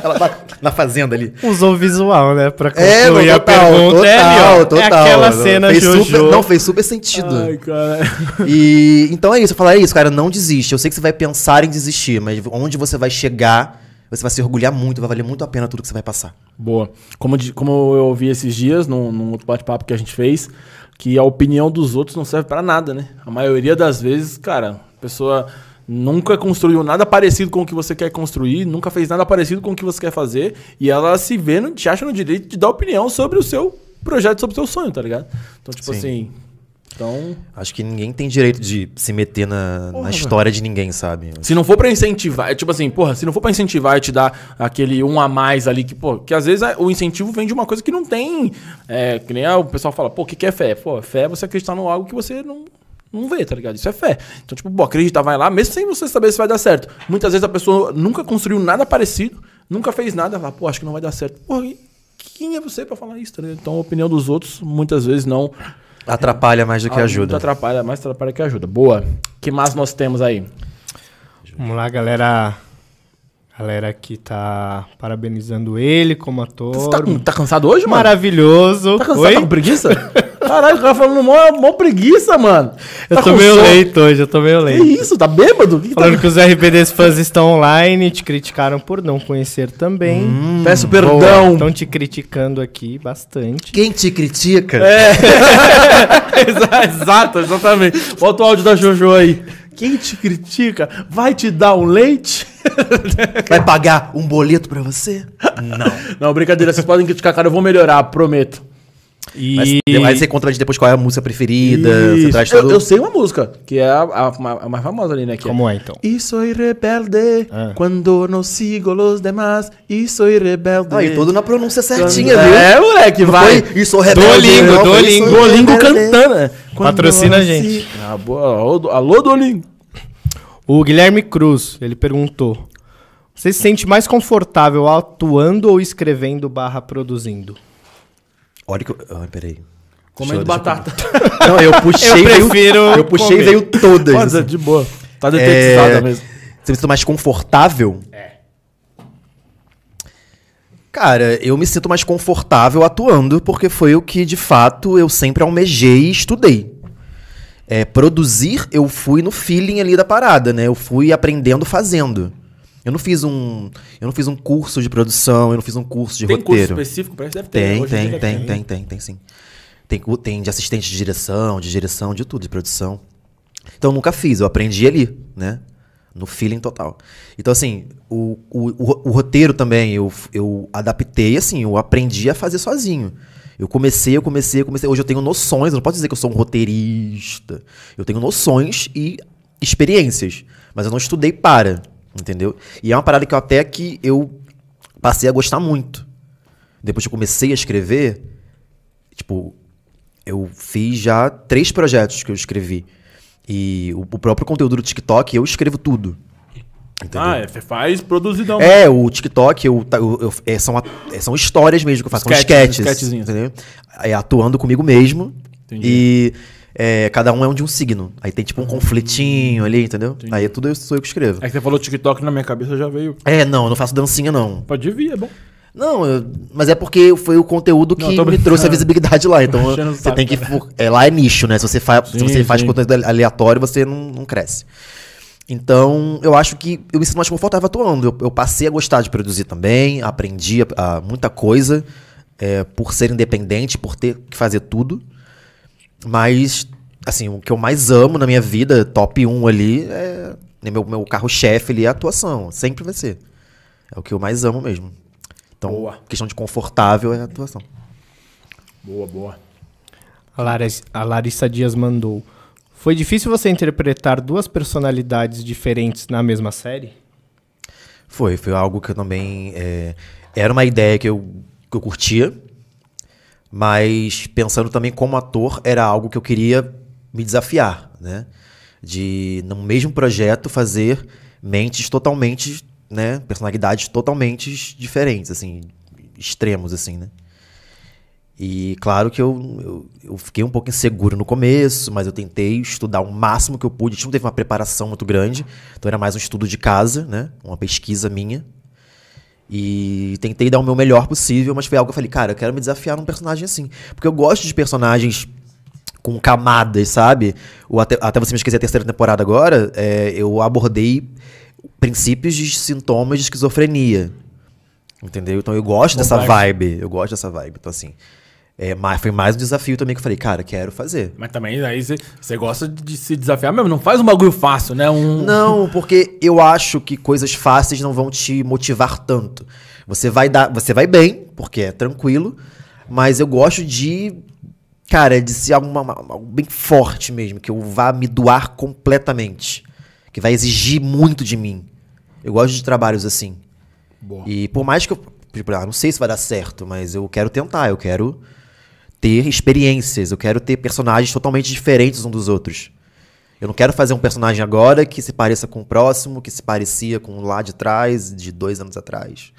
Ela tá na fazenda ali. Usou visual, né? Pra É, concluir não, a total, pergunta. total, é ali, ó. total. É aquela Não, cena fez Jojo. super, Não, fez super sentido. Ai, cara. E então é isso, eu falaria isso, cara, não desiste. Eu sei que você vai pensar em desistir, mas onde você vai chegar, você vai se orgulhar muito, vai valer muito a pena tudo que você vai passar. Boa. Como, como eu ouvi esses dias, num, num outro bate-papo que a gente fez, que a opinião dos outros não serve pra nada, né? A maioria das vezes, cara, a pessoa nunca construiu nada parecido com o que você quer construir, nunca fez nada parecido com o que você quer fazer, e ela se vê, no, te acha no direito de dar opinião sobre o seu projeto, sobre o seu sonho, tá ligado? Então, tipo Sim. assim. Então, Acho que ninguém tem direito de se meter na, na Porra, história de ninguém, sabe? Se não for pra incentivar, é tipo assim, porra, se não for pra incentivar e te dar aquele um a mais ali, que, pô, que às vezes é- o incentivo vem de uma coisa que não tem. É, que nem o pessoal fala, pô, o que, que é fé? Pô, fé é você acreditar em algo que você não, não vê, tá ligado? Isso é fé. Então, tipo, pô, acreditar, vai lá, mesmo sem você saber se vai dar certo. Muitas vezes a pessoa nunca construiu nada parecido, nunca fez nada, fala, pô, acho que não vai dar certo. E quem é você pra falar isso, tá ligado? Então a opinião dos outros muitas vezes não. Atrapalha mais do que ajuda. Muito atrapalha, mais atrapalha que ajuda. Boa. que mais nós temos aí? Vamos lá, galera. Galera aqui tá parabenizando ele como ator. Você tá, tá cansado hoje, mano? Maravilhoso. Tá cansado? Oi? Tá com preguiça? *laughs* Caralho, o cara falando mó, mó preguiça, mano. Eu Tá tô meio sono? leito hoje, eu tô meio Que leito. isso? Tá bêbado? Que que Falando tá... que os RBDs fãs estão online, te criticaram por não conhecer também. Peço Boa. perdão. Estão te criticando aqui bastante. Quem te critica? É. *laughs* Exa- Exato, exatamente. Bota o áudio da Jojo aí. Quem te critica vai te dar um leite? *laughs* Vai pagar um boleto pra você? *laughs* Não. Não, brincadeira. Vocês podem criticar, cara. Eu vou melhorar, prometo. E Mas aí você conta depois qual é a música preferida. Você traz eu, eu sei uma música, que é a, a- a mais famosa ali, né? Que como é então? E soy rebelde Ah. quando no sigo los demás. E soy rebelde. Ah, e tudo na pronúncia Quando- certinha, viu? É, moleque, Não vai. foi? Isso, rebelde. Duolingo, não, foi Duolingo. isso, Duolingo rebelde. cantando. né? Patrocina a gente. Ah, boa. Alô, Duolingo. O Guilherme Cruz, ele perguntou: Você se sente mais confortável atuando ou escrevendo barra produzindo? Olha que eu... Ai, peraí. Comendo Deixa eu- batata. Não, eu puxei *laughs* Eu veio- prefiro Eu puxei comer. e veio todas. Nossa, assim. de boa. Tá detetizada É, mesmo. Você me sinto mais confortável? É. Cara, eu me sinto mais confortável atuando porque foi o que de fato eu sempre almejei e estudei. É, produzir, eu fui no feeling ali da parada, né? Eu fui aprendendo fazendo. Eu não fiz um, eu não fiz um curso de produção, eu não fiz um curso de Tem curso roteiro. específico pra isso? Deve ter. Tem, tem, tem, tem, tem, tem, sim. Tem, tem de assistente de direção, de direção, de tudo, de produção. Então eu nunca fiz, eu aprendi ali, né? No feeling total. Então, assim, o, o, o, o roteiro também, eu, eu adaptei, assim, eu aprendi a fazer sozinho. Eu comecei, eu comecei, eu comecei. Hoje eu tenho noções, eu não posso dizer que eu sou um roteirista. Eu tenho noções e experiências. Mas eu não estudei para, entendeu? E é uma parada que eu até que eu passei a gostar muito. Depois que eu comecei a escrever, tipo, eu fiz já três projetos que eu escrevi. E o, o próprio conteúdo do TikTok, eu escrevo tudo. Entendeu? Ah, é, você faz produzidão. É, o TikTok, eu, eu- eu- é, são, é, são histórias mesmo que eu faço, são Sketches, sketches, sketchzinhos. entendeu? É, atuando comigo mesmo. Entendi. E é, cada um é um de um signo. Aí tem tipo um conflitinho ali, entendeu? Aí é tudo eu, sou eu que escrevo. É que você falou TikTok na minha cabeça já veio. É, não, eu não faço dancinha, não. Pode vir, é bom. Não, eu- mas é porque foi o conteúdo que Não, me trouxe a visibilidade lá. *laughs* Então você saco, tem que. É, lá é nicho, né? Se você, fa se Sim, você faz conteúdo aleatório, você não, não cresce. Então, eu acho que eu me sinto mais confortável atuando. Eu, eu passei a gostar de produzir também, aprendi a, a muita coisa é, por ser independente, por ter que fazer tudo. Mas, assim, o que eu mais amo na minha vida, top 1 ali, é. Meu, meu carro-chefe ali é a atuação. Sempre vai ser. É o que eu mais amo mesmo. Então, Boa. questão de confortável é a atuação. Boa, boa. A Larissa, a Larissa Dias mandou: Foi difícil você interpretar duas personalidades diferentes na mesma série? Foi, foi algo que eu também. é, era uma ideia que eu, que eu curtia, mas pensando também como ator, era algo que eu queria me desafiar, né? De, no mesmo projeto, fazer mentes totalmente, né? Personalidades totalmente diferentes, assim, extremos, assim, né? E claro que eu, eu, eu fiquei um pouco inseguro no começo, mas eu tentei estudar o máximo que eu pude. A gente não teve uma preparação muito grande, então era mais um estudo de casa, né? Uma pesquisa minha. E tentei dar o meu melhor possível, mas foi algo que eu falei, cara, eu quero me desafiar num personagem assim. Porque eu gosto de personagens com camadas, sabe? O até, até você me esquecer a terceira temporada agora, é, eu abordei princípios de sintomas de esquizofrenia. Entendeu? Então eu gosto dessa Complexo. vibe. Eu gosto dessa vibe. Então, assim. É, mas foi mais um desafio também que eu falei, cara, quero fazer. Mas também aí você- gosta de se desafiar mesmo. Não faz um bagulho fácil, né? Um... Não, porque eu acho que coisas fáceis não vão te motivar tanto. Você vai dar, você vai bem, porque é tranquilo, mas eu gosto de, cara, de ser algo bem forte mesmo, que eu vá me doar completamente, que vai exigir muito de mim. Eu gosto de trabalhos assim. Boa. E por mais que eu, tipo, ah, não sei se vai dar certo, mas eu quero tentar, eu quero ter experiências, eu quero ter personagens totalmente diferentes um dos outros. Eu não quero fazer um personagem agora que se pareça com o próximo, que se parecia com o lá de trás, de dois anos atrás.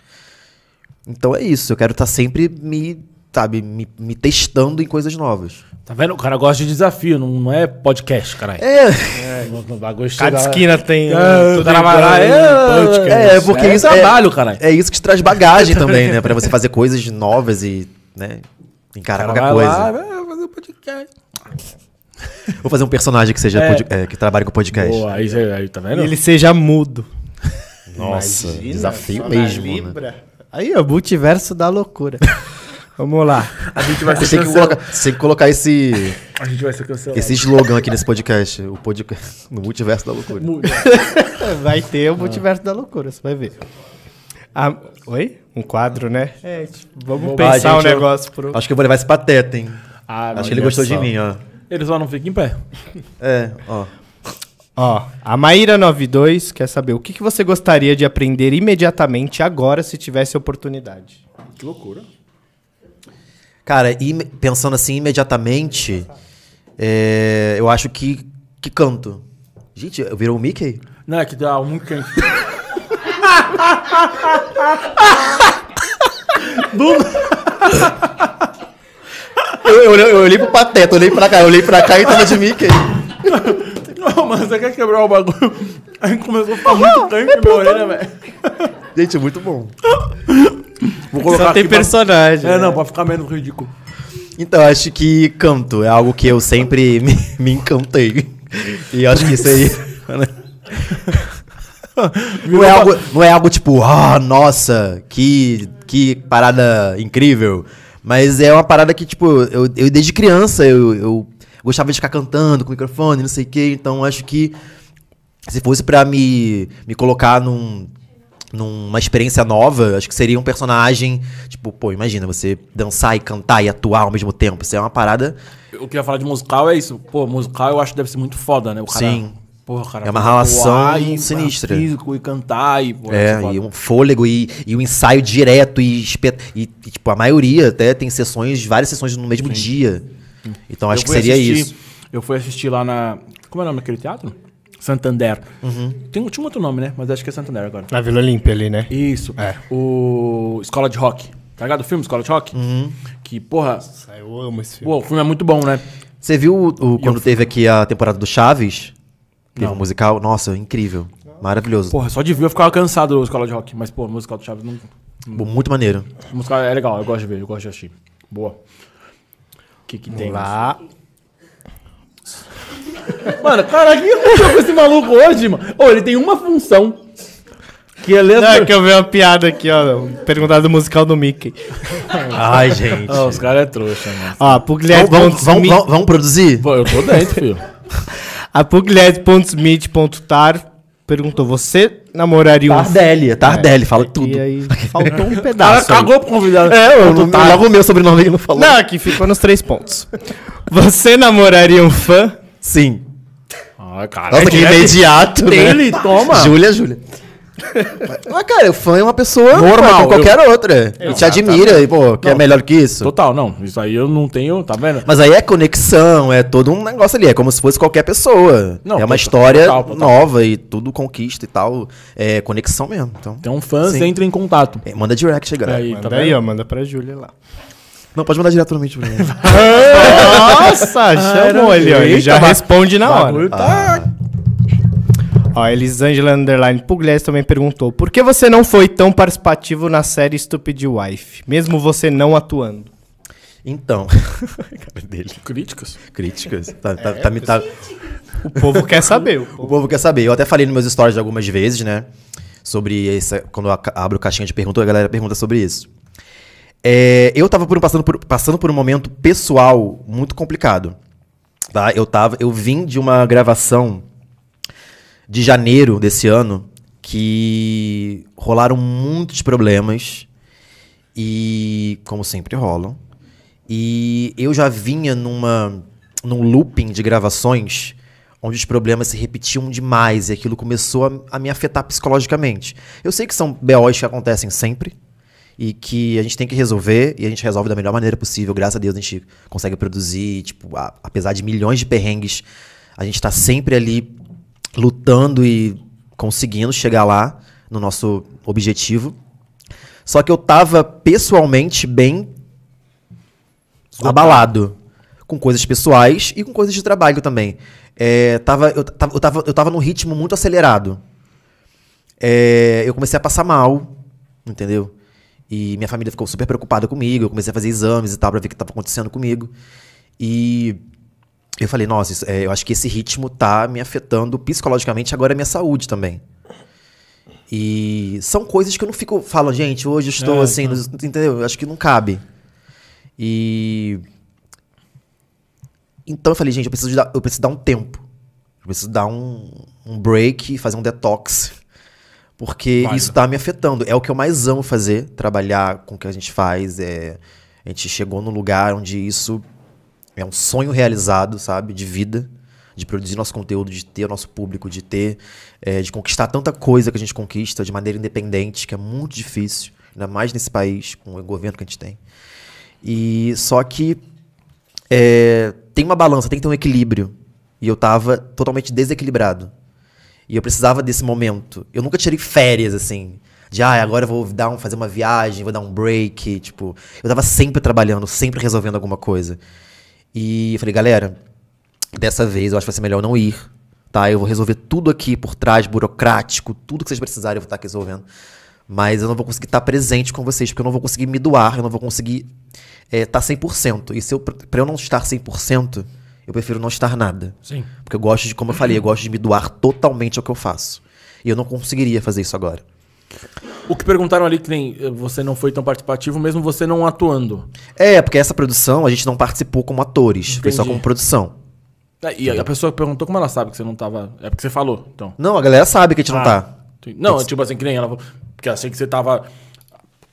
Então é isso, eu quero estar sempre me, sabe, me, me testando em coisas novas. Tá vendo? O cara gosta de desafio, não, não é podcast, caralho. É, É, no, bagulho Cada esquina tem. É, tudo tem um é, podcast. é, porque É isso trabalho, caralho. É isso que te traz bagagem também, né? Pra você fazer coisas novas e, né, encarar Cara, qualquer vai coisa. lá, vai fazer podcast. Vou fazer um personagem que seja É. pod- é, que trabalhe com podcast. Boa, aí, aí tá E vendo? ele seja mudo. Nossa, Imagina, desafio mesmo, né? Aí, ó, multiverso da loucura. *laughs* Vamos lá. A gente vai Você ser tem que cancelado. colocar, você tem que colocar esse, A gente vai ser cancelado. esse slogan aqui nesse podcast. O podcast *laughs* no multiverso da loucura. Vai ter o multiverso da loucura, você vai ver. Ah, oi? Um quadro, né? É, tipo, vamos Vou- pensar Ah, um gente, eu- negócio pro. Acho que eu vou levar esse pateta, hein? Ah, Acho que ele gostou só. de mim, ó. Ele só não fica em pé. *laughs* É, ó. Ó, a Maíra92 quer saber o que, que você gostaria de aprender imediatamente agora se tivesse oportunidade. Que loucura. Cara, pensando assim imediatamente, é, eu acho que, que canto. Gente, virou o Mickey? Não, é que dá um quente. *laughs* Eu, eu, olhei- eu olhei pro pateta, eu olhei pra cá, eu olhei pra cá e tava de Mickey. Não, mas você quer quebrar o bagulho? Aí começou a ficar muito quente na orelha, velho. Gente, muito bom. Vou Só tem aqui pra- personagem. É, né? não, pra ficar menos ridículo. Então, eu acho que canto é algo que eu sempre *laughs* me, me encantei. E eu acho que isso aí. *laughs* *laughs* Não é, algo, não é algo tipo, ah, nossa, que, que parada incrível. Mas é uma parada que, tipo, eu, eu desde criança eu, eu gostava de ficar cantando com o microfone, não sei o quê. Então acho que se fosse pra me, me colocar num, numa experiência nova, acho que seria um personagem, tipo, pô, imagina você dançar e cantar e atuar ao mesmo tempo. Isso é uma parada. Eu queria falar de musical, é isso. Pô, musical eu acho que deve ser muito foda, né? O cara, Sim. Porra, cara. É uma relação e- sinistra. Físico e cantar e... Pô, É, e um fôlego e, e um ensaio direto e, e, e, tipo, a maioria até tem sessões, várias sessões no mesmo dia. Então acho Eu que seria assistir- isso. Eu fui assistir lá na... Como é o nome daquele teatro? Santander. Uhum. Tem, tinha um outro nome, né? Mas acho que é Santander agora. Na Vila Olímpia ali, né? Isso. É. O Escola de Rock. Tá ligado o filme Escola de Rock? Uhum. Que, porra... Eu amo esse filme. Pô, o filme é muito bom, né? Você viu o, o- quando teve aqui a temporada do Chaves? Teve Não. um musical? Nossa, incrível. Maravilhoso. Porra, só de ver eu ficava cansado do Escola de Rock. Mas, pô, o musical do Chaves não... Pô, Muito maneiro. O musical é legal, eu gosto de ver, eu gosto de assistir. Boa. O que que tem? Vamos lá. *laughs* Mano, cara, o que aconteceu com esse maluco hoje, mano? Ô, ele tem uma função. Que é ler Não, é que eu vi uma piada aqui, ó. Perguntar do musical do Mickey. *laughs* Ai, gente. Ah, os caras é trouxa, mano. Ó, a Vamos, vamos, produzir? Eu tô dentro, filho. *laughs* A Pugliese.smith.tar perguntou: Você namoraria um. Tardelli, Tardelli, fala tudo. E aí faltou um *laughs* pedaço. aí. cagou pro convidado. É, eu, não, tá- logo o meu sobrenome ele não falou. Não, aqui ficou nos três pontos. Você namoraria um fã? Sim. Ah, cara. Nossa, que é imediato, né? Ele toma. Júlia, Júlia. Mas, cara, o fã é uma pessoa Normal, como qualquer outra. E te admira, e, pô, que é Não. melhor que isso. Total, não. Isso aí eu não tenho, tá vendo? Mas aí é conexão, é todo um negócio ali. É como se fosse qualquer pessoa. Não, é uma total, história total, total. nova e tudo conquista e tal. É conexão mesmo. Então, Tem um fã, Sim. você entra em contato. é, manda direct chegar. Aí, Manda tá aí, vendo? ó, manda pra Júlia lá. Não, pode mandar diretamente pra mim. *laughs* Nossa, chamou ele, ó. Ele já responde na hora. Tá- Ó, Elisângela Underline Pugliese também perguntou: Por que você não foi tão participativo na série Stupid Wife, mesmo você não atuando? Então. *laughs* Cara dele. Críticas. Críticas. Tá, tá, tá, me- tá- O povo quer saber. O *laughs* O povo... povo quer saber. Eu até falei nos meus stories algumas vezes, né? Sobre essa. Quando eu abro caixinha de perguntas, a galera pergunta sobre isso. É, eu tava por- passando, por, passando por um momento pessoal muito complicado. Tá? Eu, tava, eu vim de uma gravação de janeiro desse ano que rolaram muitos problemas. E. Como sempre rolam. E eu já vinha numa, num looping de gravações onde os problemas se repetiam demais e aquilo começou a, a me afetar psicologicamente. Eu sei que são BOs que acontecem sempre e que a gente tem que resolver e a gente resolve da melhor maneira possível. Graças a Deus a gente consegue produzir, tipo, a- apesar de milhões de perrengues, a gente tá sempre ali lutando e conseguindo chegar lá no nosso objetivo. Só que eu tava pessoalmente bem abalado. Com coisas pessoais e com coisas de trabalho também. É, tava, eu, tava, eu, tava, eu tava num ritmo muito acelerado. É, eu comecei a passar mal, entendeu? E minha família ficou super preocupada comigo. Eu comecei a fazer exames e tal pra ver o que tava acontecendo comigo. E eu falei, nossa, isso- é, eu acho que esse ritmo tá me afetando psicologicamente, agora é minha saúde também. E são coisas que eu não fico falando, gente, hoje eu estou É, assim, nos- entendeu? Eu acho que não cabe. E. Então eu falei, gente, eu preciso, dar, eu preciso dar um tempo. Eu preciso dar um, um break, fazer um detox. Porque isso tá me afetando. É o que eu mais amo fazer, trabalhar com o que a gente faz. É, a gente chegou num lugar onde isso é um sonho realizado, sabe? De vida. De produzir nosso conteúdo, de ter o nosso público, de ter. é, de conquistar tanta coisa que a gente conquista de maneira independente, que é muito difícil. Ainda mais nesse país, com o governo que a gente tem. E só que é, tem uma balança, tem que ter um equilíbrio. E eu tava totalmente desequilibrado. E eu precisava desse momento. Eu nunca tirei férias, assim. De, ah, agora eu vou dar um, fazer uma viagem, vou dar um break. Tipo, eu tava sempre trabalhando, sempre resolvendo alguma coisa. E eu falei, galera, dessa vez eu acho que vai ser melhor não ir. Tá? Eu vou resolver tudo aqui por trás, burocrático, tudo que vocês precisarem eu vou estar aqui resolvendo. Mas eu não vou conseguir estar presente com vocês, porque eu não vou conseguir me doar, eu não vou conseguir estar 100%. E se eu, pra eu não estar 100%, eu prefiro não estar nada. Sim. Porque eu gosto de, como eu falei, eu gosto de me doar totalmente ao que eu faço. E eu não conseguiria fazer isso agora. O que perguntaram ali que nem eh, você não foi tão participativo, mesmo você não atuando. É, porque essa produção a gente não participou como atores, foi só Entendi. como produção. É, E a pessoa perguntou como ela sabe que você não tava. É porque você falou, então. Não, a galera sabe que a gente não Ah, tá. entendi. Não, tipo assim, que nem ela. Porque eu achei que você tava.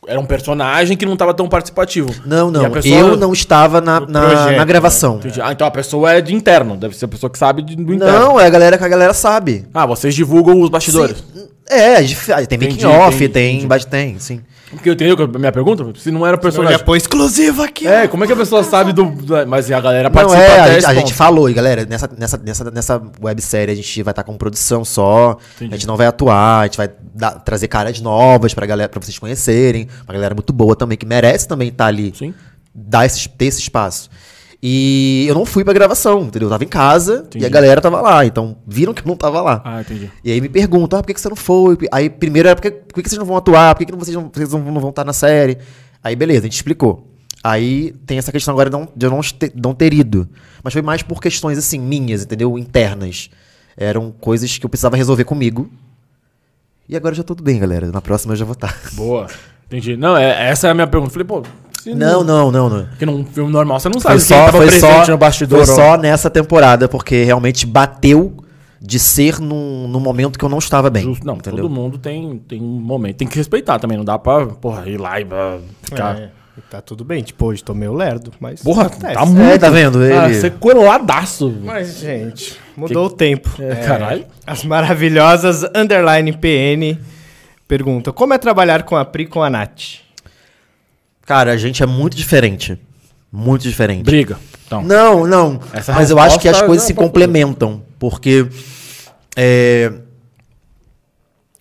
Era um personagem que não tava tão participativo. Não, não. a Eu não estava na, na, projeto, na gravação. Entendi. Ah, então a pessoa é de interno. Deve ser a pessoa que sabe do interno. Não, é a galera que a galera sabe. Ah, vocês divulgam os bastidores. Sim. É, a gente fa- tem making off, entendi, tem, entendi. bate- tem, sim. Porque eu entendeu que a minha pergunta? Se não era personagem. pô, exclusivo aqui. É, como é que a pessoa sabe do. do- Mas a galera Não, participa é, até a gente, a gente falou, e galera, nessa, nessa, nessa, nessa websérie a gente vai estar com produção só, Entendi. a gente não vai atuar, a gente vai dar- trazer caras novas pra galera, pra vocês conhecerem, uma galera muito boa também, que merece também estar ali, Sim. dar esse, ter esse espaço. E eu não fui pra gravação, entendeu? Eu tava em casa Entendi. e a galera tava lá, então viram que eu não tava lá. Ah, entendi. E aí me perguntam, ah, por que, que você não foi? Aí primeiro era, por que, por que vocês não vão atuar? Por que, que vocês, não, vocês não, não vão estar na série? Aí beleza, a gente explicou. Aí tem essa questão agora de, não, de eu não ter, não ter ido. Mas foi mais por questões, assim, minhas, entendeu? Internas. Eram coisas que eu precisava resolver comigo. E agora já tudo bem, galera. Na próxima eu já vou estar. Boa. Entendi. Não, é, essa é a minha pergunta. Falei, pô. Se Não, não, não, não. Porque num filme normal você não Foi sabe quem só, tava foi, presente só, no bastidor. foi só nessa temporada, porque realmente bateu de ser num, num momento que eu não estava bem. Justo. Não, entendeu? todo mundo tem, tem um momento. Tem que respeitar também. Não dá pra, porra, ir lá e ah, ficar. É, tá tudo bem. Tipo, hoje tô meio lerdo, mas. Porra, acontece. tá muito. É, tá vendo? Ah, Ele- você coladaço. Mas, gente, mudou o tempo. É, caralho. As maravilhosas underline PN pergunta: Como é trabalhar com a Pri e com a Nath? Cara, a gente é muito diferente. Muito diferente. Briga. Então. Não, não. Essa Mas eu acho que as resposta coisas se é complementam. Porque. é,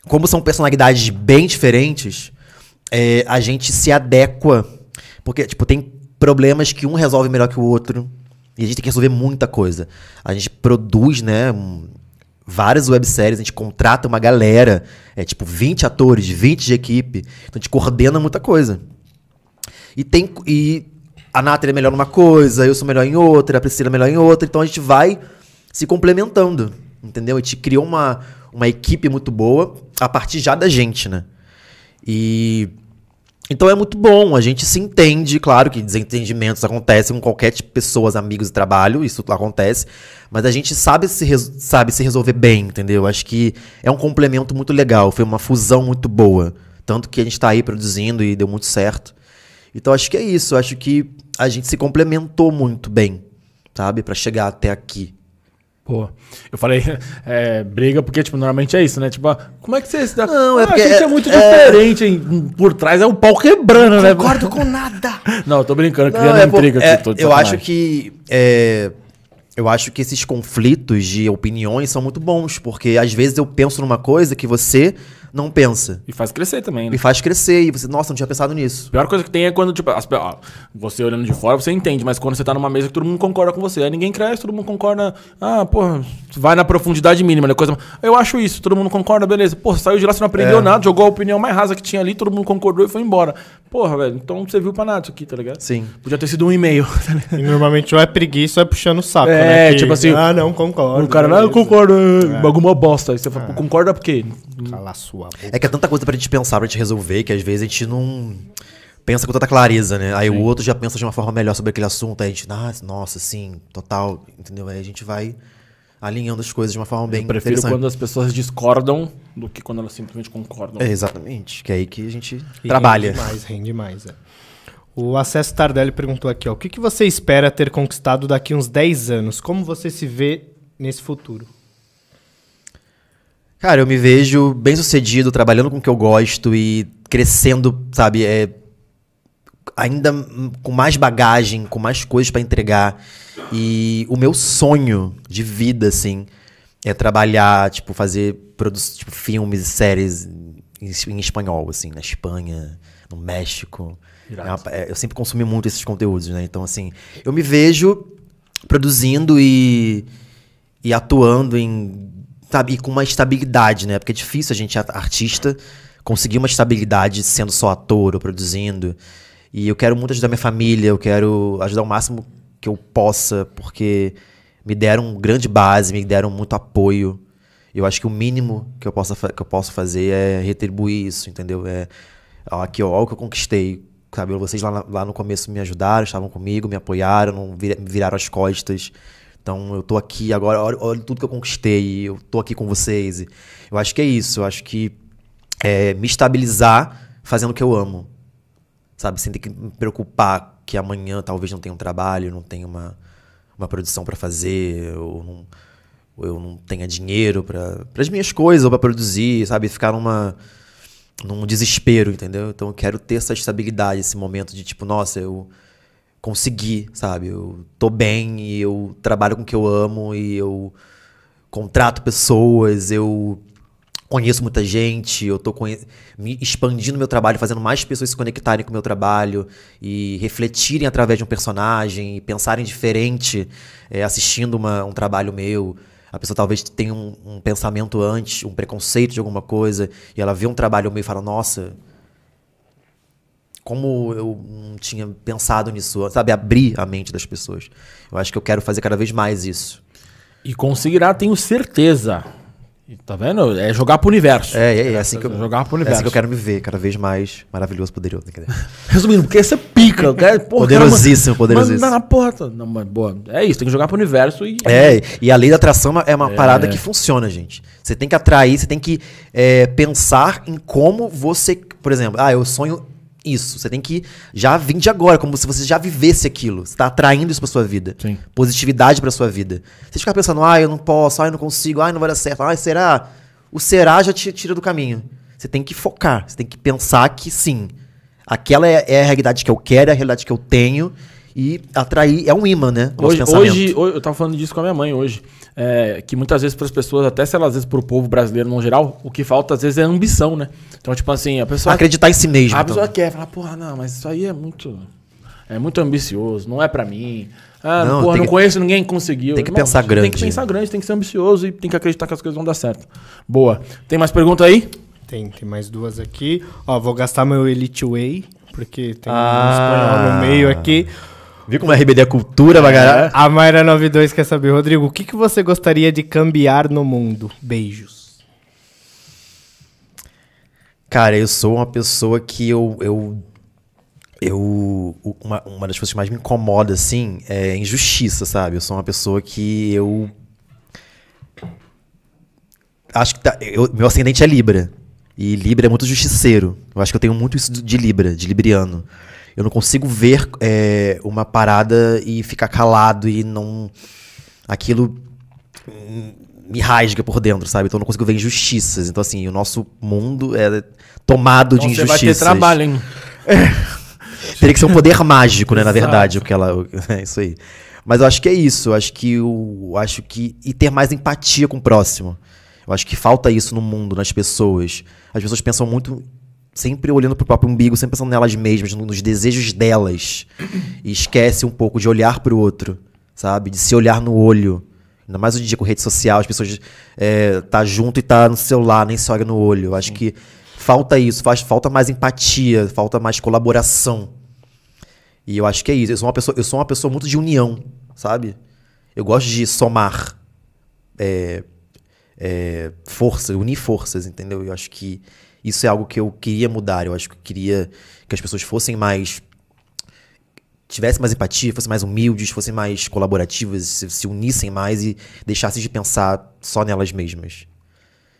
como são personalidades bem diferentes, é, a gente se adequa. Porque, tipo, tem problemas que um resolve melhor que o outro. E a gente tem que resolver muita coisa. A gente produz, né? Várias webséries, a gente contrata uma galera. É tipo 20 atores, 20 de equipe. Então a gente coordena muita coisa. E tem. E a Nathalie é melhor numa coisa, eu sou melhor em outra, a Priscila é melhor em outra. Então a gente vai se complementando. Entendeu? A gente criou uma, uma equipe muito boa a partir já da gente, né? E. Então é muito bom, a gente se entende, claro que desentendimentos acontecem com qualquer tipo de pessoas, amigos de trabalho, isso acontece, mas a gente sabe se, sabe se resolver bem, entendeu? Acho que é um complemento muito legal, foi uma fusão muito boa. Tanto que a gente tá aí produzindo e deu muito certo. Então acho que é isso, acho que a gente se complementou muito bem, sabe? Pra chegar até aqui. Pô, eu falei *laughs* é, briga porque, tipo, normalmente é isso, né? Tipo, ah, como é que você se dá? Não, é ah, porque a gente é, é- muito diferente, hein? Por trás é o pau quebrando, né? Concordo com nada! *laughs* Não, eu tô brincando, Não, criando é, intriga é, aqui. De eu acho que é, eu acho que esses conflitos de opiniões são muito bons, porque às vezes eu penso numa coisa que você não pensa. E faz crescer também, né? Me faz crescer e você, nossa, não tinha pensado nisso. A pior coisa que tem é quando, tipo, as ó, você olhando de fora, você entende, mas quando você tá numa mesa que todo mundo concorda com você, aí ninguém cresce, todo mundo concorda. Ah, porra, vai na profundidade mínima, né? Coisa. Eu acho isso, todo mundo concorda, beleza. Porra, saiu de lá, você não aprendeu É. nada, jogou a opinião mais rasa que tinha ali, todo mundo concordou e foi embora. Porra, velho, então você viu pra nada isso aqui, tá ligado? Sim. Podia ter sido um e-mail, *laughs* tá ligado? E normalmente ou é preguiça ou é puxando o saco, É, né? Que, tipo assim, Ah, não, concordo. O cara, não, eu beleza." concordo, é. alguma bosta. Aí você fala, pô, concorda por quê? Cala a sua É que é tanta coisa pra gente pensar, pra gente resolver, que às vezes a gente não pensa com tanta clareza, né? Aí o outro já pensa de uma forma melhor sobre aquele assunto, aí a gente, ah, nossa, sim, total, entendeu? Aí a gente vai alinhando as coisas de uma forma bem Eu prefiro interessante. quando as pessoas discordam do que quando elas simplesmente concordam. É, exatamente, que é aí que a gente E trabalha. Rende mais, rende mais. É. O Acesso Tardelli perguntou aqui, ó. O que, que você espera ter conquistado daqui uns 10 anos? Como você se vê nesse futuro? Cara, eu me vejo bem sucedido, trabalhando com o que eu gosto e crescendo, sabe? É, ainda com mais bagagem, com mais coisas pra entregar. E o meu sonho de vida, assim, é trabalhar, tipo, fazer tipo, filmes e séries em, em espanhol, assim, na Espanha, no México. É uma- é, eu sempre consumi muito esses conteúdos, né? Então, assim, eu me vejo produzindo e, e atuando em. E com uma estabilidade, né? Porque é difícil a gente, artista, conseguir uma estabilidade sendo só ator ou produzindo. E eu quero muito ajudar minha família, eu quero ajudar o máximo que eu possa, porque me deram grande base, me deram muito apoio. Eu acho que o mínimo que eu, possa, que eu posso fazer é retribuir isso, entendeu? É, aqui, ó, ó o que eu conquistei. Sabe, vocês lá, lá no começo me ajudaram, estavam comigo, me apoiaram, não viraram as costas. Então eu tô aqui agora, olha, olha tudo que eu conquistei, eu tô aqui com vocês. Eu acho que é isso, eu acho que é me estabilizar fazendo o que eu amo. Sabe, sem ter que me preocupar que amanhã talvez não tenha um trabalho, não tenha uma, uma produção pra fazer, ou não, ou eu não tenha dinheiro para as minhas coisas ou para produzir, sabe? Ficar numa num desespero, entendeu? Então eu quero ter essa estabilidade, esse momento de tipo, nossa, eu consegui, sabe? Eu tô bem e eu trabalho com o que eu amo e eu contrato pessoas, eu conheço muita gente, eu tô me expandindo meu trabalho, fazendo mais pessoas se conectarem com o meu trabalho e refletirem através de um personagem e pensarem diferente eh, assistindo uma- um trabalho meu. A pessoa talvez tenha um, um pensamento antes, um preconceito de alguma coisa, e ela vê um trabalho meu e fala, nossa, como eu não tinha pensado nisso, sabe? Abrir a mente das pessoas. Eu acho que eu quero fazer cada vez mais isso. E conseguirá, tenho certeza. E Tá vendo? É jogar pro universo. É, é, é assim que eu, Jogar pro é universo. assim que eu quero me ver, cada vez mais maravilhoso, poderoso. *laughs* Resumindo, porque é pica. porra, Poderosíssimo, cara, poderosíssimo. Manda na porta. Não, mas boa. É isso, tem que jogar pro universo e. É, e a lei da atração é uma parada que funciona, gente. Você tem que atrair, você tem que é, pensar em como você. Por exemplo, ah, eu sonho isso. Você tem que já vir de agora, como se você já vivesse aquilo. Você tá atraindo isso pra sua vida. Sim. Positividade pra sua vida. Você ficar pensando, ah, eu não posso, ah, eu não consigo, ah, não vai dar certo, ah, será? O será já te tira do caminho. você tem que focar, você tem que pensar que sim, aquela é, é a realidade que eu quero, é a realidade que eu tenho e atrair é um imã, né? o Hoje, hoje, hoje- eu tava falando disso com a minha mãe hoje. é, que muitas vezes para as pessoas, até se elas às vezes pro povo brasileiro no geral, o que falta às vezes é ambição, né? Então, tipo assim, a pessoa. acreditar em si mesmo. A então. pessoa quer falar, porra, não, mas isso aí é muito. É muito ambicioso, não é pra mim. Ah, Não, porra, tem não que- conheço ninguém que conseguiu. tem que Irmão, pensar Tem grande. que pensar grande, tem que ser ambicioso e tem que acreditar que as coisas vão dar certo. Boa. Tem mais pergunta aí? Tem, tem mais duas aqui. Ó, vou gastar meu Elite Way, porque tem Ah. um espanhol no meio aqui. Viu como é RBD é cultura, bagará? A Mayra 92 quer saber, Rodrigo, o que, que você gostaria de cambiar no mundo? Beijos. Cara, eu sou uma pessoa que eu. eu, eu uma, uma das coisas que mais me incomoda, assim, é injustiça, sabe? Eu sou uma pessoa que eu. Acho que tá, eu- meu ascendente é Libra. E Libra é muito justiceiro. Eu acho que eu tenho muito isso de Libra, de Libriano. Eu não consigo ver é, uma parada e ficar calado e não. Aquilo me rasga por dentro, sabe? Então eu não consigo ver injustiças. Então, assim, o nosso mundo é tomado de Então você injustiças. vai ter trabalho, hein? Teria que ser um poder mágico, né? Na verdade, o que ela. *laughs* É isso aí. Mas eu acho que é isso. Eu acho que o. eu Acho que. E ter mais empatia com o próximo. Eu acho que falta isso no mundo, nas pessoas. As pessoas pensam muito. Sempre olhando pro próprio umbigo, sempre pensando nelas mesmas, no- nos desejos delas. E esquece um pouco de olhar pro outro, sabe? De se olhar no olho. Ainda mais hoje em dia com rede social, as pessoas é, tá junto e tá no celular, nem se olha no olho. Acho que falta isso, faz, falta mais empatia, falta mais colaboração. E eu acho que é isso. Eu sou uma pessoa, eu sou uma pessoa muito de união, sabe? Eu gosto de somar é, é, forças, unir forças, entendeu? Eu acho que isso é algo que eu queria mudar. Eu acho que eu queria que as pessoas fossem mais tivessem mais empatia, fossem mais humildes, fossem mais colaborativas, se, se unissem mais e deixassem de pensar só nelas mesmas.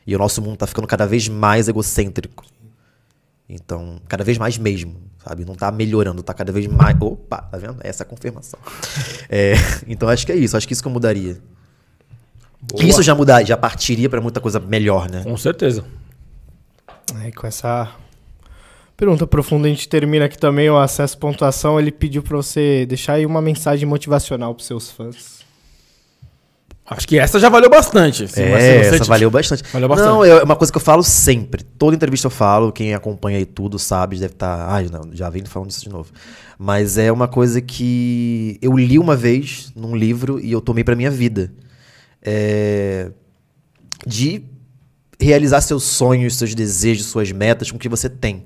E o nosso mundo tá ficando cada vez mais egocêntrico. Então, cada vez mais mesmo, sabe? Não tá melhorando, tá cada vez mais. Opa, tá vendo? Essa é a confirmação. *laughs* É, então, acho que é isso. Acho que isso que eu mudaria. Boa. Isso já mudaria, já partiria pra muita coisa melhor, né? Com certeza. Aí com essa pergunta profunda a gente termina aqui também o acesso pontuação. Ele pediu pra você deixar aí uma mensagem motivacional pros seus fãs. Acho que essa já valeu bastante. Se- É, essa te- valeu bastante. Valeu bastante. Não, é uma coisa que eu falo sempre. Toda entrevista eu falo, quem acompanha aí tudo sabe, deve estar. Ai, não, já vem falando disso de novo. Mas é uma coisa que eu li uma vez num livro e eu tomei pra minha vida. É, De realizar seus sonhos, seus desejos, suas metas com o que você tem.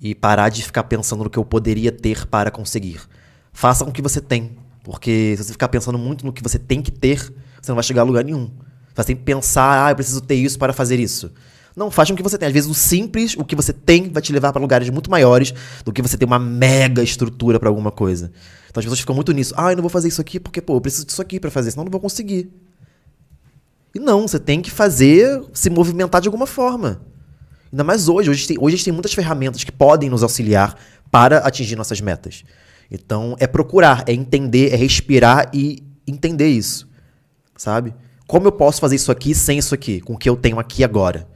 E parar de ficar pensando no que eu poderia ter para conseguir. Faça com o que você tem. Porque se você ficar pensando muito no que você tem que ter, você não vai chegar a lugar nenhum. Você vai sempre pensar, ah, eu preciso ter isso para fazer isso. Não, faça com o que você tem. Às vezes o simples, o que você tem, vai te levar para lugares muito maiores do que você ter uma mega estrutura para alguma coisa. Então as pessoas ficam muito nisso. Ah, eu não vou fazer isso aqui porque, pô, eu preciso disso aqui para fazer, senão eu não vou conseguir. E não, você tem que fazer, se movimentar de alguma forma. Ainda mais hoje. Hoje tem, hoje a gente tem muitas ferramentas que podem nos auxiliar para atingir nossas metas. Então, é procurar, é entender, é respirar e entender isso. Sabe? Como eu posso fazer isso aqui sem isso aqui, com o que eu tenho aqui agora?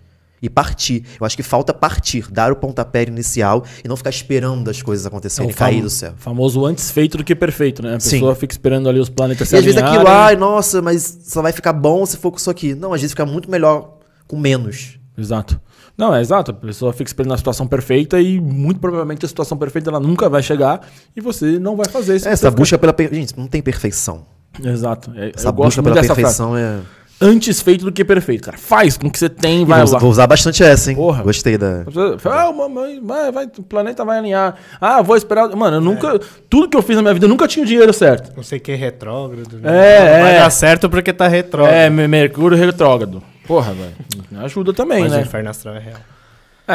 E partir. Eu acho que falta partir, dar o pontapé inicial e não ficar esperando as coisas É acontecerem e cair do céu. famoso antes feito do que perfeito, né? A Sim. pessoa fica esperando ali os planetas se E às vezes aquilo, ai, nossa, mas só vai ficar bom se for com isso aqui. Não, às vezes fica muito melhor com menos. Exato. Não, é exato. A pessoa fica esperando a situação perfeita e muito provavelmente a situação perfeita ela nunca vai chegar e você não vai fazer isso. É, essa busca pela. per- Gente, não tem perfeição. Exato. É, Essa busca pela perfeição é. Antes feito do que perfeito, cara. Faz com o que você tem, vai vou, lá. vou usar bastante essa, hein? Porra. Gostei da. Ah, mamãe, vai, vai, o planeta vai alinhar. Ah, vou esperar. Mano, eu nunca. Tudo que eu fiz na minha vida, eu nunca tinha o dinheiro certo. Não sei o que é retrógrado. É, né? Vai é. dar certo porque tá retrógrado. É, Me- Mercúrio retrógrado. Porra, velho. Ajuda também, Mas o né? inferno astral é real.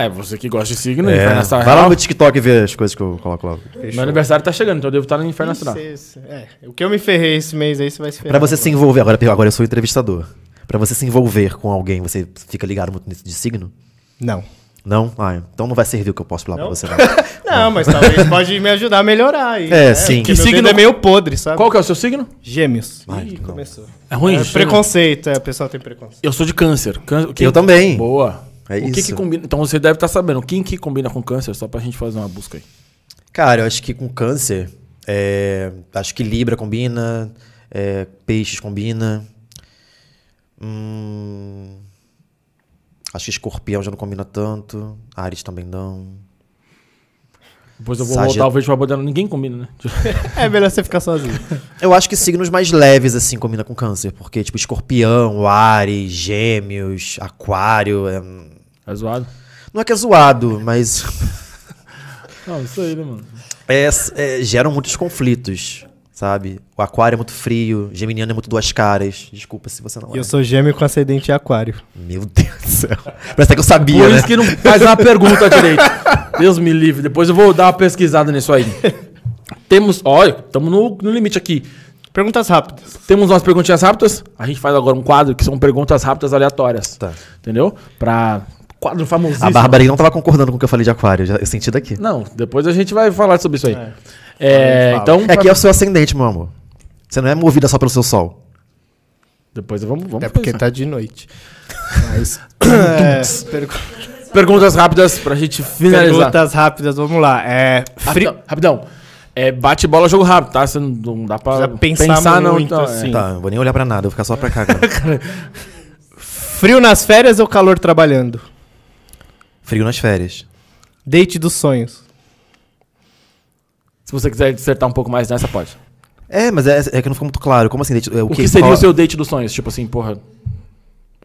É, você que gosta de signo, É, Inferno Astral vai lá no TikTok ver as coisas que eu coloco lá. Meu aniversário tá chegando, então eu devo estar no Inferno Astral. É, o que eu me ferrei esse mês aí, você vai se ferrar. Pra você se agora. envolver, agora, agora eu sou entrevistador. Pra você se envolver com alguém, você fica ligado muito nisso de signo? Não. Não? Ah, então não vai servir o que eu posso falar Não? pra você, *laughs* não. Não, mas talvez pode me ajudar a melhorar aí. É, né? sim. Porque Que signo- é meio podre, sabe? Qual que é o seu signo? Gêmeos. Ai, Ih, não. começou. É ruim? É, preconceito, é, o pessoal tem preconceito. Eu sou de câncer. Cân- o quê? Eu também. Boa. É o que, isso. que combina? Então você deve estar sabendo. Quem que combina com câncer? Só pra gente fazer uma busca aí. Cara, eu acho que com câncer, é, acho que Libra combina, é, Peixes combina. Hum, acho que Escorpião já não combina tanto. Ares também não. Depois eu vou Sagit- voltar o vídeo pra poder. Ninguém combina, né? *laughs* É melhor você ficar sozinho. *laughs* Eu acho que signos mais leves, assim, combina com câncer. Porque, tipo, escorpião, Ares, gêmeos, aquário. é- É zoado. Não é que é zoado, mas *laughs* Não, isso aí, né, mano? é, é, geram muitos conflitos, sabe? O aquário é muito frio, geminiano é muito duas caras. Desculpa se você não E é. eu sou gêmeo com ascendente em aquário. Meu Deus do céu. Parece até que eu sabia, Por né? isso que não faz uma pergunta *laughs* direito. Deus me livre. Depois eu vou dar uma pesquisada nisso aí. Temos. Olha, estamos no, no limite aqui. Perguntas rápidas. Temos umas perguntinhas rápidas. A gente faz agora um quadro que são perguntas rápidas aleatórias. Tá. Entendeu? Pra. Quadro famosíssimo. A Bárbara não tava concordando com o que eu falei de aquário, já, eu senti daqui. Não, depois a gente vai falar sobre isso aí. É. É, então. É que é o seu ascendente, meu amor. Você não é movida só pelo seu sol. Depois vamos. vamos Até porque fazer tá de noite. Mas. *coughs* é, pergu-. Perguntas rápidas pra gente finalizar. perguntas rápidas, vamos lá. É. Fri... Rapidão. rapidão. É bate bola, jogo rápido, tá? Você não, não dá pra Precisa pensar não. muito, então, assim. é. Tá, não vou nem olhar pra nada, vou ficar só pra cá agora. *laughs* Frio nas férias ou calor trabalhando? Frio nas férias. Date dos sonhos. Se você quiser dissertar um pouco mais nessa, pode. É, mas é, é que não ficou muito claro. Como assim? date- é, O que, seria qual- o seu date dos sonhos? Tipo assim, porra.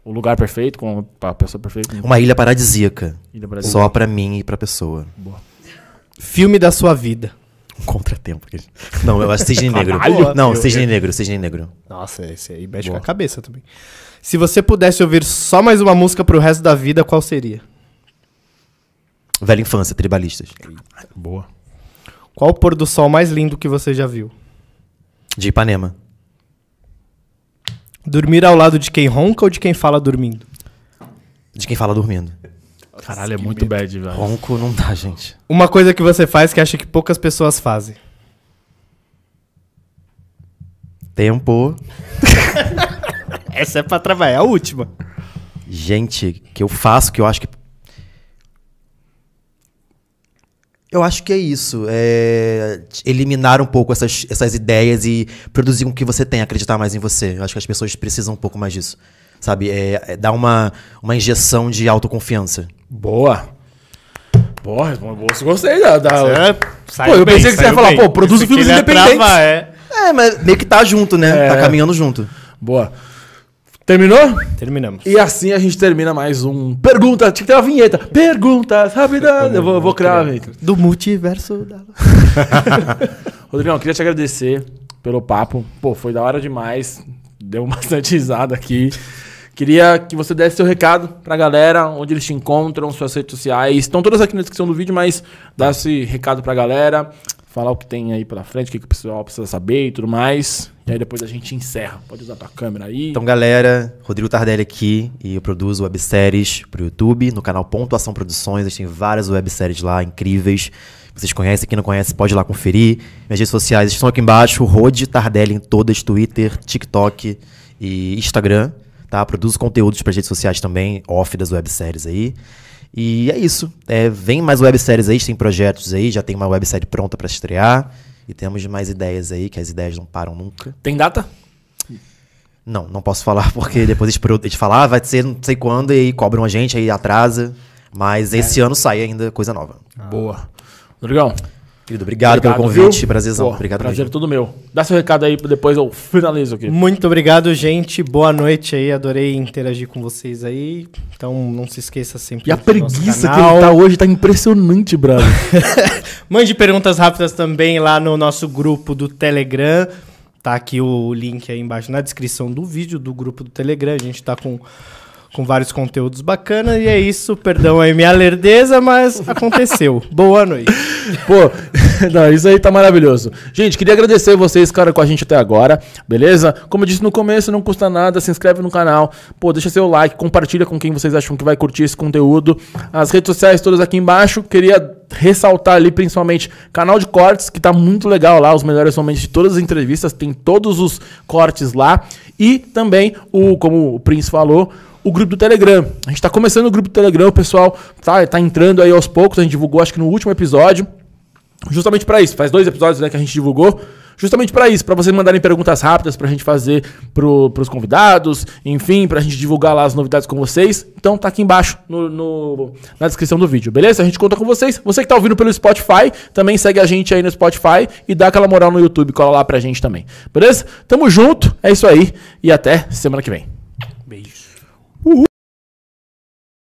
O lugar perfeito, com a pessoa perfeita. Uma ilha paradisíaca. Ilha Brasil. Só pra mim e pra pessoa. Filme da sua vida. Um contratempo. Não, eu acho Cisne *laughs* Negro. Caralho! Não, Eu- Cisne Negro, Cisne Negro. Nossa, esse aí mexe Boa. com a cabeça também. Se você pudesse ouvir só mais uma música pro resto da vida, qual seria? Velha infância, tribalistas. Boa. Qual o pôr do sol mais lindo que você já viu? De Ipanema. Dormir ao lado de quem ronca ou de quem fala dormindo? De quem fala dormindo. Caralho, é muito bad, velho. Ronco não dá, gente. Uma coisa que você faz que acha que poucas pessoas fazem. Tempo. *laughs* Essa é pra trabalhar, a última. Gente, que eu faço, que eu acho que. Eu acho que é isso. É eliminar um pouco essas, essas ideias e produzir com que você tem, acreditar mais em você. Eu acho que as pessoas precisam um pouco mais disso. Sabe? É, é dar uma, uma injeção de autoconfiança. Boa. Boa, boa, gostei da. da... É, Pô, eu pensei que você ia falar, pô, produz filmes independentes. é. É, mas meio que tá junto, né? É. Tá caminhando junto. Boa. Terminou? Terminamos. E assim a gente termina mais um. Pergunta, tinha que ter uma vinheta. Perguntas rápidas. Eu vou, vou criar uma vinheta. Do multiverso da... *laughs* Rodrigão, queria te agradecer pelo papo. Pô, foi da hora demais. Deu bastante risada aqui. Queria que você desse seu recado pra galera, onde eles te encontram, suas redes sociais. Estão todas aqui na descrição do vídeo, mas dá esse recado pra galera. Falar o que tem aí pela frente, o que, que o pessoal precisa saber e tudo mais. E aí depois a gente encerra. Pode usar tua câmera aí. Então, galera, Rodrigo Tardelli aqui e eu produzo webséries pro YouTube, no canal Pontuação Produções. A gente tem várias webséries lá incríveis. Vocês conhecem, quem não conhece pode ir lá conferir. Minhas redes sociais estão aqui embaixo, Rod Tardelli em todas, Twitter, TikTok e Instagram. Tá? Produzo conteúdos para redes sociais também, off das webséries aí. E é isso. É, vem mais webséries aí, tem projetos aí, já tem uma websérie pronta para estrear. E temos mais ideias aí, que as ideias não param nunca. Tem data? Não, não posso falar *laughs* porque depois eles, pro- eles falam, ah, vai ser não sei quando, e aí cobram a gente, aí atrasa. Mas esse ano sai ainda coisa nova. Boa. Rodrigão. Querido, obrigado, pelo viu? convite, prazerzão. Pô, obrigado Prazer mesmo. todo meu. Dá seu recado aí, depois eu finalizo aqui. Muito obrigado, gente. Boa noite aí. Adorei interagir com vocês aí. Então não se esqueça sempre. E a preguiça que ele tá hoje tá impressionante, brother. *laughs* Mande perguntas rápidas também lá no nosso grupo do Telegram. Tá aqui o link aí embaixo na descrição do vídeo do grupo do Telegram. A gente tá com, com vários conteúdos bacanas. E é isso. Perdão aí minha lerdeza, mas aconteceu. *laughs* Boa noite. Pô, *laughs* não, isso aí tá maravilhoso. Gente, queria agradecer vocês, cara, com a gente até agora, beleza? Como eu disse no começo, não custa nada, se inscreve no canal, pô, deixa seu like, compartilha com quem vocês acham que vai curtir esse conteúdo. As redes sociais todas aqui embaixo, queria ressaltar ali principalmente canal de cortes, que tá muito legal lá, os melhores momentos de todas as entrevistas, tem todos os cortes lá. E também, o, como o Prince falou, o grupo do Telegram. A gente tá começando o grupo do Telegram, o pessoal tá, tá entrando aí aos poucos, a gente divulgou acho que no último episódio. Justamente para isso, faz dois episódios né, que a gente divulgou. Justamente para isso, para vocês mandarem perguntas rápidas pra gente fazer pro, pros convidados, enfim, pra gente divulgar lá as novidades com vocês. Então tá aqui embaixo no, no- na descrição do vídeo, beleza? A gente conta com vocês. Você que tá ouvindo pelo Spotify, também segue a gente aí no Spotify e dá aquela moral no YouTube, cola lá pra gente também. Beleza? Tamo junto, é isso aí e até semana que vem. Beijos.